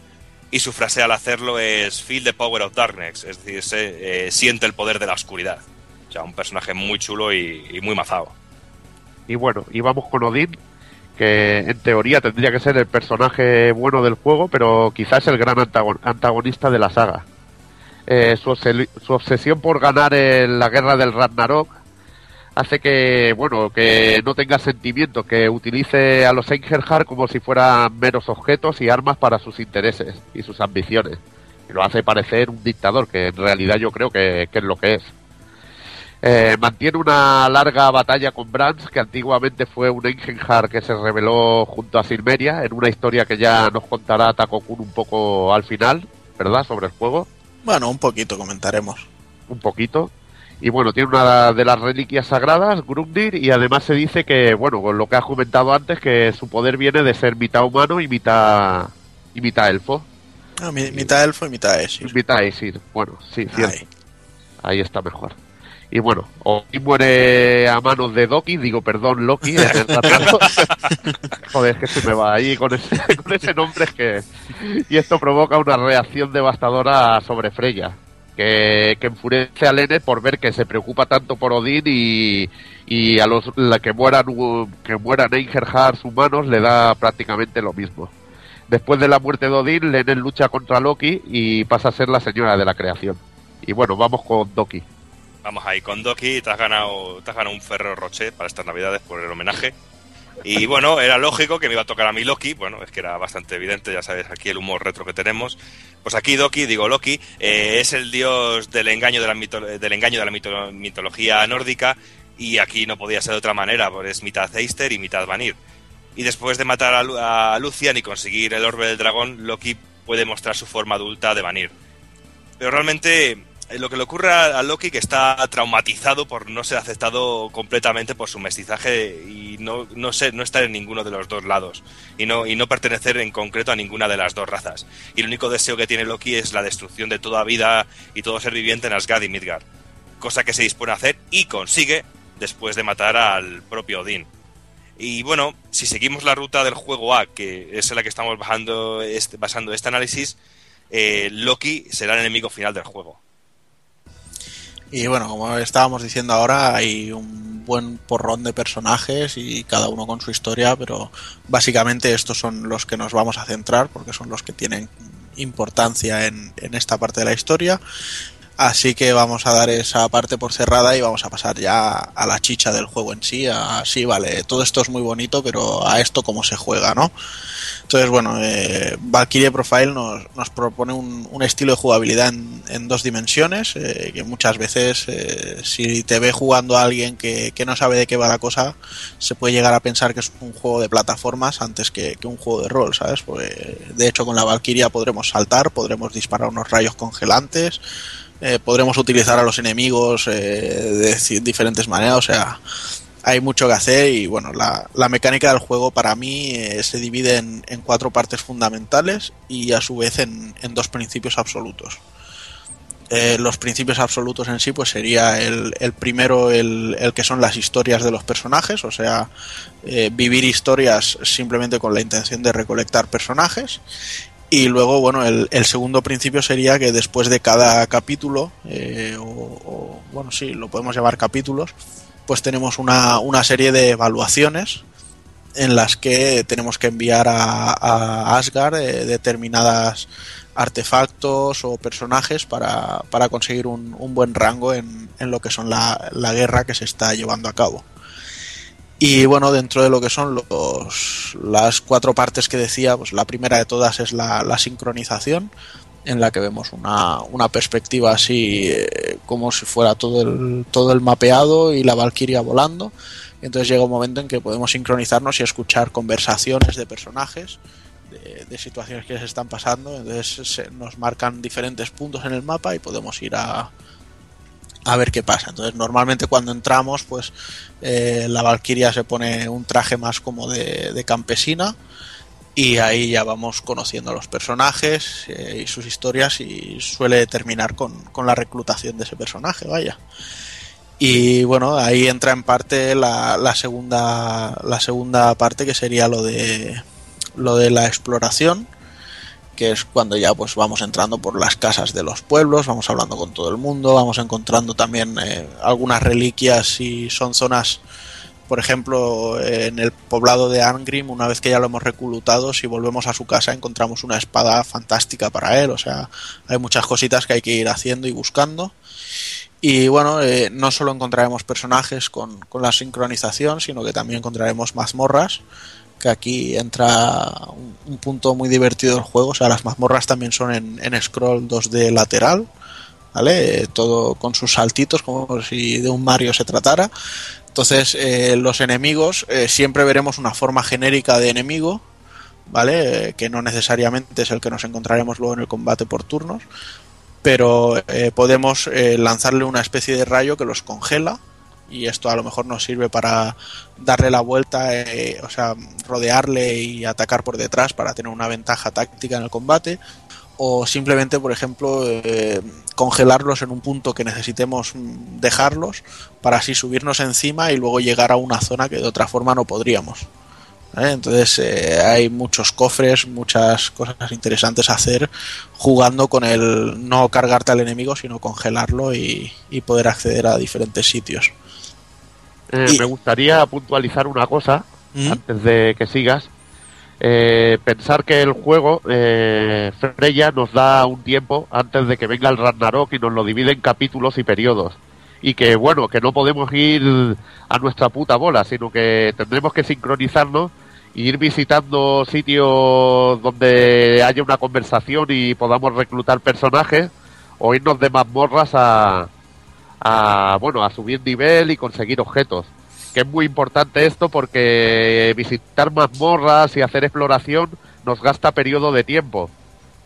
Y su frase al hacerlo es Feel the Power of Darkness, es decir, se, eh, siente el poder de la oscuridad. O sea, un personaje muy chulo y, y muy mazado. Y bueno, y vamos con Odín, que en teoría tendría que ser el personaje bueno del juego, pero quizás el gran antagon- antagonista de la saga. Eh, su, obse- su obsesión por ganar en la guerra del Ragnarok hace que, bueno, que no tenga sentimientos, que utilice a los Einherjar como si fueran meros objetos y armas para sus intereses y sus ambiciones. Y lo hace parecer un dictador, que en realidad yo creo que, que es lo que es. Eh, mantiene una larga batalla con Brands, que antiguamente fue un Einherjar que se rebeló junto a Silmeria, en una historia que ya nos contará Takokun un poco al final, ¿verdad? Sobre el juego Bueno, un poquito comentaremos. un poquito. Y bueno, tiene una de las reliquias sagradas, Grundir, y además se dice que, bueno, con lo que has comentado antes, que su poder viene de ser mitad humano y mitad, y mitad elfo. Ah, mi- mitad elfo y mitad Esir. Mitad Aesir. Bueno, sí, cierto. Ahí está mejor. Y bueno, Odín muere a manos de Doki, digo, perdón, Loki. Joder, es que se me va ahí con ese, con ese nombre es que... Y esto provoca una reacción devastadora sobre Freya, que, que enfurece a Lene por ver que se preocupa tanto por Odín y, y a los la que mueran que mueran Einherjars humanos le da prácticamente lo mismo. Después de la muerte de Odín, Lene lucha contra Loki y pasa a ser la señora de la creación. Y bueno, vamos con Doki. Vamos ahí con Doki, te has ganado, te has ganado un Ferro Rocher para estas navidades por el homenaje. Y bueno, era lógico que me iba a tocar a mí Loki, bueno, es que era bastante evidente, ya sabes, aquí el humor retro que tenemos. Pues aquí Doki, digo Loki, eh, es el dios del engaño de la, mito- del engaño de la mito- mitología nórdica y aquí no podía ser de otra manera, pues es mitad Eister y mitad Vanir. Y después de matar a, Lu- a Lucian y conseguir el orbe del dragón, Loki puede mostrar su forma adulta de Vanir. Pero realmente lo que le ocurre a a Loki que está traumatizado por no ser aceptado completamente por su mestizaje y no, no ser, no estar en ninguno de los dos lados y no, y no pertenecer en concreto a ninguna de las dos razas. Y el único deseo que tiene Loki es la destrucción de toda vida y todo ser viviente en Asgard y Midgard. Cosa que se dispone a hacer y consigue después de matar al propio Odín. Y bueno, si seguimos la ruta del juego A, que es en la que estamos bajando este- basando este análisis, eh, Loki será el enemigo final del juego. Y bueno, como estábamos diciendo ahora, hay un buen porrón de personajes y cada uno con su historia, pero básicamente estos son los que nos vamos a centrar porque son los que tienen importancia en, en esta parte de la historia. Así que vamos a dar esa parte por cerrada y vamos a pasar ya a la chicha del juego en sí. A, sí, vale, todo esto es muy bonito, pero a esto cómo se juega, ¿no? Entonces, bueno, eh, Valkyrie Profile nos, nos propone un, un estilo de jugabilidad en, en dos dimensiones, eh, que muchas veces, eh, si te ve jugando a alguien que, que no sabe de qué va la cosa, se puede llegar a pensar que es un juego de plataformas antes que, que un juego de rol, ¿sabes? Porque, de hecho, con la Valkyria podremos saltar, podremos disparar unos rayos congelantes, eh, podremos utilizar a los enemigos eh, de diferentes maneras, o sea, hay mucho que hacer y bueno, la, la mecánica del juego para mí eh, se divide en, en cuatro partes fundamentales y a su vez en, en dos principios absolutos. Eh, los principios absolutos en sí pues sería el, el primero el, el que son las historias de los personajes, o sea, vivir historias simplemente con la intención de recolectar personajes. Y luego, bueno, el, segundo principio sería que después de cada capítulo, eh, o, o, bueno, sí, lo podemos llamar capítulos, pues tenemos una, una serie de evaluaciones en las que tenemos que enviar a, a Asgard eh, determinadas artefactos o personajes para, para conseguir un, un buen rango en, en lo que son la, la guerra que se está llevando a cabo. Y bueno, dentro de lo que son los, las cuatro partes que decía, pues la primera de todas es la, la sincronización, en la que vemos una, una perspectiva así eh, como si fuera todo el, todo el mapeado y la Valkyria volando. Entonces llega un momento en que podemos sincronizarnos y escuchar conversaciones de personajes, de, de situaciones que se están pasando. Entonces se, nos marcan diferentes puntos en el mapa y podemos ir a, a ver qué pasa. Entonces, normalmente cuando entramos, pues eh, la Valkyria se pone un traje más como de, de campesina y ahí ya vamos conociendo a los personajes eh, y sus historias y suele terminar con, con, la reclutación de ese personaje, vaya. Y bueno, ahí entra en parte la, la, segunda la segunda parte que sería lo de lo de la exploración que es cuando ya pues vamos entrando por las casas de los pueblos, vamos hablando con todo el mundo, vamos encontrando también eh, algunas reliquias y son zonas, por ejemplo, en el poblado de Angrim, una vez que ya lo hemos reclutado, si volvemos a su casa encontramos una espada fantástica para él, o sea, hay muchas cositas que hay que ir haciendo y buscando. Y bueno, eh, no solo encontraremos personajes con, con la sincronización, sino que también encontraremos mazmorras que aquí entra un, un, punto muy divertido del juego. O sea, las mazmorras también son en, en scroll 2D lateral, ¿vale? Eh, todo con sus saltitos, como si de un Mario se tratara. Entonces, eh, los enemigos, eh, siempre veremos una forma genérica de enemigo, ¿vale? que no necesariamente es el que nos encontraremos luego en el combate por turnos, pero podemos lanzarle una especie de rayo que los congela y esto a lo mejor nos sirve para darle la vuelta, eh, o sea, rodearle y atacar por detrás para tener una ventaja táctica en el combate, o simplemente, por ejemplo, eh, congelarlos en un punto que necesitemos dejarlos para así subirnos encima y luego llegar a una zona que de otra forma no podríamos. ¿eh? Entonces hay muchos cofres, muchas cosas interesantes a hacer jugando con el no cargarte al enemigo, sino congelarlo y, y poder acceder a diferentes sitios. Eh, y... Me gustaría puntualizar una cosa ¿Mm? antes de que sigas. Eh, pensar que el juego, eh, Freya nos da un tiempo antes de que venga el Ragnarok y nos lo divide en capítulos y periodos. Y que bueno, que no podemos ir a nuestra puta bola, sino que tendremos que sincronizarnos e ir visitando sitios donde haya una conversación y podamos reclutar personajes o irnos de mazmorras a, a bueno a subir nivel y conseguir objetos que es muy importante esto porque visitar mazmorras y hacer exploración nos gasta periodo de tiempo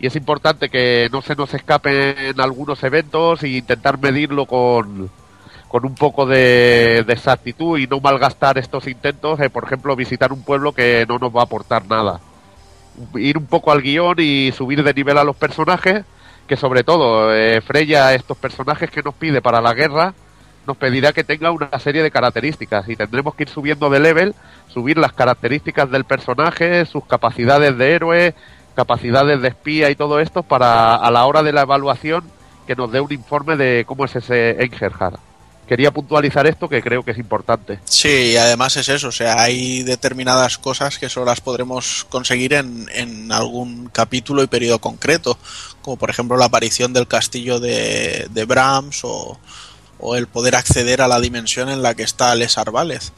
y es importante que no se nos escapen algunos eventos e intentar medirlo con, con un poco de, exactitud y no malgastar estos intentos, por ejemplo, visitar un pueblo que no nos va a aportar nada. Ir un poco al guion y subir de nivel a los personajes que sobre todo eh, Freya, estos personajes que nos pide para la guerra, nos pedirá que tenga una serie de características y tendremos que ir subiendo de level, subir las características del personaje, sus capacidades de héroe, capacidades de espía y todo esto para a la hora de la evaluación que nos dé un informe de cómo es ese Engerhard quería puntualizar esto que creo que es importante. Sí, y además es eso, o sea, hay determinadas cosas que solo las podremos conseguir en, en algún capítulo y periodo concreto, como por ejemplo la aparición del castillo de, Brahms o, el poder acceder a la dimensión en la que está Lesar Vález.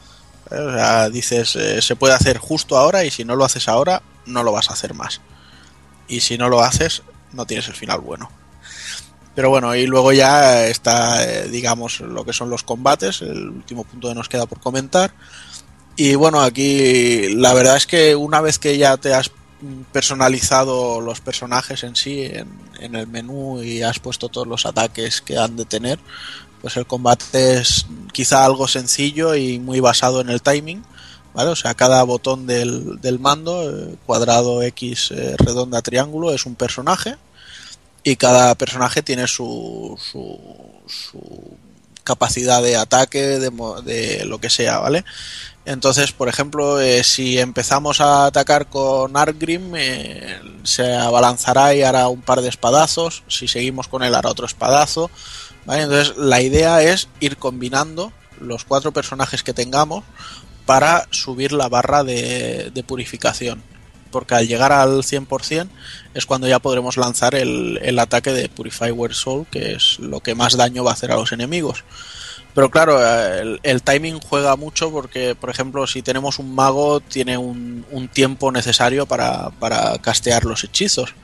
¿Eh? O sea, dices, eh, se puede hacer justo ahora y si no lo haces ahora, no lo vas a hacer más. Y si no lo haces, no tienes el final bueno. Pero bueno, y luego ya está, eh, digamos, lo que son los combates, el último punto que nos queda por comentar. Y bueno, aquí la verdad es que una vez que ya te has personalizado los personajes en sí en, el menú y has puesto todos los ataques que han de tener, pues el combate es quizá algo sencillo y muy basado en el timing. ¿Vale? O sea, cada botón del, del mando, eh, cuadrado, X, eh, redonda, triángulo, es un personaje y cada personaje tiene su, su, su capacidad de ataque, de, de, lo que sea, ¿vale? Entonces, por ejemplo, eh, si empezamos a atacar con Argrim, eh, se abalanzará y hará un par de espadazos. Si seguimos con él, hará otro espadazo. Entonces, la idea es ir combinando los cuatro personajes que tengamos para subir la barra de, purificación. Porque al llegar al 100% es cuando ya podremos lanzar el, ataque de Purify Soul, que es lo que más daño va a hacer a los enemigos. Pero claro, eh, el, timing juega mucho porque, por ejemplo, si tenemos un mago, tiene un, un tiempo necesario para, para castear los hechizos.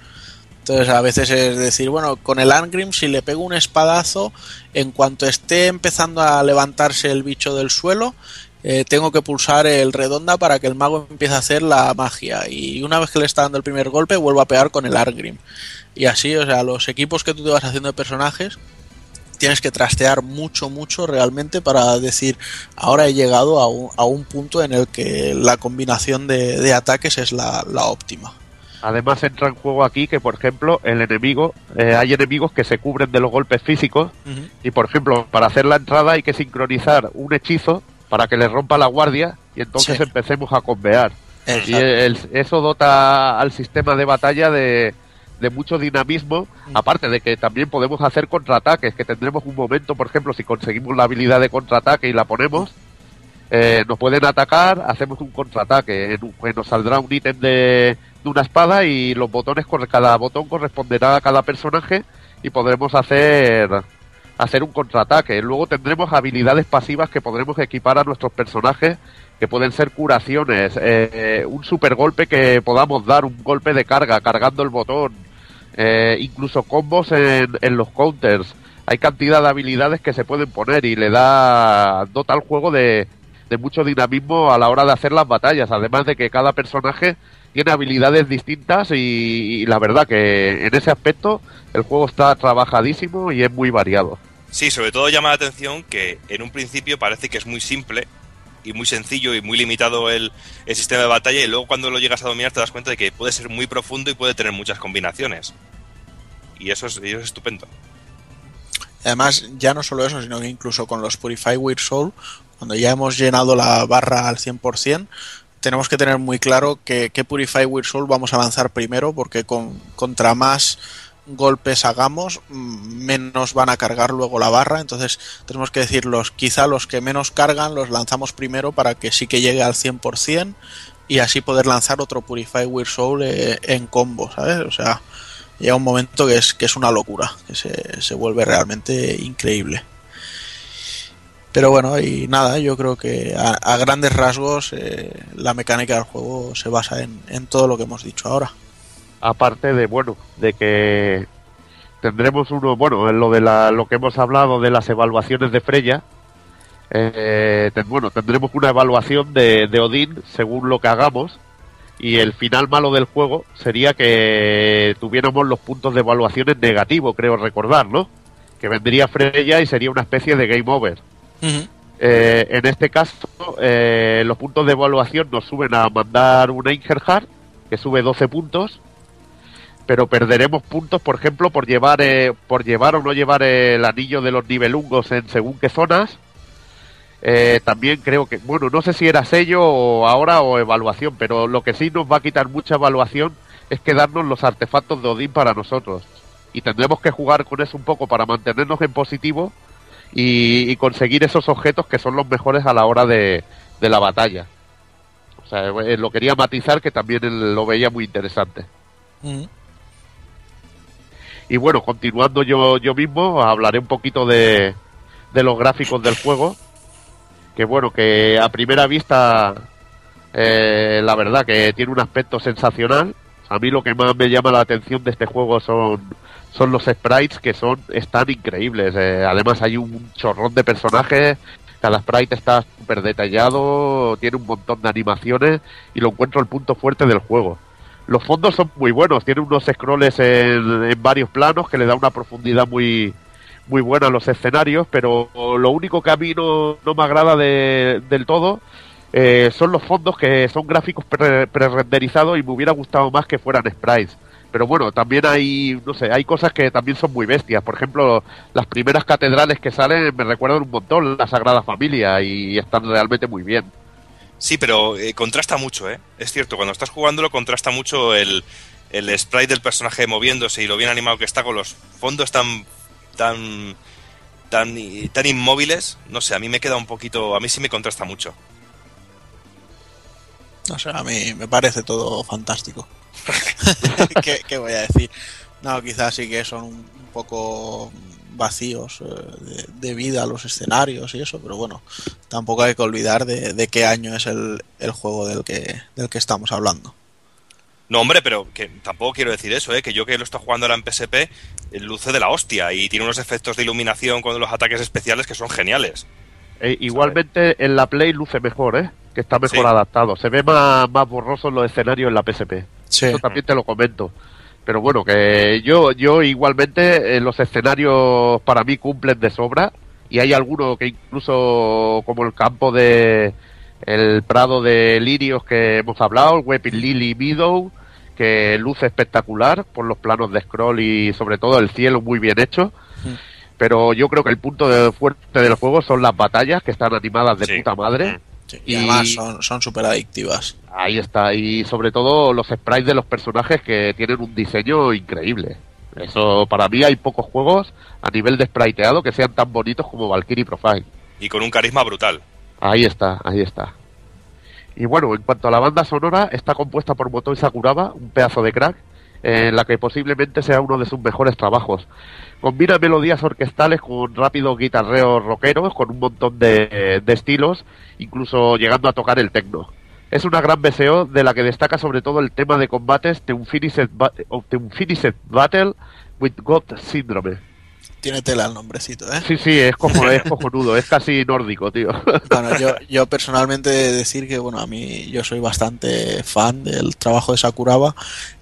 Entonces a veces es decir, bueno, con el Angrim si le pego un espadazo, en cuanto esté empezando a levantarse el bicho del suelo, eh, tengo que pulsar el redonda para que el mago empiece a hacer la magia. Y una vez que le está dando el primer golpe, vuelvo a pegar con el Angrim. Y así, o sea, los equipos que tú te vas haciendo de personajes, tienes que trastear mucho, mucho realmente para decir, ahora he llegado a un, a un punto en el que la combinación de, de ataques es la, la óptima. Además entra en juego aquí que, por ejemplo, el enemigo, eh, hay enemigos que se cubren de los golpes físicos y, por ejemplo, para hacer la entrada hay que sincronizar un hechizo para que le rompa la guardia y entonces Sí. empecemos a convear. Y el- eso dota al sistema de batalla de, de mucho dinamismo, aparte de que también podemos hacer contraataques, que tendremos un momento, por ejemplo, si conseguimos la habilidad de contraataque y la ponemos, eh, nos pueden atacar, hacemos un contraataque, en un- que nos saldrá un ítem de, una espada y los botones, cada botón corresponderá a cada personaje y podremos hacer hacer un contraataque. Luego tendremos habilidades pasivas que podremos equipar a nuestros personajes, que pueden ser curaciones, eh, un super golpe que podamos dar, un golpe de carga, cargando el botón, eh, incluso combos en, en los counters. Hay cantidad de habilidades que se pueden poner y le da dota al juego de, de mucho dinamismo a la hora de hacer las batallas, además de que cada personaje tiene habilidades distintas y, y la verdad que en ese aspecto el juego está trabajadísimo y es muy variado. Sí, sobre todo llama la atención que en un principio parece que es muy simple y muy sencillo y muy limitado el, sistema de batalla y luego cuando lo llegas a dominar te das cuenta de que puede ser muy profundo y puede tener muchas combinaciones. Y eso es, estupendo. Además, ya no solo eso, sino que incluso con los Purify Weird Soul, cuando ya hemos llenado la barra al 100%, tenemos que tener muy claro que, qué Purify Weird Soul vamos a lanzar primero, porque con, contra más golpes hagamos, mm, menos van a cargar luego la barra. Entonces, tenemos que decir, los, quizá los que menos cargan los lanzamos primero para que sí que llegue al 100% y así poder lanzar otro Purify Weird Soul eh, en combo, ¿sabes? O sea, llega un momento que es, que es una locura, que se, se vuelve realmente increíble. Pero bueno, y nada, yo creo que a, a grandes rasgos eh, la mecánica del juego se basa en, en todo lo que hemos dicho ahora. Aparte de bueno de que tendremos uno bueno en lo de la, lo que hemos hablado de las evaluaciones de Freya eh, ten- bueno tendremos una evaluación de, de Odín según lo que hagamos y el final malo del juego sería que tuviéramos los puntos de evaluación en negativo creo recordar no que vendría Freya y sería una especie de game over. Eh, en este caso, eh, los puntos de evaluación nos suben a mandar un Einherjar, que sube 12 puntos, pero perderemos puntos, por ejemplo, por llevar eh, por llevar o no llevar el anillo de los nivelungos en según qué zonas. Eh, también creo que, bueno, no sé si era sello o ahora o evaluación, pero lo que sí nos va a quitar mucha evaluación es quedarnos los artefactos de Odín para nosotros. Y tendremos que jugar con eso un poco para mantenernos en positivo y, conseguir esos objetos que son los mejores a la hora de, la batalla. O sea, eh, lo quería matizar que también lo veía muy interesante. Y bueno, continuando yo, yo mismo, hablaré un poquito de, de los gráficos del juego. Que bueno, que a primera vista, eh, la verdad que tiene un aspecto sensacional. A mí lo que más me llama la atención de este juego son, son los sprites que son están increíbles. Eh, además hay un chorrón de personajes, cada sprite está súper detallado, tiene un montón de animaciones y lo encuentro el punto fuerte del juego. Los fondos son muy buenos, tiene unos scrolls en, en varios planos que le da una profundidad muy, muy buena a los escenarios, pero lo único que a mí no, no me agrada de- del todo eh, son los fondos que son gráficos pre- pre-renderizados y me hubiera gustado más que fueran sprites. Pero bueno, también hay, no sé, hay cosas que también son muy bestias. Por ejemplo, las primeras catedrales que salen me recuerdan un montón la Sagrada Familia y están realmente muy bien. Sí, pero eh, contrasta mucho, ¿eh? Es cierto, cuando estás jugándolo contrasta mucho el, el sprite del personaje moviéndose y lo bien animado que está con los fondos tan tan tan tan inmóviles. No sé, a mí me queda un poquito, a mí sí me contrasta mucho. No sé, a mí me parece todo fantástico. ¿Qué, qué voy a decir? No, quizás sí que son un poco vacíos eh, de, de vida los escenarios y eso, pero bueno, tampoco hay que olvidar de, de qué año es el, el juego del que, del que estamos hablando. No, hombre, pero que tampoco quiero decir eso, ¿eh? que yo que lo estoy jugando ahora en PSP, eh, luce de la hostia y tiene unos efectos de iluminación con los ataques especiales que son geniales. Eh, igualmente en la Play luce mejor, ¿eh? Que está mejor Sí. adaptado. Se ve más, más borroso los escenarios en la PSP. Sí. Eso también te lo comento. Pero bueno, que yo, yo igualmente eh, los escenarios para mí cumplen de sobra y hay algunos que incluso como el campo de el prado de lirios que hemos hablado, el Weeping Lily Meadow, que luce espectacular por los planos de scroll y sobre todo el cielo muy bien hecho. Pero yo creo que el punto de fuerte del juego son las batallas que están animadas de Sí. puta madre. Sí, y, Y- además son son súper adictivas. Ahí está, y sobre todo los sprites de los personajes que tienen un diseño increíble. Eso, para mí hay pocos juegos a nivel de spriteado que sean tan bonitos como Valkyrie Profile. Y con un carisma brutal. Ahí está, ahí está. Y bueno, en cuanto a la banda sonora, está compuesta por Motoi Sakuraba, un pedazo de crack, en la que posiblemente sea uno de sus mejores trabajos. Combina melodías orquestales con rápidos guitarreos rockeros, con un montón de, de estilos, incluso llegando a tocar el techno. Es una gran BSO de la que destaca sobre todo el tema de combates The Unfinished, Ba- The Unfinished Battle with God Syndrome. Tiene tela el nombrecito, ¿eh? Sí, sí, es, cojo- es cojonudo, es casi nórdico, tío. Bueno, yo, yo personalmente decir que, bueno, a mí yo soy bastante fan del trabajo de Sakuraba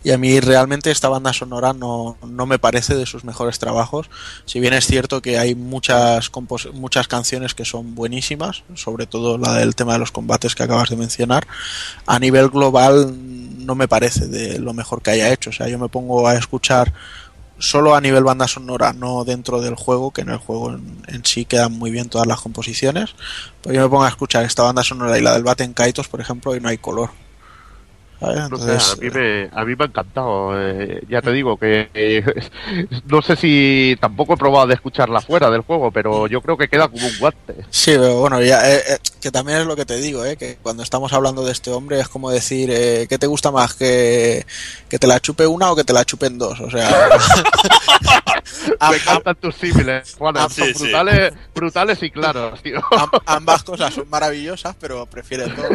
y a mí realmente esta banda sonora no, no me parece de sus mejores trabajos. Si bien es cierto que hay muchas, compos- muchas canciones que son buenísimas, sobre todo la del tema de los combates que acabas de mencionar, a nivel global no me parece de lo mejor que haya hecho. O sea, yo me pongo a escuchar solo a nivel banda sonora, no dentro del juego, que en el juego en, en sí quedan muy bien todas las composiciones. Pues yo me pongo a escuchar esta banda sonora y la del Baten Kaitos, por ejemplo, y no hay color. Sé, Entonces, a, mí me, a mí me ha encantado. eh, ya te digo que eh, no sé si tampoco he probado de escucharla fuera del juego, pero yo creo que queda como un guante. Sí, pero bueno, ya, eh, eh, que también es lo que te digo, eh, que cuando estamos hablando de este hombre es como decir, eh, ¿qué te gusta más? ¿Que, ¿Que te la chupe una o que te la chupen dos? O sea, Me encantan tus símiles, Juana. Sí, son sí. brutales, brutales y claros, tío. am- ambas cosas son maravillosas, pero prefiero todo.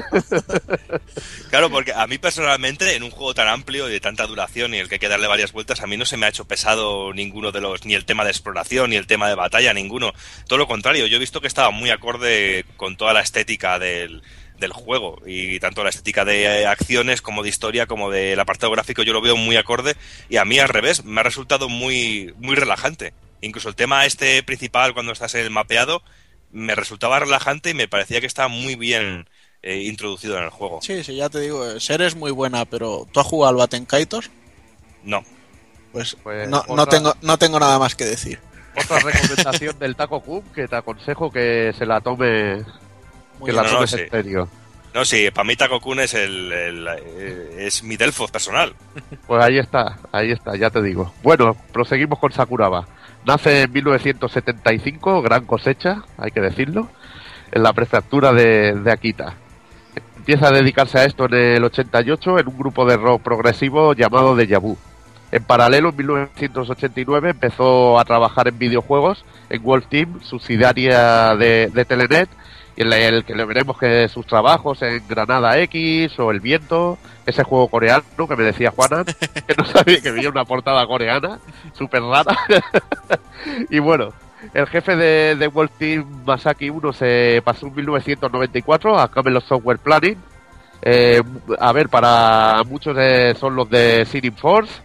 Claro, porque a mí personalmente, en un juego tan amplio y de tanta duración y el que hay que darle varias vueltas, a mí no se me ha hecho pesado ninguno de los, ni el tema de exploración, ni el tema de batalla, ninguno. Todo lo contrario, yo he visto que estaba muy acorde con toda la estética del, del juego. Y tanto la estética de acciones como de historia como del apartado gráfico yo lo veo muy acorde. Y a mí al revés me ha resultado muy muy relajante. Incluso el tema este principal cuando estás en el mapeado me resultaba relajante y me parecía que estaba muy bien eh, introducido en el juego Sí, sí, ya te digo, Ser es muy buena, pero ¿tú has jugado al Baten Kaitos? no Pues, Pues no, no, tengo, no tengo nada más que decir. Otra recomendación del Taco Kun que te aconsejo que se la tome, Muy que la no, tomes no, en sí. serio. no sí para mí Taco Kun es el, el- eh, es mi Delfos personal Pues ahí está, ahí está, ya te digo. Bueno, proseguimos con Sakuraba. Nace en 1975, gran cosecha, hay que decirlo, en la prefectura de, de Akita. Empieza a dedicarse a esto en el 88 en un grupo de rock progresivo llamado Deja Vu. En paralelo, en 1989 empezó a trabajar en videojuegos en Wolf Team, subsidiaria de, de Telenet, y en el que le veremos que sus trabajos en Granada X o El Viento, ese juego coreano que me decía Juana, que no sabía que había una portada coreana, súper rara. y bueno, el jefe de, de Wolf Team, Masaki 1, se pasó en 1994 a Camelot Software Planning. Eh, a ver, para muchos eh, son los de City Force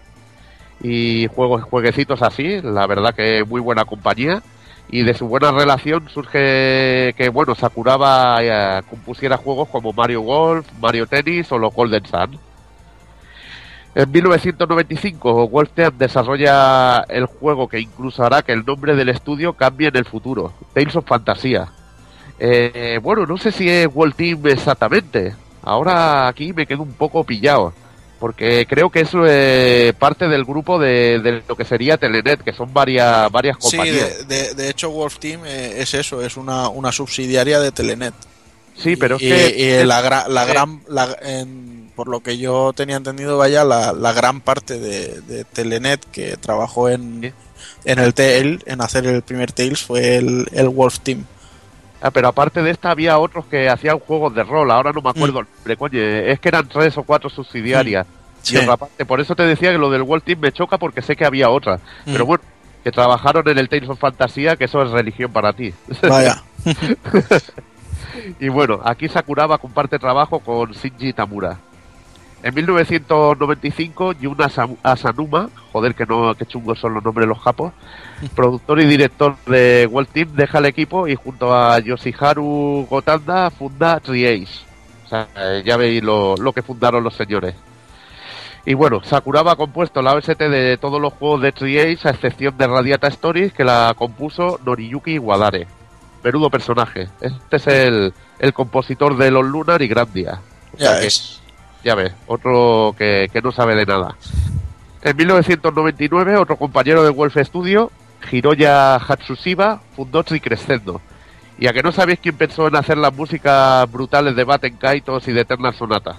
y juegos, jueguecitos así, la verdad que muy buena compañía. Y de su buena relación surge que, bueno, Sakuraba eh, compusiera juegos como Mario Golf, Mario Tennis o los Golden Sun. En 1995, Wolf Team desarrolla el juego que incluso hará que el nombre del estudio cambie en el futuro, Tales of Fantasía. Eh, bueno, no sé si es Wolf Team exactamente. Ahora aquí me quedo un poco pillado, porque creo que eso es parte del grupo de, de lo que sería Telenet, que son varias, varias Sí, compañías. de, de- de hecho Wolf Team eh, es eso, es una, una subsidiaria de Telenet. Sí, pero es que... y la, la eh, gran, la- en- por lo que yo tenía entendido, vaya, la, la gran parte de, de Telenet que trabajó en, en el Tail, en hacer el primer Tales, fue el, el Wolf Team. Ah, pero aparte de esta había otros que hacían juegos de rol, ahora no me acuerdo el nombre, coño, es que eran tres o cuatro subsidiarias. Sí. Y otra parte, por eso te decía que lo del World Team me choca porque sé que había otra. Mm. Pero bueno, que trabajaron en el Tales of Fantasía, que eso es religión para ti. Vaya. y bueno, aquí Sakuraba comparte trabajo con Shinji Tamura. En 1995, Yuna Asanuma, joder que no, que chungos son los nombres de los japos, productor y director de World Team, deja el equipo y junto a Yoshiharu Gotanda funda Triace. O sea, eh, ya veis lo, lo que fundaron los señores. Y bueno, Sakuraba ha compuesto la OST de todos los juegos de Triace, a excepción de Radiata Stories, que la compuso Noriyuki Wadare. Menudo personaje. Este es el, el compositor de Los Lunar y Grandia. O sea Ya que- ves. Ya ves, otro que, que no sabe de nada. En 1999, otro compañero de Wolf Studio, Hiroya Hatsushiba, fundó Tricrescendo. Y a que no sabéis quién pensó en hacer las músicas brutales de Batten Kaitos y de Eternal Sonata.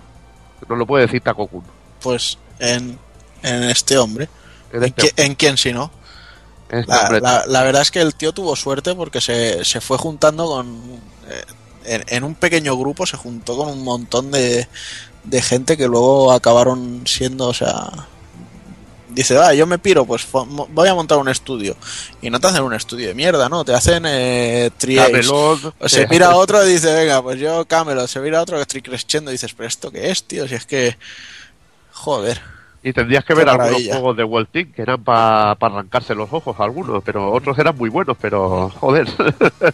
Nos lo puede decir Takokun. Pues en, en este hombre. En ¿En, este- qui- en quién si no? este La, hombre. la- la verdad es que el tío tuvo suerte porque se, se fue juntando con. eh, en, en un pequeño grupo se juntó con un montón de, de gente que luego acabaron siendo, o sea. Dice, ah, yo me piro, pues voy a montar un estudio. Y no te hacen un estudio de mierda, ¿no? Te hacen eh. Camelot, O se mira otro y dice, venga, pues yo Camelot. Se mira otro que estoy creciendo y dices, pero ¿esto qué es, tío? Si es que. Joder. Y tendrías que ver algunos juegos de World Team que eran para arrancarse los ojos algunos, pero otros eran muy buenos, pero joder.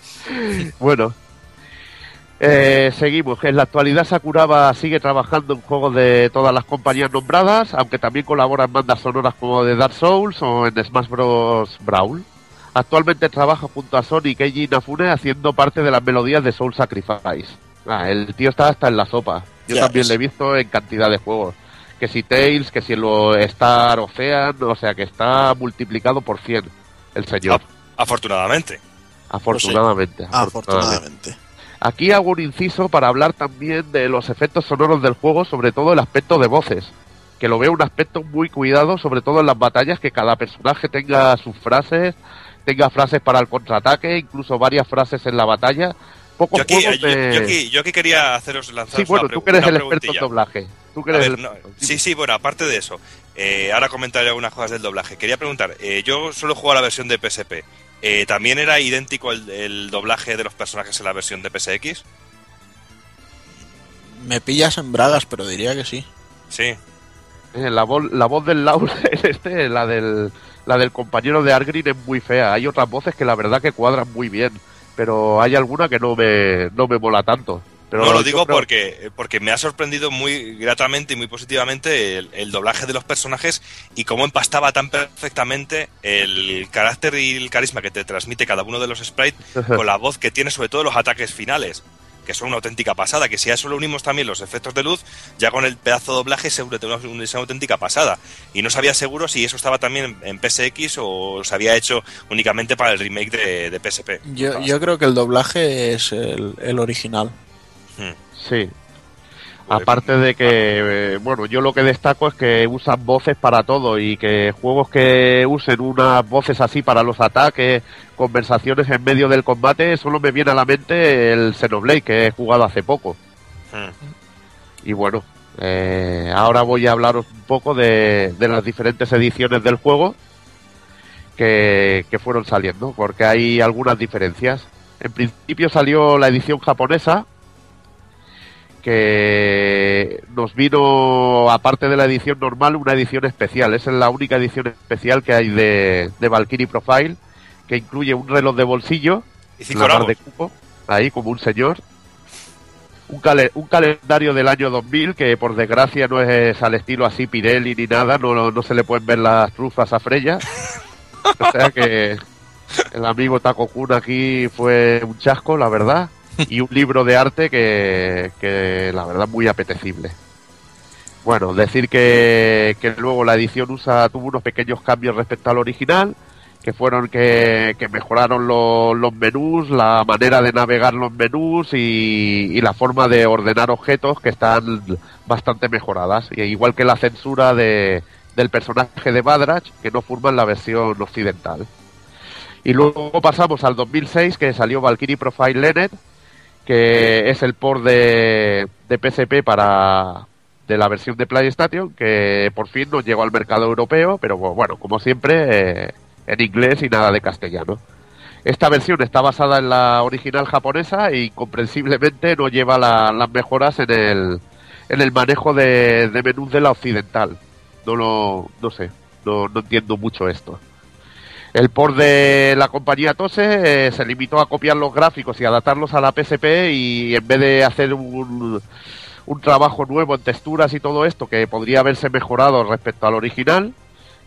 bueno. Eh, seguimos. En la actualidad Sakuraba sigue trabajando en juegos de todas las compañías nombradas, aunque también colabora en bandas sonoras como de Dark Souls o en Smash Bros. Brawl. Actualmente trabaja junto a Sonic Eiji Inafune haciendo parte de las melodías de Soul Sacrifice. Ah, el tío está hasta en la sopa. Yo también le he visto en cantidad de juegos. Que si Tails, que si lo Star Ocean, o sea que está multiplicado por 100 el señor. Afortunadamente. Afortunadamente. Afortunadamente. Aquí hago un inciso para hablar también de los efectos sonoros del juego, sobre todo el aspecto de voces. Que lo veo un aspecto muy cuidado, sobre todo en las batallas, que cada personaje tenga sus frases, tenga frases para el contraataque, incluso varias frases en la batalla. Pocos Yo aquí, juegos yo, de- yo aquí, yo aquí quería haceros lanzar Sí, bueno, tú que eres el experto en doblaje. Tú que A eres ver, el- no, sí, sí, bueno, aparte de eso, eh, ahora comentaré algunas cosas del doblaje. Quería preguntar, eh, yo solo juego a la versión de PSP. Eh, ¿También era idéntico el, el doblaje de los personajes en la versión de PSX? Me pillas en bragas, pero diría que sí. Sí. Eh, la, voz, la voz del Laur, este, la del, la del compañero de Argrin es muy fea. Hay otras voces que la verdad que cuadran muy bien, pero hay alguna que no me, no me mola tanto. Pero no lo digo creo- porque, porque me ha sorprendido muy gratamente y muy positivamente el, el doblaje de los personajes y cómo empastaba tan perfectamente el carácter y el carisma que te transmite cada uno de los sprites con la voz que tiene sobre todo los ataques finales, que son una auténtica pasada, que si a eso le unimos también los efectos de luz, ya con el pedazo de doblaje se une una, una auténtica pasada. Y no sabía seguro si eso estaba también en, en PSX o se había hecho únicamente para el remake de, de PSP. Yo, yo creo que el doblaje es el, el original. Sí. Aparte de que, eh, bueno, yo lo que destaco es que usan voces para todo y que juegos que usen unas voces así para los ataques, conversaciones en medio del combate, solo me viene a la mente el Xenoblade que he jugado hace poco. Y bueno, eh, ahora voy a hablaros un poco de, de las diferentes ediciones del juego que, que fueron saliendo, porque hay algunas diferencias. En principio salió la edición japonesa, que nos vino, aparte de la edición normal, una edición especial. Esa es la única edición especial que hay de, de Valkyrie Profile, que incluye un reloj de bolsillo, Y cinco la de cupo, ahí como un señor, un, cale- un calendario del año 2000 que por desgracia no es al estilo así Pirelli ni nada, no, no se le pueden ver las trufas a Freya. O sea que el amigo Taco Kun aquí fue un chasco, la verdad. Y un libro de arte que, que la verdad muy apetecible. Bueno, decir que, que luego la edición USA tuvo unos pequeños cambios respecto al original. que fueron que, que mejoraron lo- los menús, la manera de navegar los menús y, la forma de ordenar objetos que están bastante mejoradas. Y igual que la censura de, del personaje de Badrach, que no forman la versión occidental. Y luego pasamos al 2006 que salió Valkyrie Profile Leonard, que es el port de, de PSP para de la versión de PlayStation, que por fin nos llegó al mercado europeo, pero bueno, como siempre, eh, en inglés y nada de castellano. Esta versión está basada en la original japonesa y comprensiblemente no lleva la- las mejoras en el, en el manejo de, de menús de la occidental. No lo, no sé, no, no entiendo mucho esto. El port de la compañía Tose eh, se limitó a copiar los gráficos y adaptarlos a la PSP y en vez de hacer un, un trabajo nuevo en texturas y todo esto que podría haberse mejorado respecto al original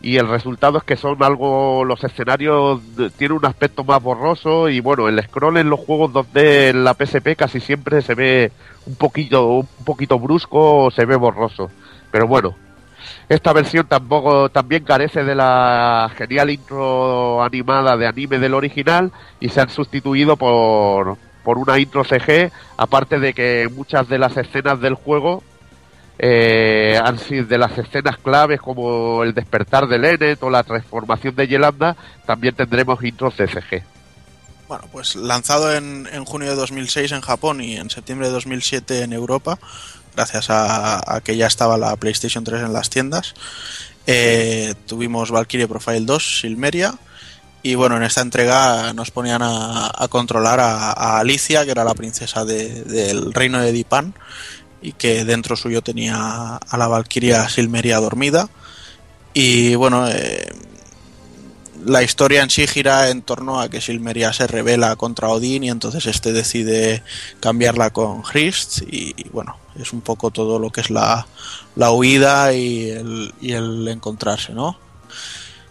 y el resultado es que son algo los escenarios tienen un aspecto más borroso y bueno el scroll en los juegos 2D en la PSP casi siempre se ve un poquito un poquito brusco o se ve borroso. Pero bueno esta versión tampoco también carece de la genial intro animada de anime del original y se han sustituido por, por una intro CG, aparte de que muchas de las escenas del juego eh, han sido de las escenas claves como el despertar de Lenet o la transformación de Yelanda, también tendremos intros de CG. Bueno, pues lanzado en, en junio de 2006 en Japón y en septiembre de 2007 en Europa, gracias a, que ya estaba la PlayStation 3 en las tiendas, eh, tuvimos Valkyrie Profile 2, Silmeria, y bueno, en esta entrega nos ponían a, controlar a, Alicia, que era la princesa de- del reino de Dipan, y que dentro suyo tenía a la Valkyria Silmeria dormida. Y bueno, eh, la historia en sí gira en torno a que Silmeria se revela contra Odín y entonces este decide cambiarla con Hrist y, y bueno, es un poco todo lo que es la, la huida y el, y el encontrarse, ¿no?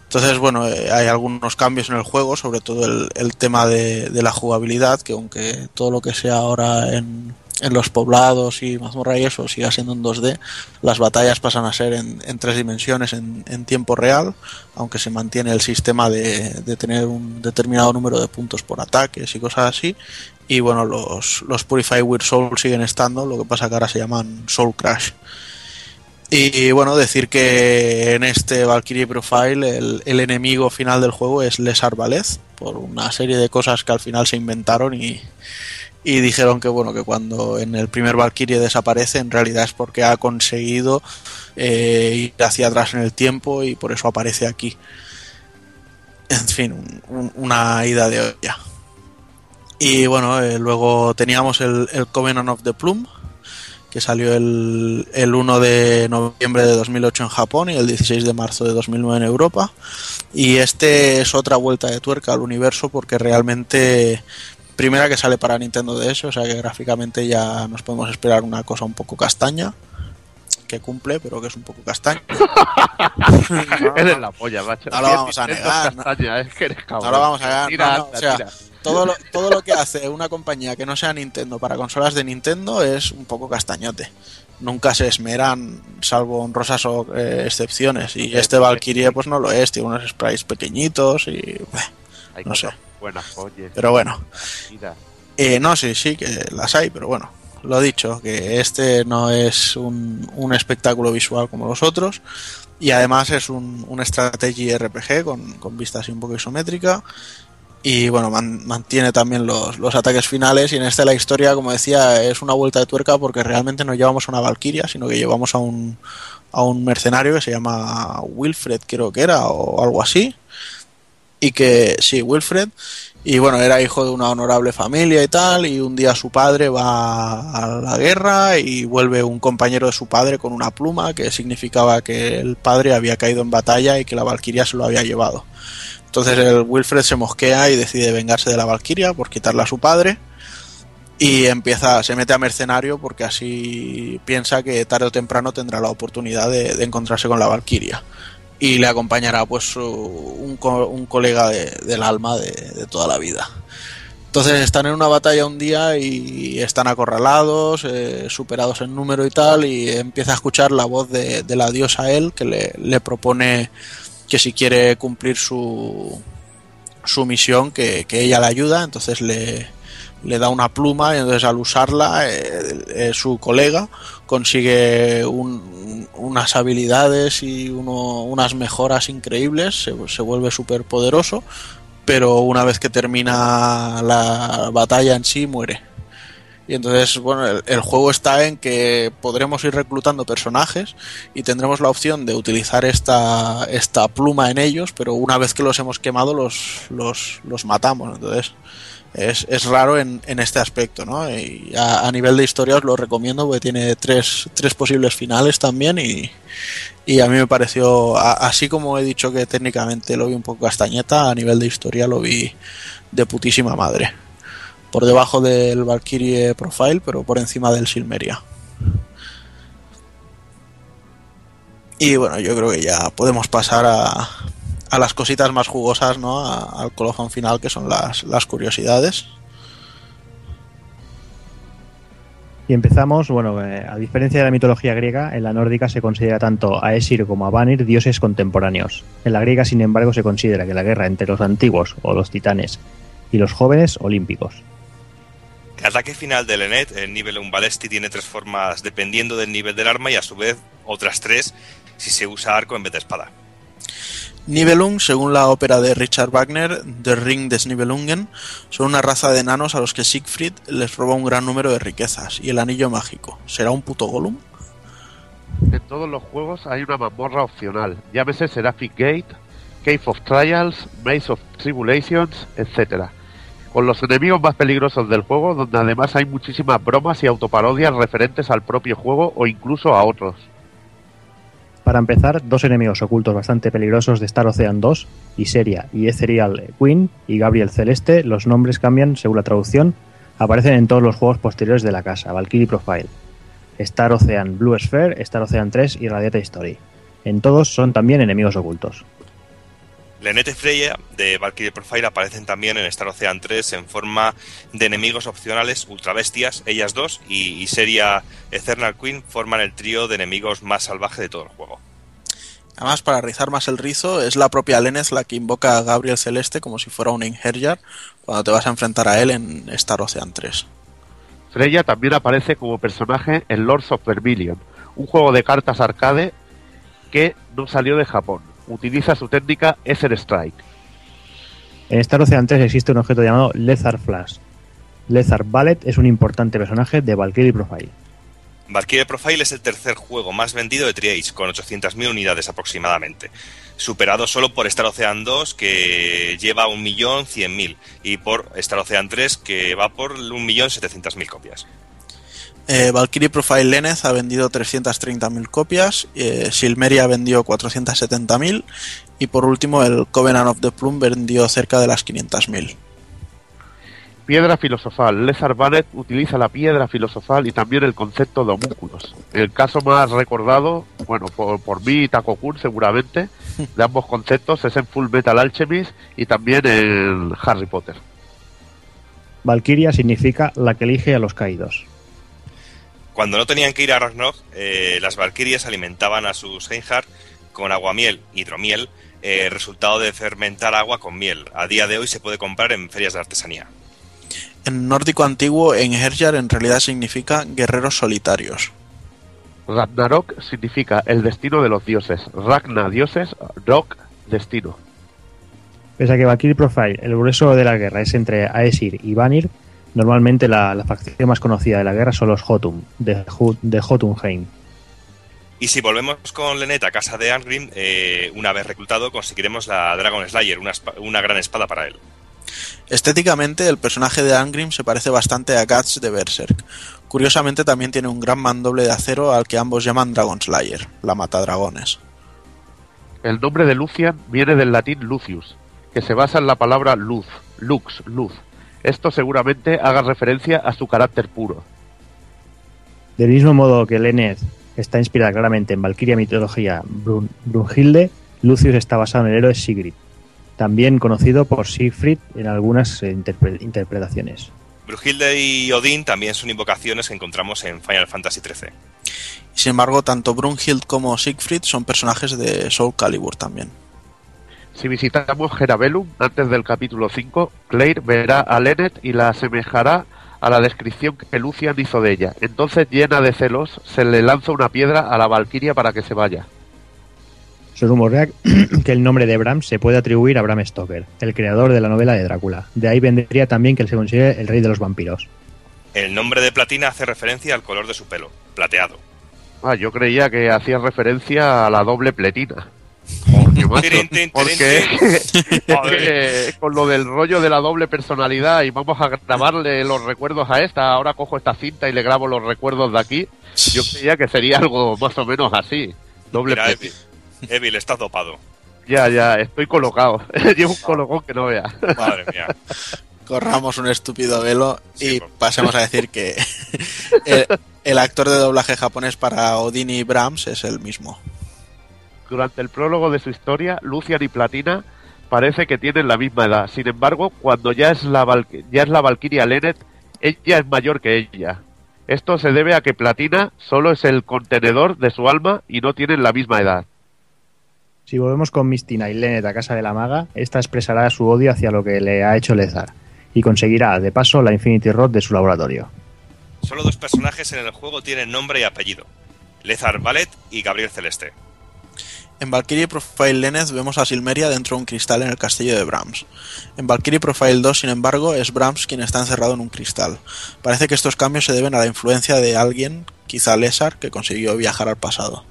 Entonces, bueno, eh, hay algunos cambios en el juego, sobre todo el, tema de, de la jugabilidad, que aunque todo lo que sea ahora en, en los poblados y mazmorra y eso siga siendo en 2D, las batallas pasan a ser en, en tres dimensiones en, en tiempo real, aunque se mantiene el sistema de, de tener un determinado número de puntos por ataques y cosas así. Y bueno, los, los Purify Weird Soul siguen estando, lo que pasa que ahora se llaman Soul Crash. Y bueno, decir que en este Valkyrie Profile el, el enemigo final del juego es Les Arbalez, por una serie de cosas que al final se inventaron y, y dijeron que bueno que cuando en el primer Valkyrie desaparece en realidad es porque ha conseguido eh, ir hacia atrás en el tiempo y por eso aparece aquí. En fin, un- un- una ida de olla. Y bueno, eh, luego teníamos el, el Covenant of the Plume, que salió el, el 1 de noviembre de 2008 en Japón y el 16 de marzo de 2009 en Europa. Y este es otra vuelta de tuerca al universo porque realmente, primera que sale para Nintendo DS, o sea que gráficamente ya nos podemos esperar una cosa un poco castaña, que cumple, pero que es un poco castaña. Eres la polla, macho. No lo vamos a negar, ¿no? castaña, es que eres cabrón. No lo vamos a negar, Tira, no, no, anda, o sea, tira. todo lo, todo lo que hace una compañía que no sea Nintendo para consolas de Nintendo es un poco castañote. Nunca se esmeran, salvo honrosas o, eh, excepciones. Y este Valkyrie pues no lo es, tiene unos sprites pequeñitos y... Hay no sé. cosas buenas, oye. Pero bueno. Eh, no, sí, sí, que las hay, pero bueno, lo dicho, que este no es un, un espectáculo visual como los otros. Y además es un, un strategy RPG con, con vista así un poco isométrica. Y bueno, man- mantiene también los, los ataques finales. Y en este la historia, como decía, es una vuelta de tuerca porque realmente no llevamos a una Valkyria, sino que llevamos a un, a un mercenario que se llama Wilfred, creo que era, o algo así. Y que, sí, Wilfred. Y bueno, era hijo de una honorable familia y tal, y un día su padre va a la guerra y vuelve un compañero de su padre con una pluma que significaba que el padre había caído en batalla y que la Valquiria se lo había llevado. Entonces el Wilfred se mosquea y decide vengarse de la Valquiria por quitarla a su padre y empieza, se mete a mercenario porque así piensa que tarde o temprano tendrá la oportunidad de, de encontrarse con la Valquiria y le acompañará pues su- un, co- un colega de- del alma de, de toda la vida. Entonces están en una batalla un día y están acorralados, eh, superados en número y tal, y empieza a escuchar la voz de, la diosa él que le, le propone que si quiere cumplir su, su misión que, que ella le ayuda, entonces le, le da una pluma y entonces al usarla eh, eh, su colega consigue un- unas habilidades y uno- unas mejoras increíbles, se, se vuelve súper poderoso, pero una vez que termina la batalla en sí muere. Y entonces, bueno, el, el juego está en que podremos ir reclutando personajes y tendremos la opción de utilizar esta, esta pluma en ellos, pero una vez que los hemos quemado los, los, los matamos. Entonces, es, es raro en, en este aspecto, ¿no? Y a, nivel de historia os lo recomiendo porque tiene tres, tres posibles finales también y, y a mí me pareció, así como he dicho que técnicamente lo vi un poco castañeta, a nivel de historia lo vi de putísima madre. Por debajo del Valkyrie Profile, pero por encima del Silmeria. Y bueno, yo creo que ya podemos pasar a, a las cositas más jugosas, ¿no? A- al colofón final, que son las, las curiosidades. Y empezamos, bueno, eh, a diferencia de la mitología griega, en la nórdica se considera tanto a Esir como a Vanir dioses contemporáneos. En la griega, sin embargo, se considera que la guerra entre los antiguos o los titanes y los jóvenes olímpicos. El ataque final del Enet, el nivel un Balesti, tiene tres formas dependiendo del nivel del arma y a su vez otras tres si se usa arco en vez de espada. Nibelung, según la ópera de Richard Wagner, The Ring des Nibelungen, son una raza de enanos a los que Siegfried les roba un gran número de riquezas. ¿Y el anillo mágico? ¿Será un puto Gollum? En todos los juegos hay una mazmorra opcional, llámese Seraphic Gate, Cave of Trials, Maze of Tribulations, etc. Con los enemigos más peligrosos del juego, donde además hay muchísimas bromas y autoparodias referentes al propio juego o incluso a otros. Para empezar, dos enemigos ocultos bastante peligrosos de Star Ocean 2, Iseria y Ethereal Queen y Gabriel Celeste, los nombres cambian según la traducción, aparecen en todos los juegos posteriores de la casa, Valkyrie Profile. Star Ocean Blue Sphere, Star Ocean 3 y Radiata History. En todos son también enemigos ocultos. Lenette y Freya de Valkyrie Profile aparecen también en Star Ocean 3 en forma de enemigos opcionales ultra bestias, ellas dos, y, y Seria Eternal Queen forman el trío de enemigos más salvaje de todo el juego. Además, para rizar más el rizo, es la propia Lenneth la que invoca a Gabriel Celeste como si fuera un Inherjar cuando te vas a enfrentar a él en Star Ocean 3. Freya también aparece como personaje en Lords of Vermilion, un juego de cartas arcade que no salió de Japón. Utiliza su técnica Ether Strike. En Star Ocean 3 existe un objeto llamado Lezar Flash. Lezar Ballet es un importante personaje de Valkyrie Profile. Valkyrie Profile es el tercer juego más vendido de Triage, con 800.000 unidades aproximadamente, superado solo por Star Ocean 2, que lleva 1.100.000, y por Star Ocean 3, que va por 1.700.000 copias. Eh, Valkyrie Profile Lenneth ha vendido 330.000 copias, eh, Silmeria vendió 470.000 y por último el Covenant of the Plume vendió cerca de las 500.000. Piedra filosofal. Lezar Bannet utiliza la piedra filosofal y también el concepto de homúnculos. El caso más recordado, bueno, por, por mí y Takokun seguramente, de ambos conceptos es en Full Metal Alchemist y también en Harry Potter. Valkyria significa la que elige a los caídos. Cuando no tenían que ir a Ragnarok, eh, las Valkyries alimentaban a sus Reinhardt con aguamiel, hidromiel, eh, resultado de fermentar agua con miel. A día de hoy se puede comprar en ferias de artesanía. En nórdico antiguo, Enherjar en realidad significa guerreros solitarios. Ragnarok significa el destino de los dioses. Ragna, dioses, Rock, destino. Pese a que Valkyrie Profile, el grueso de la guerra es entre Aesir y Vanir, normalmente la, la facción más conocida de la guerra son los Jotun, de, de Jotunheim. Y si volvemos con Lenet a casa de Angrim, eh, una vez reclutado conseguiremos la Dragon Slayer, una gran espada para él. Estéticamente, el personaje de Angrim se parece bastante a Guts de Berserk. Curiosamente, también tiene un gran mandoble de acero al que ambos llaman Dragon Slayer, la matadragones. El nombre de Lucian viene del latín Lucius, que se basa en la palabra luz, lux, luz. Esto seguramente haga referencia a su carácter puro. Del mismo modo que Lenneth está inspirada claramente en Valkyria mitología Brun- Brunhilde, Lucius está basado en el héroe Sigrid, también conocido por Siegfried en algunas eh, interpre- interpretaciones. Brujilde y Odín también son invocaciones que encontramos en Final Fantasy XIII. Sin embargo, tanto Brunhild como Siegfried son personajes de Soul Calibur también. Si visitamos Gerabellum antes del capítulo 5, Claire verá a Lennet y la asemejará a la descripción que Lucian hizo de ella. Entonces, llena de celos, se le lanza una piedra a la Valquiria para que se vaya. Se rumorea que el nombre de Bram se puede atribuir a Bram Stoker, el creador de la novela de Drácula. De ahí vendría también que él se considere el rey de los vampiros. El nombre de Platina hace referencia al color de su pelo, plateado. Ah, yo creía que hacía referencia a la doble pletina. Porque, que con lo del rollo de la doble personalidad y vamos a grabarle los recuerdos a esta, ahora cojo esta cinta y le grabo los recuerdos de aquí, yo creía que sería algo más o menos así. Doble Mira. Evil, Evil, estás dopado. Ya, ya, estoy colocado. Llevo un colocón que no vea. Madre mía. Corramos un estúpido velo Sí, y por- pasemos a decir que el, el actor de doblaje japonés para Odin y Brahms es el mismo. Durante el prólogo de su historia, Lucian y Platina parece que tienen la misma edad. Sin embargo, cuando ya es la, Val- ya es la Valkyria Lennet, ella es mayor que ella. Esto se debe a que Platina solo es el contenedor de su alma y no tienen la misma edad. Si volvemos con Mistina y Lennet a casa de la maga, esta expresará su odio hacia lo que le ha hecho Lezar y conseguirá, de paso, la Infinity Rod de su laboratorio. Solo dos personajes en el juego tienen nombre y apellido. Lezar Ballet y Gabriel Celeste. En Valkyrie Profile Lenneth vemos a Silmeria dentro de un cristal en el castillo de Brahms. En Valkyrie Profile 2, sin embargo, es Brahms quien está encerrado en un cristal. Parece que estos cambios se deben a la influencia de alguien, quizá Lesar, que consiguió viajar al pasado.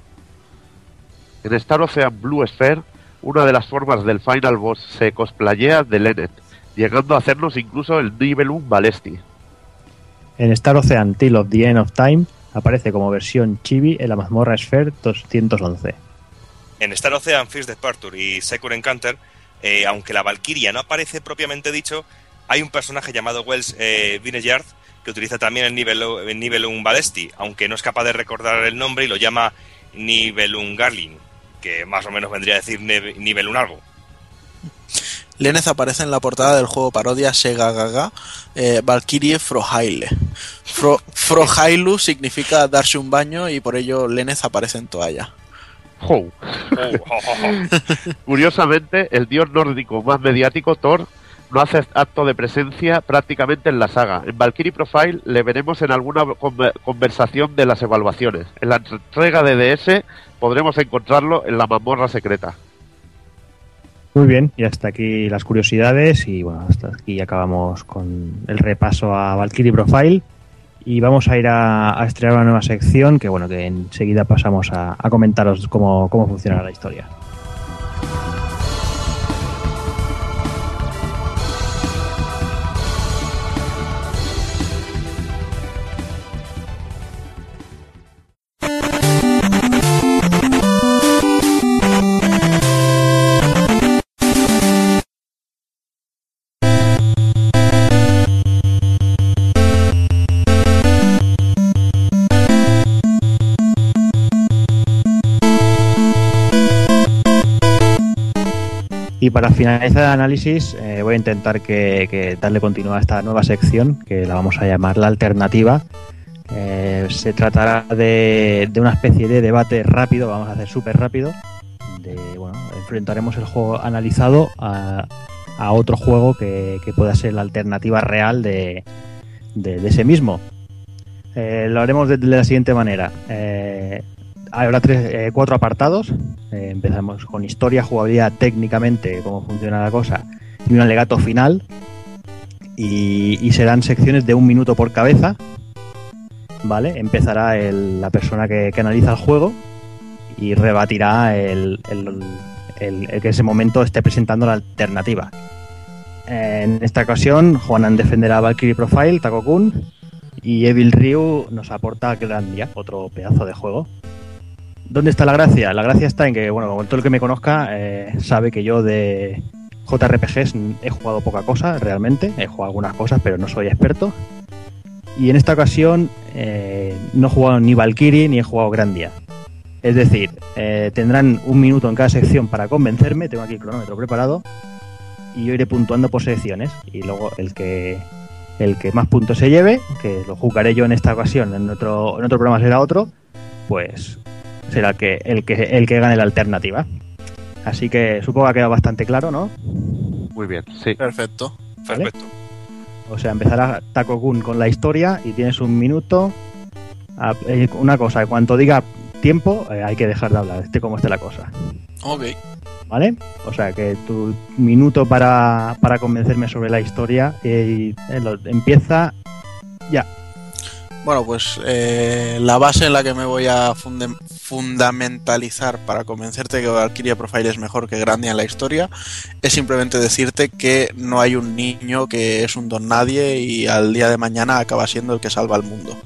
En Star Ocean Blue Sphere, una de las formas del Final Boss se cosplayea de Lennet, llegando a hacernos incluso el Nibelung Balesti. En Star Ocean Till of the End of Time aparece como versión chibi en la mazmorra Sphere 211. En Star Ocean First Departure y Secure Encounter, eh, aunque la Valkyria no aparece propiamente dicho, hay un personaje llamado Wells eh, Vineyard que utiliza también el, Nibelu- el Nibelung Balesti, aunque no es capaz de recordar el nombre y lo llama Nibelung Garling, que más o menos vendría a decir Nib- Nibelung algo. Lenneth aparece en la portada del juego parodia Sega Gaga eh, Valkyrie Frohaile. Fro, Frohailu significa darse un baño y por ello Lenneth aparece en toalla. Oh. Curiosamente, el dios nórdico más mediático, Thor, no hace acto de presencia prácticamente en la saga. En Valkyrie Profile le veremos en alguna conver- conversación de las evaluaciones. En la entrega de DS podremos encontrarlo en la mazmorra secreta. Muy bien, y hasta aquí las curiosidades y bueno, hasta aquí acabamos con el repaso a Valkyrie Profile y vamos a ir a, a estrenar una nueva sección que bueno, que enseguida pasamos a, a comentaros cómo, cómo funciona la historia. Y para finalizar el análisis, eh, voy a intentar que, darle continuidad a esta nueva sección, que la vamos a llamar la alternativa. Eh, se tratará de, una especie de debate rápido, vamos a hacer súper rápido. De, enfrentaremos el juego analizado a, otro juego que, pueda ser la alternativa real de, ese mismo. Eh, lo haremos de la siguiente manera. Habrá tres, eh, cuatro apartados. Eh, empezamos con historia, jugabilidad, técnicamente, cómo funciona la cosa, y un alegato final. Y, serán secciones de un minuto por cabeza. ¿Vale? Empezará la persona que, analiza el juego y rebatirá el, el- el- que ese momento esté presentando la alternativa. En esta ocasión, Juanan defenderá Valkyrie Profile, Takokun, y Evil Ryu nos aporta Grandia, otro pedazo de juego. ¿Dónde está la gracia? La gracia está en que, bueno, todo el que me conozca eh, sabe que yo de JRPGs he jugado poca cosa, realmente. He jugado algunas cosas, pero no soy experto. Y en esta ocasión eh, no he jugado ni Valkyrie ni he jugado Grandia. Es decir, eh, tendrán un minuto en cada sección para convencerme. Tengo aquí el cronómetro preparado. Y yo iré puntuando por secciones. Y luego el que el que más puntos se lleve, que lo jugaré yo en esta ocasión, en otro, en otro programa será otro, pues será el que, el que, el que gane la alternativa. Así que supongo que ha quedado bastante claro, ¿no? Muy bien, sí. Perfecto. ¿Vale? Perfecto. O sea, empezará Takokun con la historia y tienes un minuto. a- eh, una cosa, en cuanto diga tiempo, eh, hay que dejar de hablar, esté como esté la cosa. Ok. ¿Vale? O sea, que tu minuto para, para convencerme sobre la historia eh, y, eh, lo- empieza ya. Bueno, pues eh, la base en la que me voy a funde- fundamentalizar para convencerte que Valkyria Profile es mejor que Grandia en la historia es simplemente decirte que no hay un niño que es un don nadie y al día de mañana acaba siendo el que salva al mundo.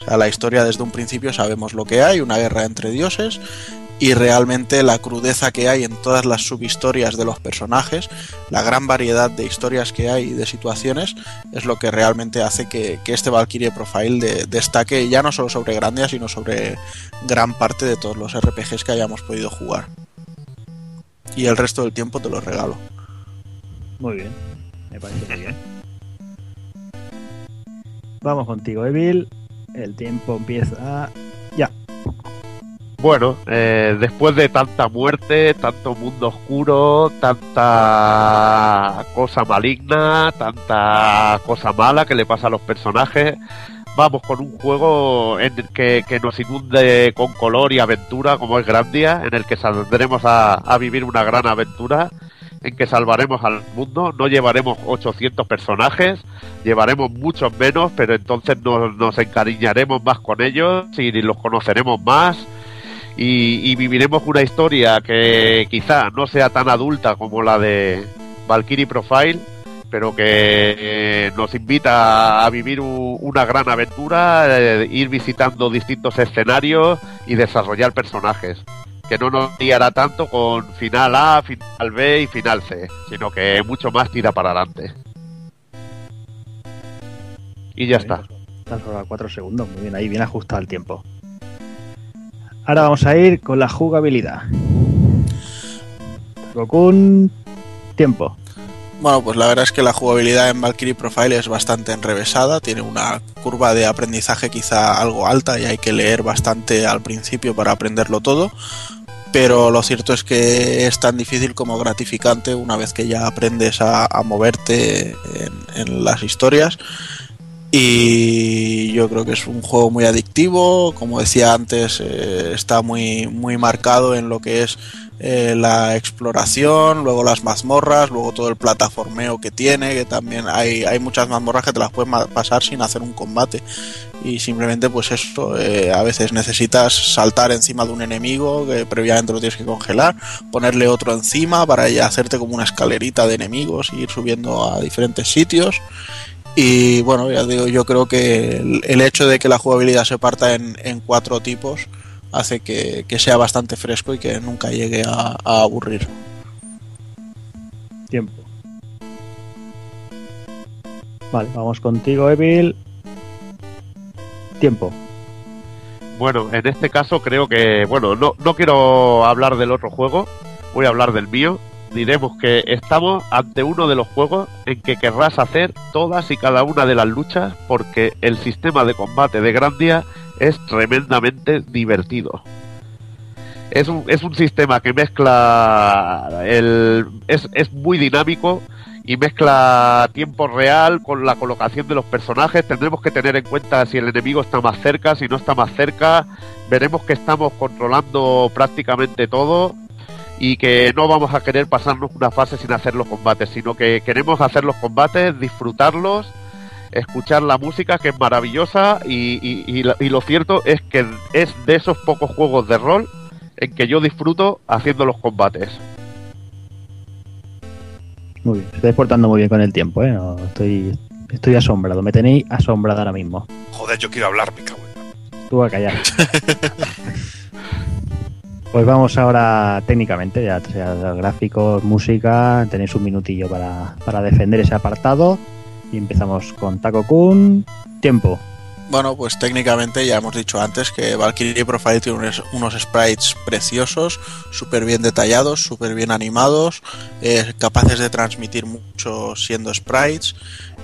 O sea, la historia desde un principio sabemos lo que hay, una guerra entre dioses y realmente la crudeza que hay en todas las subhistorias de los personajes, la gran variedad de historias que hay y de situaciones, es lo que realmente hace que, que este Valkyrie Profile de- destaque ya no solo sobre Grandia, sino sobre gran parte de todos los RPGs que hayamos podido jugar. Y el resto del tiempo te lo regalo. Muy bien. Me parece muy bien. Vamos contigo, Evil. El tiempo empieza ya. Bueno, eh, después de tanta muerte, tanto mundo oscuro, tanta cosa maligna, tanta cosa mala que le pasa a los personajes, vamos con un juego en el que, que nos inunde con color y aventura como es Grandia, en el que saldremos a, vivir una gran aventura, en que salvaremos al mundo, no llevaremos 800 personajes, llevaremos muchos menos, pero entonces nos, nos encariñaremos más con ellos y los conoceremos más y, y viviremos una historia que quizá no sea tan adulta como la de Valkyrie Profile, pero que eh, nos invita a vivir u- una gran aventura, eh, ir visitando distintos escenarios y desarrollar personajes. Que no nos guiará tanto con final A, final B y final C, sino que mucho más tira para adelante. Y ya está. Estás a 4 segundos, muy bien, ahí bien ajustado el tiempo. Ahora vamos a ir con la jugabilidad. Gokun, tiempo. Bueno, pues la verdad es que la jugabilidad en Valkyrie Profile es bastante enrevesada, tiene una curva de aprendizaje quizá algo alta y hay que leer bastante al principio para aprenderlo todo, pero lo cierto es que es tan difícil como gratificante una vez que ya aprendes a, moverte en las historias y yo creo que es un juego muy adictivo, como decía antes, eh, está muy, muy marcado en lo que es eh, la exploración, luego las mazmorras, luego todo el plataformeo que tiene, que también hay, hay muchas mazmorras que te las puedes pasar sin hacer un combate. Y simplemente pues eso, eh, a veces necesitas saltar encima de un enemigo que previamente lo tienes que congelar, ponerle otro encima para ya hacerte como una escalerita de enemigos y ir subiendo a diferentes sitios. Y bueno, ya digo, yo creo que el, el hecho de que la jugabilidad se parta en, en cuatro tipos hace que, que sea bastante fresco y que nunca llegue a, a aburrir. Tiempo. Vale, vamos contigo, Evil. Tiempo. Bueno, en este caso creo que, bueno, no, no quiero hablar del otro juego, voy a hablar del mío. Diremos que estamos ante uno de los juegos en que querrás hacer todas y cada una de las luchas porque el sistema de combate de Grandia es tremendamente divertido. Es un, es un sistema que mezcla el es, es muy dinámico y mezcla tiempo real con la colocación de los personajes. Tendremos que tener en cuenta si el enemigo está más cerca, si no está más cerca. Veremos que estamos controlando prácticamente todo y que no vamos a querer pasarnos una fase sin hacer los combates, sino que queremos hacer los combates, disfrutarlos, escuchar la música que es maravillosa y, y- y lo cierto es que es de esos pocos juegos de rol en que yo disfruto haciendo los combates. Muy bien, estáis portando muy bien con el tiempo, ¿eh? No, estoy, estoy asombrado, me tenéis asombrado ahora mismo. Joder, yo quiero hablar, me cago en- Tú a callar. pues vamos ahora técnicamente, ya sea gráficos, música, tenéis un minutillo para, para defender ese apartado. Y empezamos con Taco Kun. Tiempo. Bueno, pues técnicamente ya hemos dicho antes que Valkyrie Profile tiene unos, unos sprites preciosos, súper bien detallados, súper bien animados, eh, capaces de transmitir mucho siendo sprites.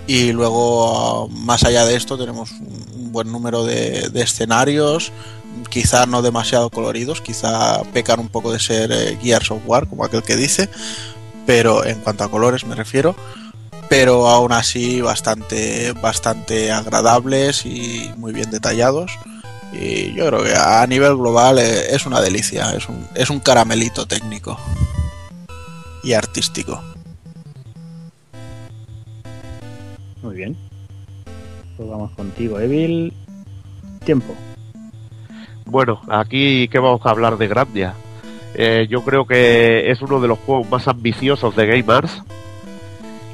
Y luego, más allá de esto, tenemos un, buen número de, de escenarios, quizá no demasiado coloridos, quizá pecan un poco de ser eh, Gears of como aquel que dice, pero en cuanto a colores me refiero pero aún así bastante bastante agradables y muy bien detallados y yo creo que a nivel global eh, es una delicia es un, es un caramelito técnico y artístico Muy bien. Pues vamos contigo, Evil. Tiempo. Bueno, aquí que vamos a hablar de Grandia. Eh, yo creo que es uno de los juegos más ambiciosos de Gamers,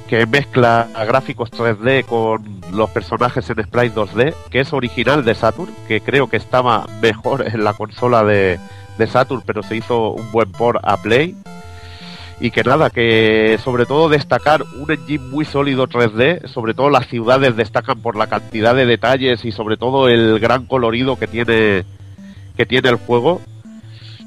que mezcla gráficos 3D con los personajes en sprite 2D, que es original de Saturn, que creo que estaba mejor en la consola de, de Saturn, pero se hizo un buen port a Play. Y que nada, que sobre todo destacar un engine muy sólido 3D, sobre todo las ciudades destacan por la cantidad de detalles y sobre todo el gran colorido que tiene que tiene el juego.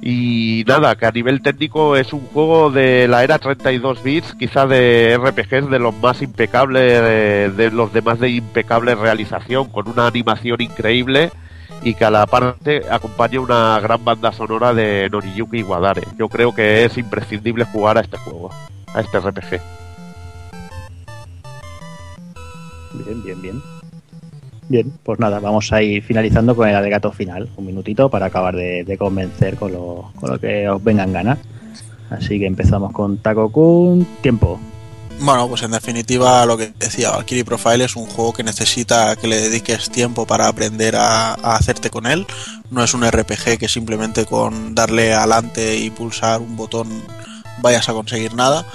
Y nada, que a nivel técnico es un juego de la era 32 bits, quizá de RPGs de los más impecables, de, de los demás de impecable realización, con una animación increíble y que a la parte acompaña una gran banda sonora de Noriyuki Iwadare. Yo creo que es imprescindible jugar a este juego, a este RPG. Bien, bien, bien. Bien, pues nada, vamos a ir finalizando con el alegato final. Un minutito para acabar de, convencer con lo, con lo que os vengan ganas. Así que empezamos con Taco Kun. Tiempo. Bueno, pues en definitiva lo que decía, Valkyrie Profile es un juego que necesita que le dediques tiempo para aprender a, hacerte con él. No es un RPG que simplemente con darle adelante y pulsar un botón vayas a conseguir nada.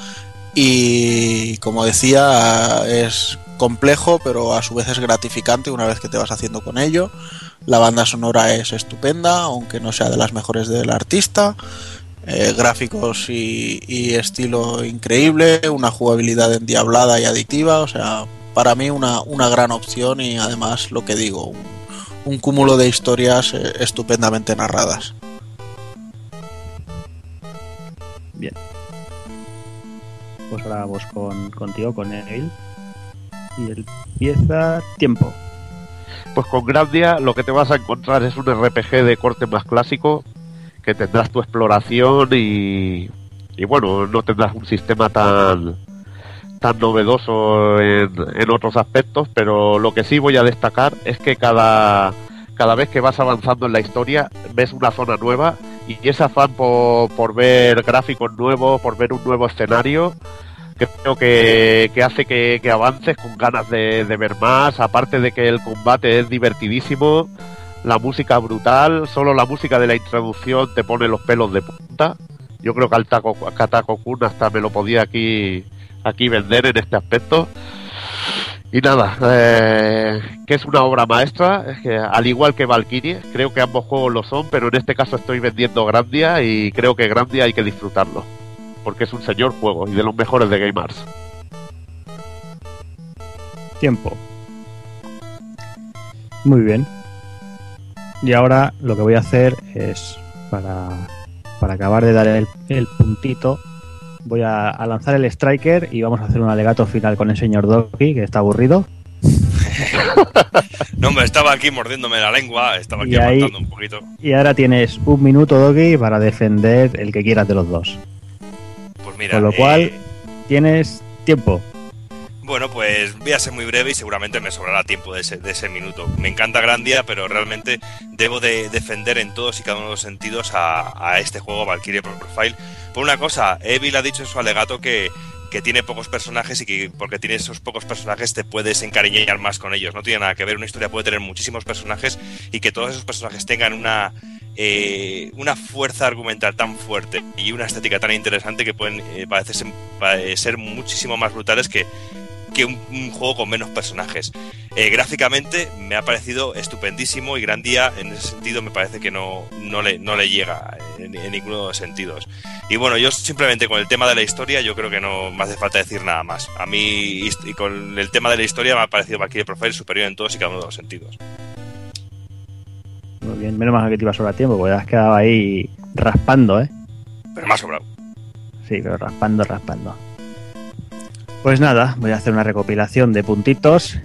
Y como decía, es complejo, pero a su vez es gratificante una vez que te vas haciendo con ello. La banda sonora es estupenda, aunque no sea de las mejores del artista. Eh, gráficos y, estilo increíble, una jugabilidad endiablada y adictiva, o sea, para mí una, una gran opción y además lo que digo, un, un cúmulo de historias eh, estupendamente narradas. Bien. Pues ahora vamos con, contigo, con Neil. Y empieza tiempo. Pues con Grandia lo que te vas a encontrar es un RPG de corte más clásico, que tendrás tu exploración y, y bueno, no tendrás un sistema tan tan novedoso en, en, otros aspectos, pero lo que sí voy a destacar es que cada, cada vez que vas avanzando en la historia ves una zona nueva y ese afán por, por ver gráficos nuevos, por ver un nuevo escenario, creo que, que hace que, que, avances con ganas de, de ver más, aparte de que el combate es divertidísimo, la música brutal, solo la música de la introducción te pone los pelos de punta. Yo creo que al Taco, Katako Kun hasta me lo podía aquí, aquí vender en este aspecto. Y nada, eh, que es una obra maestra, es que, al igual que Valkyrie, creo que ambos juegos lo son, pero en este caso estoy vendiendo Grandia y creo que Grandia hay que disfrutarlo, porque es un señor juego y de los mejores de Gamers. Tiempo. Muy bien, y ahora lo que voy a hacer es, para, para acabar de dar el, el puntito, voy a, a, lanzar el striker y vamos a hacer un alegato final con el señor Doki, que está aburrido. no, hombre, estaba aquí mordiéndome la lengua, estaba aquí ahí, aguantando un poquito. Y ahora tienes un minuto, Doki, para defender el que quieras de los dos. Mira, con lo cual, eh... tienes tiempo. Bueno, pues voy a ser muy breve y seguramente me sobrará tiempo de ese, de ese minuto. Me encanta Grandia, pero realmente debo de defender en todos y cada uno de los sentidos a, a este juego Valkyrie Profile. Por una cosa, Evil ha dicho en su alegato que, que tiene pocos personajes y que porque tiene esos pocos personajes te puedes encariñar más con ellos. No tiene nada que ver, una historia puede tener muchísimos personajes y que todos esos personajes tengan una, eh, una fuerza argumental tan fuerte y una estética tan interesante que pueden eh, parecer, ser muchísimo más brutales que, que un, un, juego con menos personajes. Eh, gráficamente me ha parecido estupendísimo y Gran Día en ese sentido me parece que no, no, le, no le llega en, en, ninguno de los sentidos. Y bueno, yo simplemente con el tema de la historia yo creo que no me hace falta decir nada más. A mí y con el tema de la historia me ha parecido Valkyrie Profile superior en todos y cada uno de los sentidos. Muy bien, menos mal que te iba a sobrar tiempo, porque has quedado ahí raspando, ¿eh? Pero más sobrado. Sí, pero raspando, raspando. Pues nada, voy a hacer una recopilación de puntitos.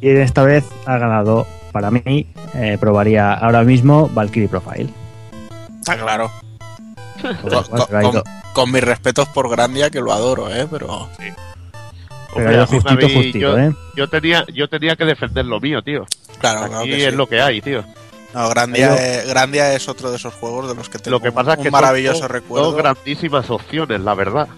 Y esta vez ha ganado, para mí, eh, probaría ahora mismo Valkyrie Profile. Está claro. Con lo Con, con- mis respetos por Grandia, que lo adoro, ¿eh? Pero se ha ido justito, Javi, justito, yo, ¿eh? yo tenía, yo tenía que defender lo mío, tío. claro, claro Aquí sí. es lo que hay, tío. No, Grandia, Yo- es, Grandia es otro de esos juegos de los que tengo Lo que pasa es un que son maravilloso dos- recuerdo. Dos grandísimas opciones, la verdad.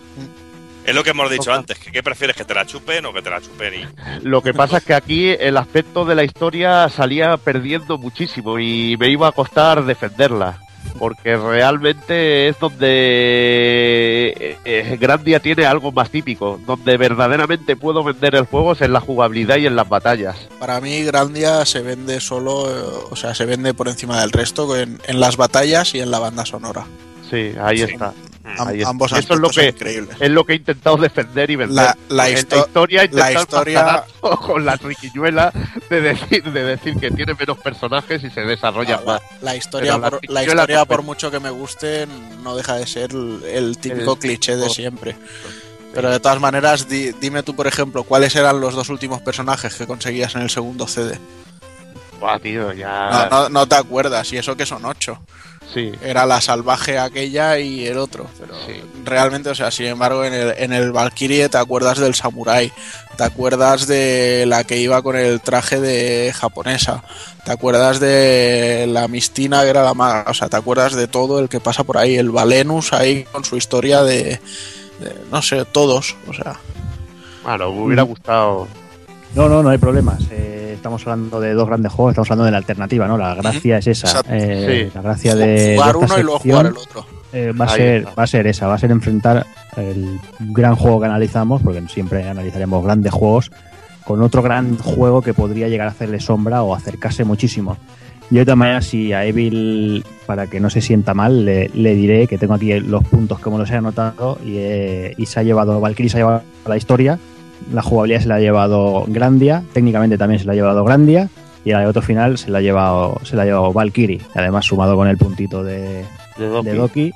Es lo que hemos dicho antes, que ¿qué prefieres? ¿Que te la chupen o que te la chupen y... Lo que pasa es que aquí el aspecto de la historia salía perdiendo muchísimo y me iba a costar defenderla. Porque realmente es donde eh, eh, Grandia tiene algo más típico. Donde verdaderamente puedo vender el juego es en la jugabilidad y en las batallas. Para mí, Grandia se vende solo, eh, o sea, se vende por encima del resto en, en las batallas y en la banda sonora. Sí, ahí Sí. está. Am- está. ambos Eso es lo aspectos que- increíbles. Es lo que he intentado defender y vender. La- historia, intentar la historia- con la riquiñuela de decir, de decir que tiene menos personajes y se desarrolla La, más. la historia, por, la historia por mucho que me guste, no deja de ser el, el típico El cliché de siempre. Pero de todas maneras, di- dime tú, por ejemplo, cuáles eran los dos últimos personajes que conseguías en el segundo CD. Buah, tío, ya. No, no, no te acuerdas, y eso que son ocho. Sí. Era la salvaje aquella y el otro. Pero Sí. realmente, o sea, sin embargo, en el, en el Valkyrie te acuerdas del samurái, te acuerdas de la que iba con el traje de japonesa, te acuerdas de la Mistina que era la maga, o sea, te acuerdas de todo el que pasa por ahí, el Valenus ahí con su historia de, de, no sé, todos, o sea, Bueno, me hubiera gustado. No, no, no hay problemas. Eh, estamos hablando de dos grandes juegos, estamos hablando de la alternativa, ¿no? La gracia es esa. Eh, Sí. La gracia de, jugar uno y luego jugar el otro. eh, va, a ser, va a ser esa, va a ser enfrentar el gran juego que analizamos, porque siempre analizaremos grandes juegos, con otro gran juego que podría llegar a hacerle sombra o acercarse muchísimo. Yo de todas maneras, si a Evil, para que no se sienta mal, le, le diré que tengo aquí los puntos como los he anotado y, eh, y se ha llevado, Valkyrie se ha llevado la historia, la jugabilidad se la ha llevado Grandia, técnicamente también se la ha llevado Grandia y el otro final se la ha llevado, se la ha llevado Valkyrie, además sumado con el puntito de, De Doki. de Doki,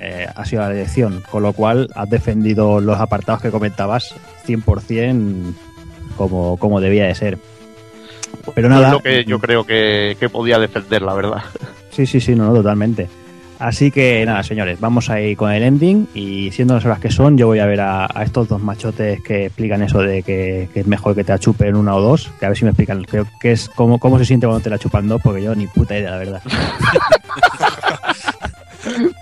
eh, ha sido la elección, con lo cual has defendido los apartados que comentabas 100% como, como debía de ser. Pero nada, es lo que yo creo que, que podía defender, la verdad. sí, sí, sí, no, no, totalmente. Así que nada, señores, vamos a ir con el ending y siendo las horas que son, yo voy a ver a, estos dos machotes que explican eso de que, es mejor que te la chupen una o dos, que a ver si me explican qué es, cómo, cómo se siente cuando te la chupan dos, porque yo ni puta idea, la verdad.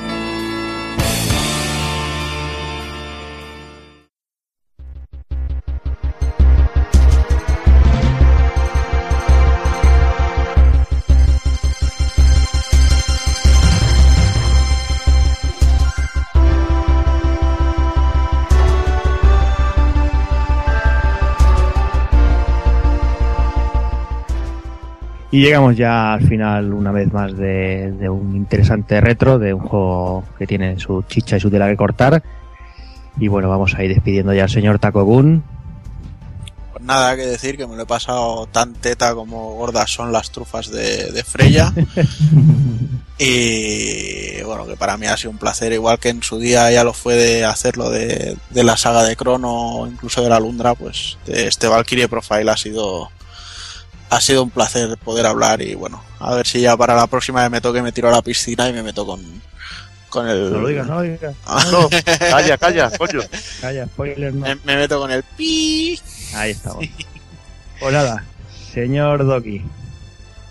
Y llegamos ya al final, una vez más, de, de un interesante retro, de un juego que tiene su chicha y su tela que cortar. Y bueno, vamos a ir despidiendo ya al señor Takogun. Pues nada que decir, que me lo he pasado tan teta como gordas son las trufas de, de Freya. y bueno, que para mí ha sido un placer, igual que en su día ya lo fue de hacerlo de, de la saga de Crono o incluso de la Lundra, pues de este Valkyrie Profile ha sido ha sido un placer poder hablar y bueno, a ver si ya para la próxima me toque me tiro a la piscina y me meto con, con el... No lo digas, no lo digas. No, calla, calla, coño. Calla, spoiler, no. me, me meto con el pi. Ahí estamos. Pues nada, señor Doki.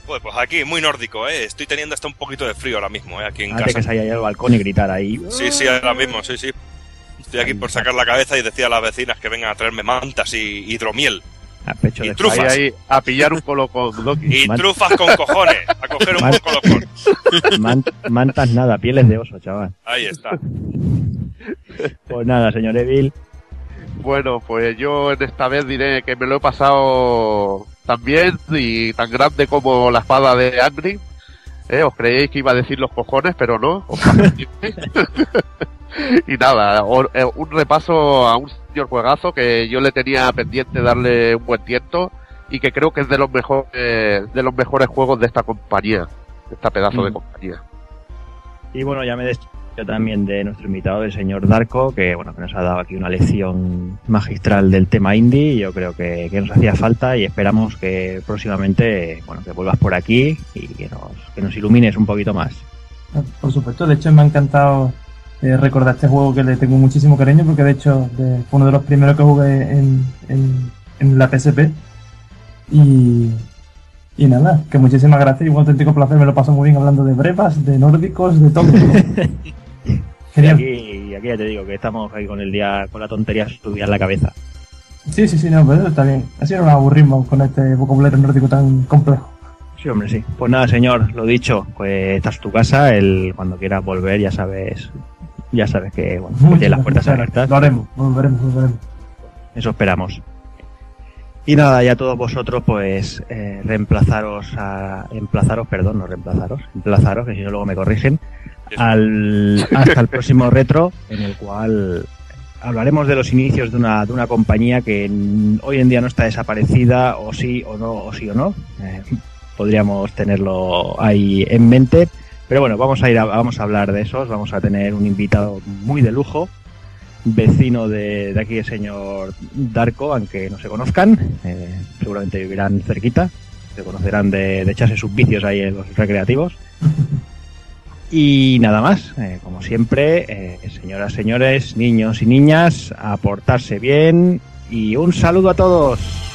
Pues, pues aquí, muy nórdico, ¿eh? Estoy teniendo hasta un poquito de frío ahora mismo, ¿eh? Aquí en Antes que casa. salir allá al balcón y gritar ahí. Sí, sí, ahora mismo, sí, sí. Estoy aquí por sacar la cabeza y decía a las vecinas que vengan a traerme mantas y hidromiel. A pecho Y de trufas. Ahí, ahí, a pillar un colocón, Doki. Y Man- trufas con cojones. A coger un Man- colocón. Man- mantas nada, pieles de oso, chaval. Ahí está. Pues nada, señor Evil. Bueno, pues yo en esta vez diré que me lo he pasado tan bien y tan grande como la espada de Angry. ¿Eh? Os creéis que iba a decir los cojones, pero no. Os. y nada, eh, un repaso a un señor juegazo que yo le tenía pendiente darle un buen tiento y que creo que es de los mejores de los mejores juegos de esta compañía, de esta pedazo de Mm. compañía. Y bueno, ya me despido también de nuestro invitado, el señor Darko, que bueno, que nos ha dado aquí una lección magistral del tema indie. Yo creo que, que nos hacía falta y esperamos que próximamente, bueno, que vuelvas por aquí y que nos, que nos ilumines un poquito más. Por supuesto, de hecho me ha encantado eh, recordar este juego que le tengo muchísimo cariño porque de hecho de- fue uno de los primeros que jugué en, en, en la PSP y, y nada, que muchísimas gracias y un auténtico placer, me lo paso muy bien hablando de brevas, de nórdicos, de todo. Y Genial. aquí, y aquí ya te digo que estamos ahí con el día, con la tontería subida en la cabeza. Sí, sí, sí, no, pero eso está bien. Así no nos aburrimos con este vocabulario nórdico tan complejo. Sí, hombre, sí. Pues nada, señor, lo dicho, pues esta es tu casa, el, cuando quieras volver ya sabes, ya sabes que, bueno, Muchas las puertas abiertas. Lo haremos, volveremos, volveremos. Eso esperamos. Y nada, ya todos vosotros, pues, eh, reemplazaros a, emplazaros, perdón, no reemplazaros, emplazaros, que si no luego me corrigen, al, hasta el próximo retro, en el cual hablaremos de los inicios de una, de una compañía que hoy en día no está desaparecida, o sí o no, o sí o no. Eh, podríamos tenerlo ahí en mente. Pero bueno, vamos a ir vamos a hablar de esos, vamos a tener un invitado muy de lujo, vecino de, aquí el señor Darko, aunque no se conozcan, eh, seguramente vivirán cerquita, se conocerán de, de echarse sus vicios ahí en los recreativos. Y nada más, eh, como siempre, eh, señoras, señores, niños y niñas, a portarse bien y un saludo a todos.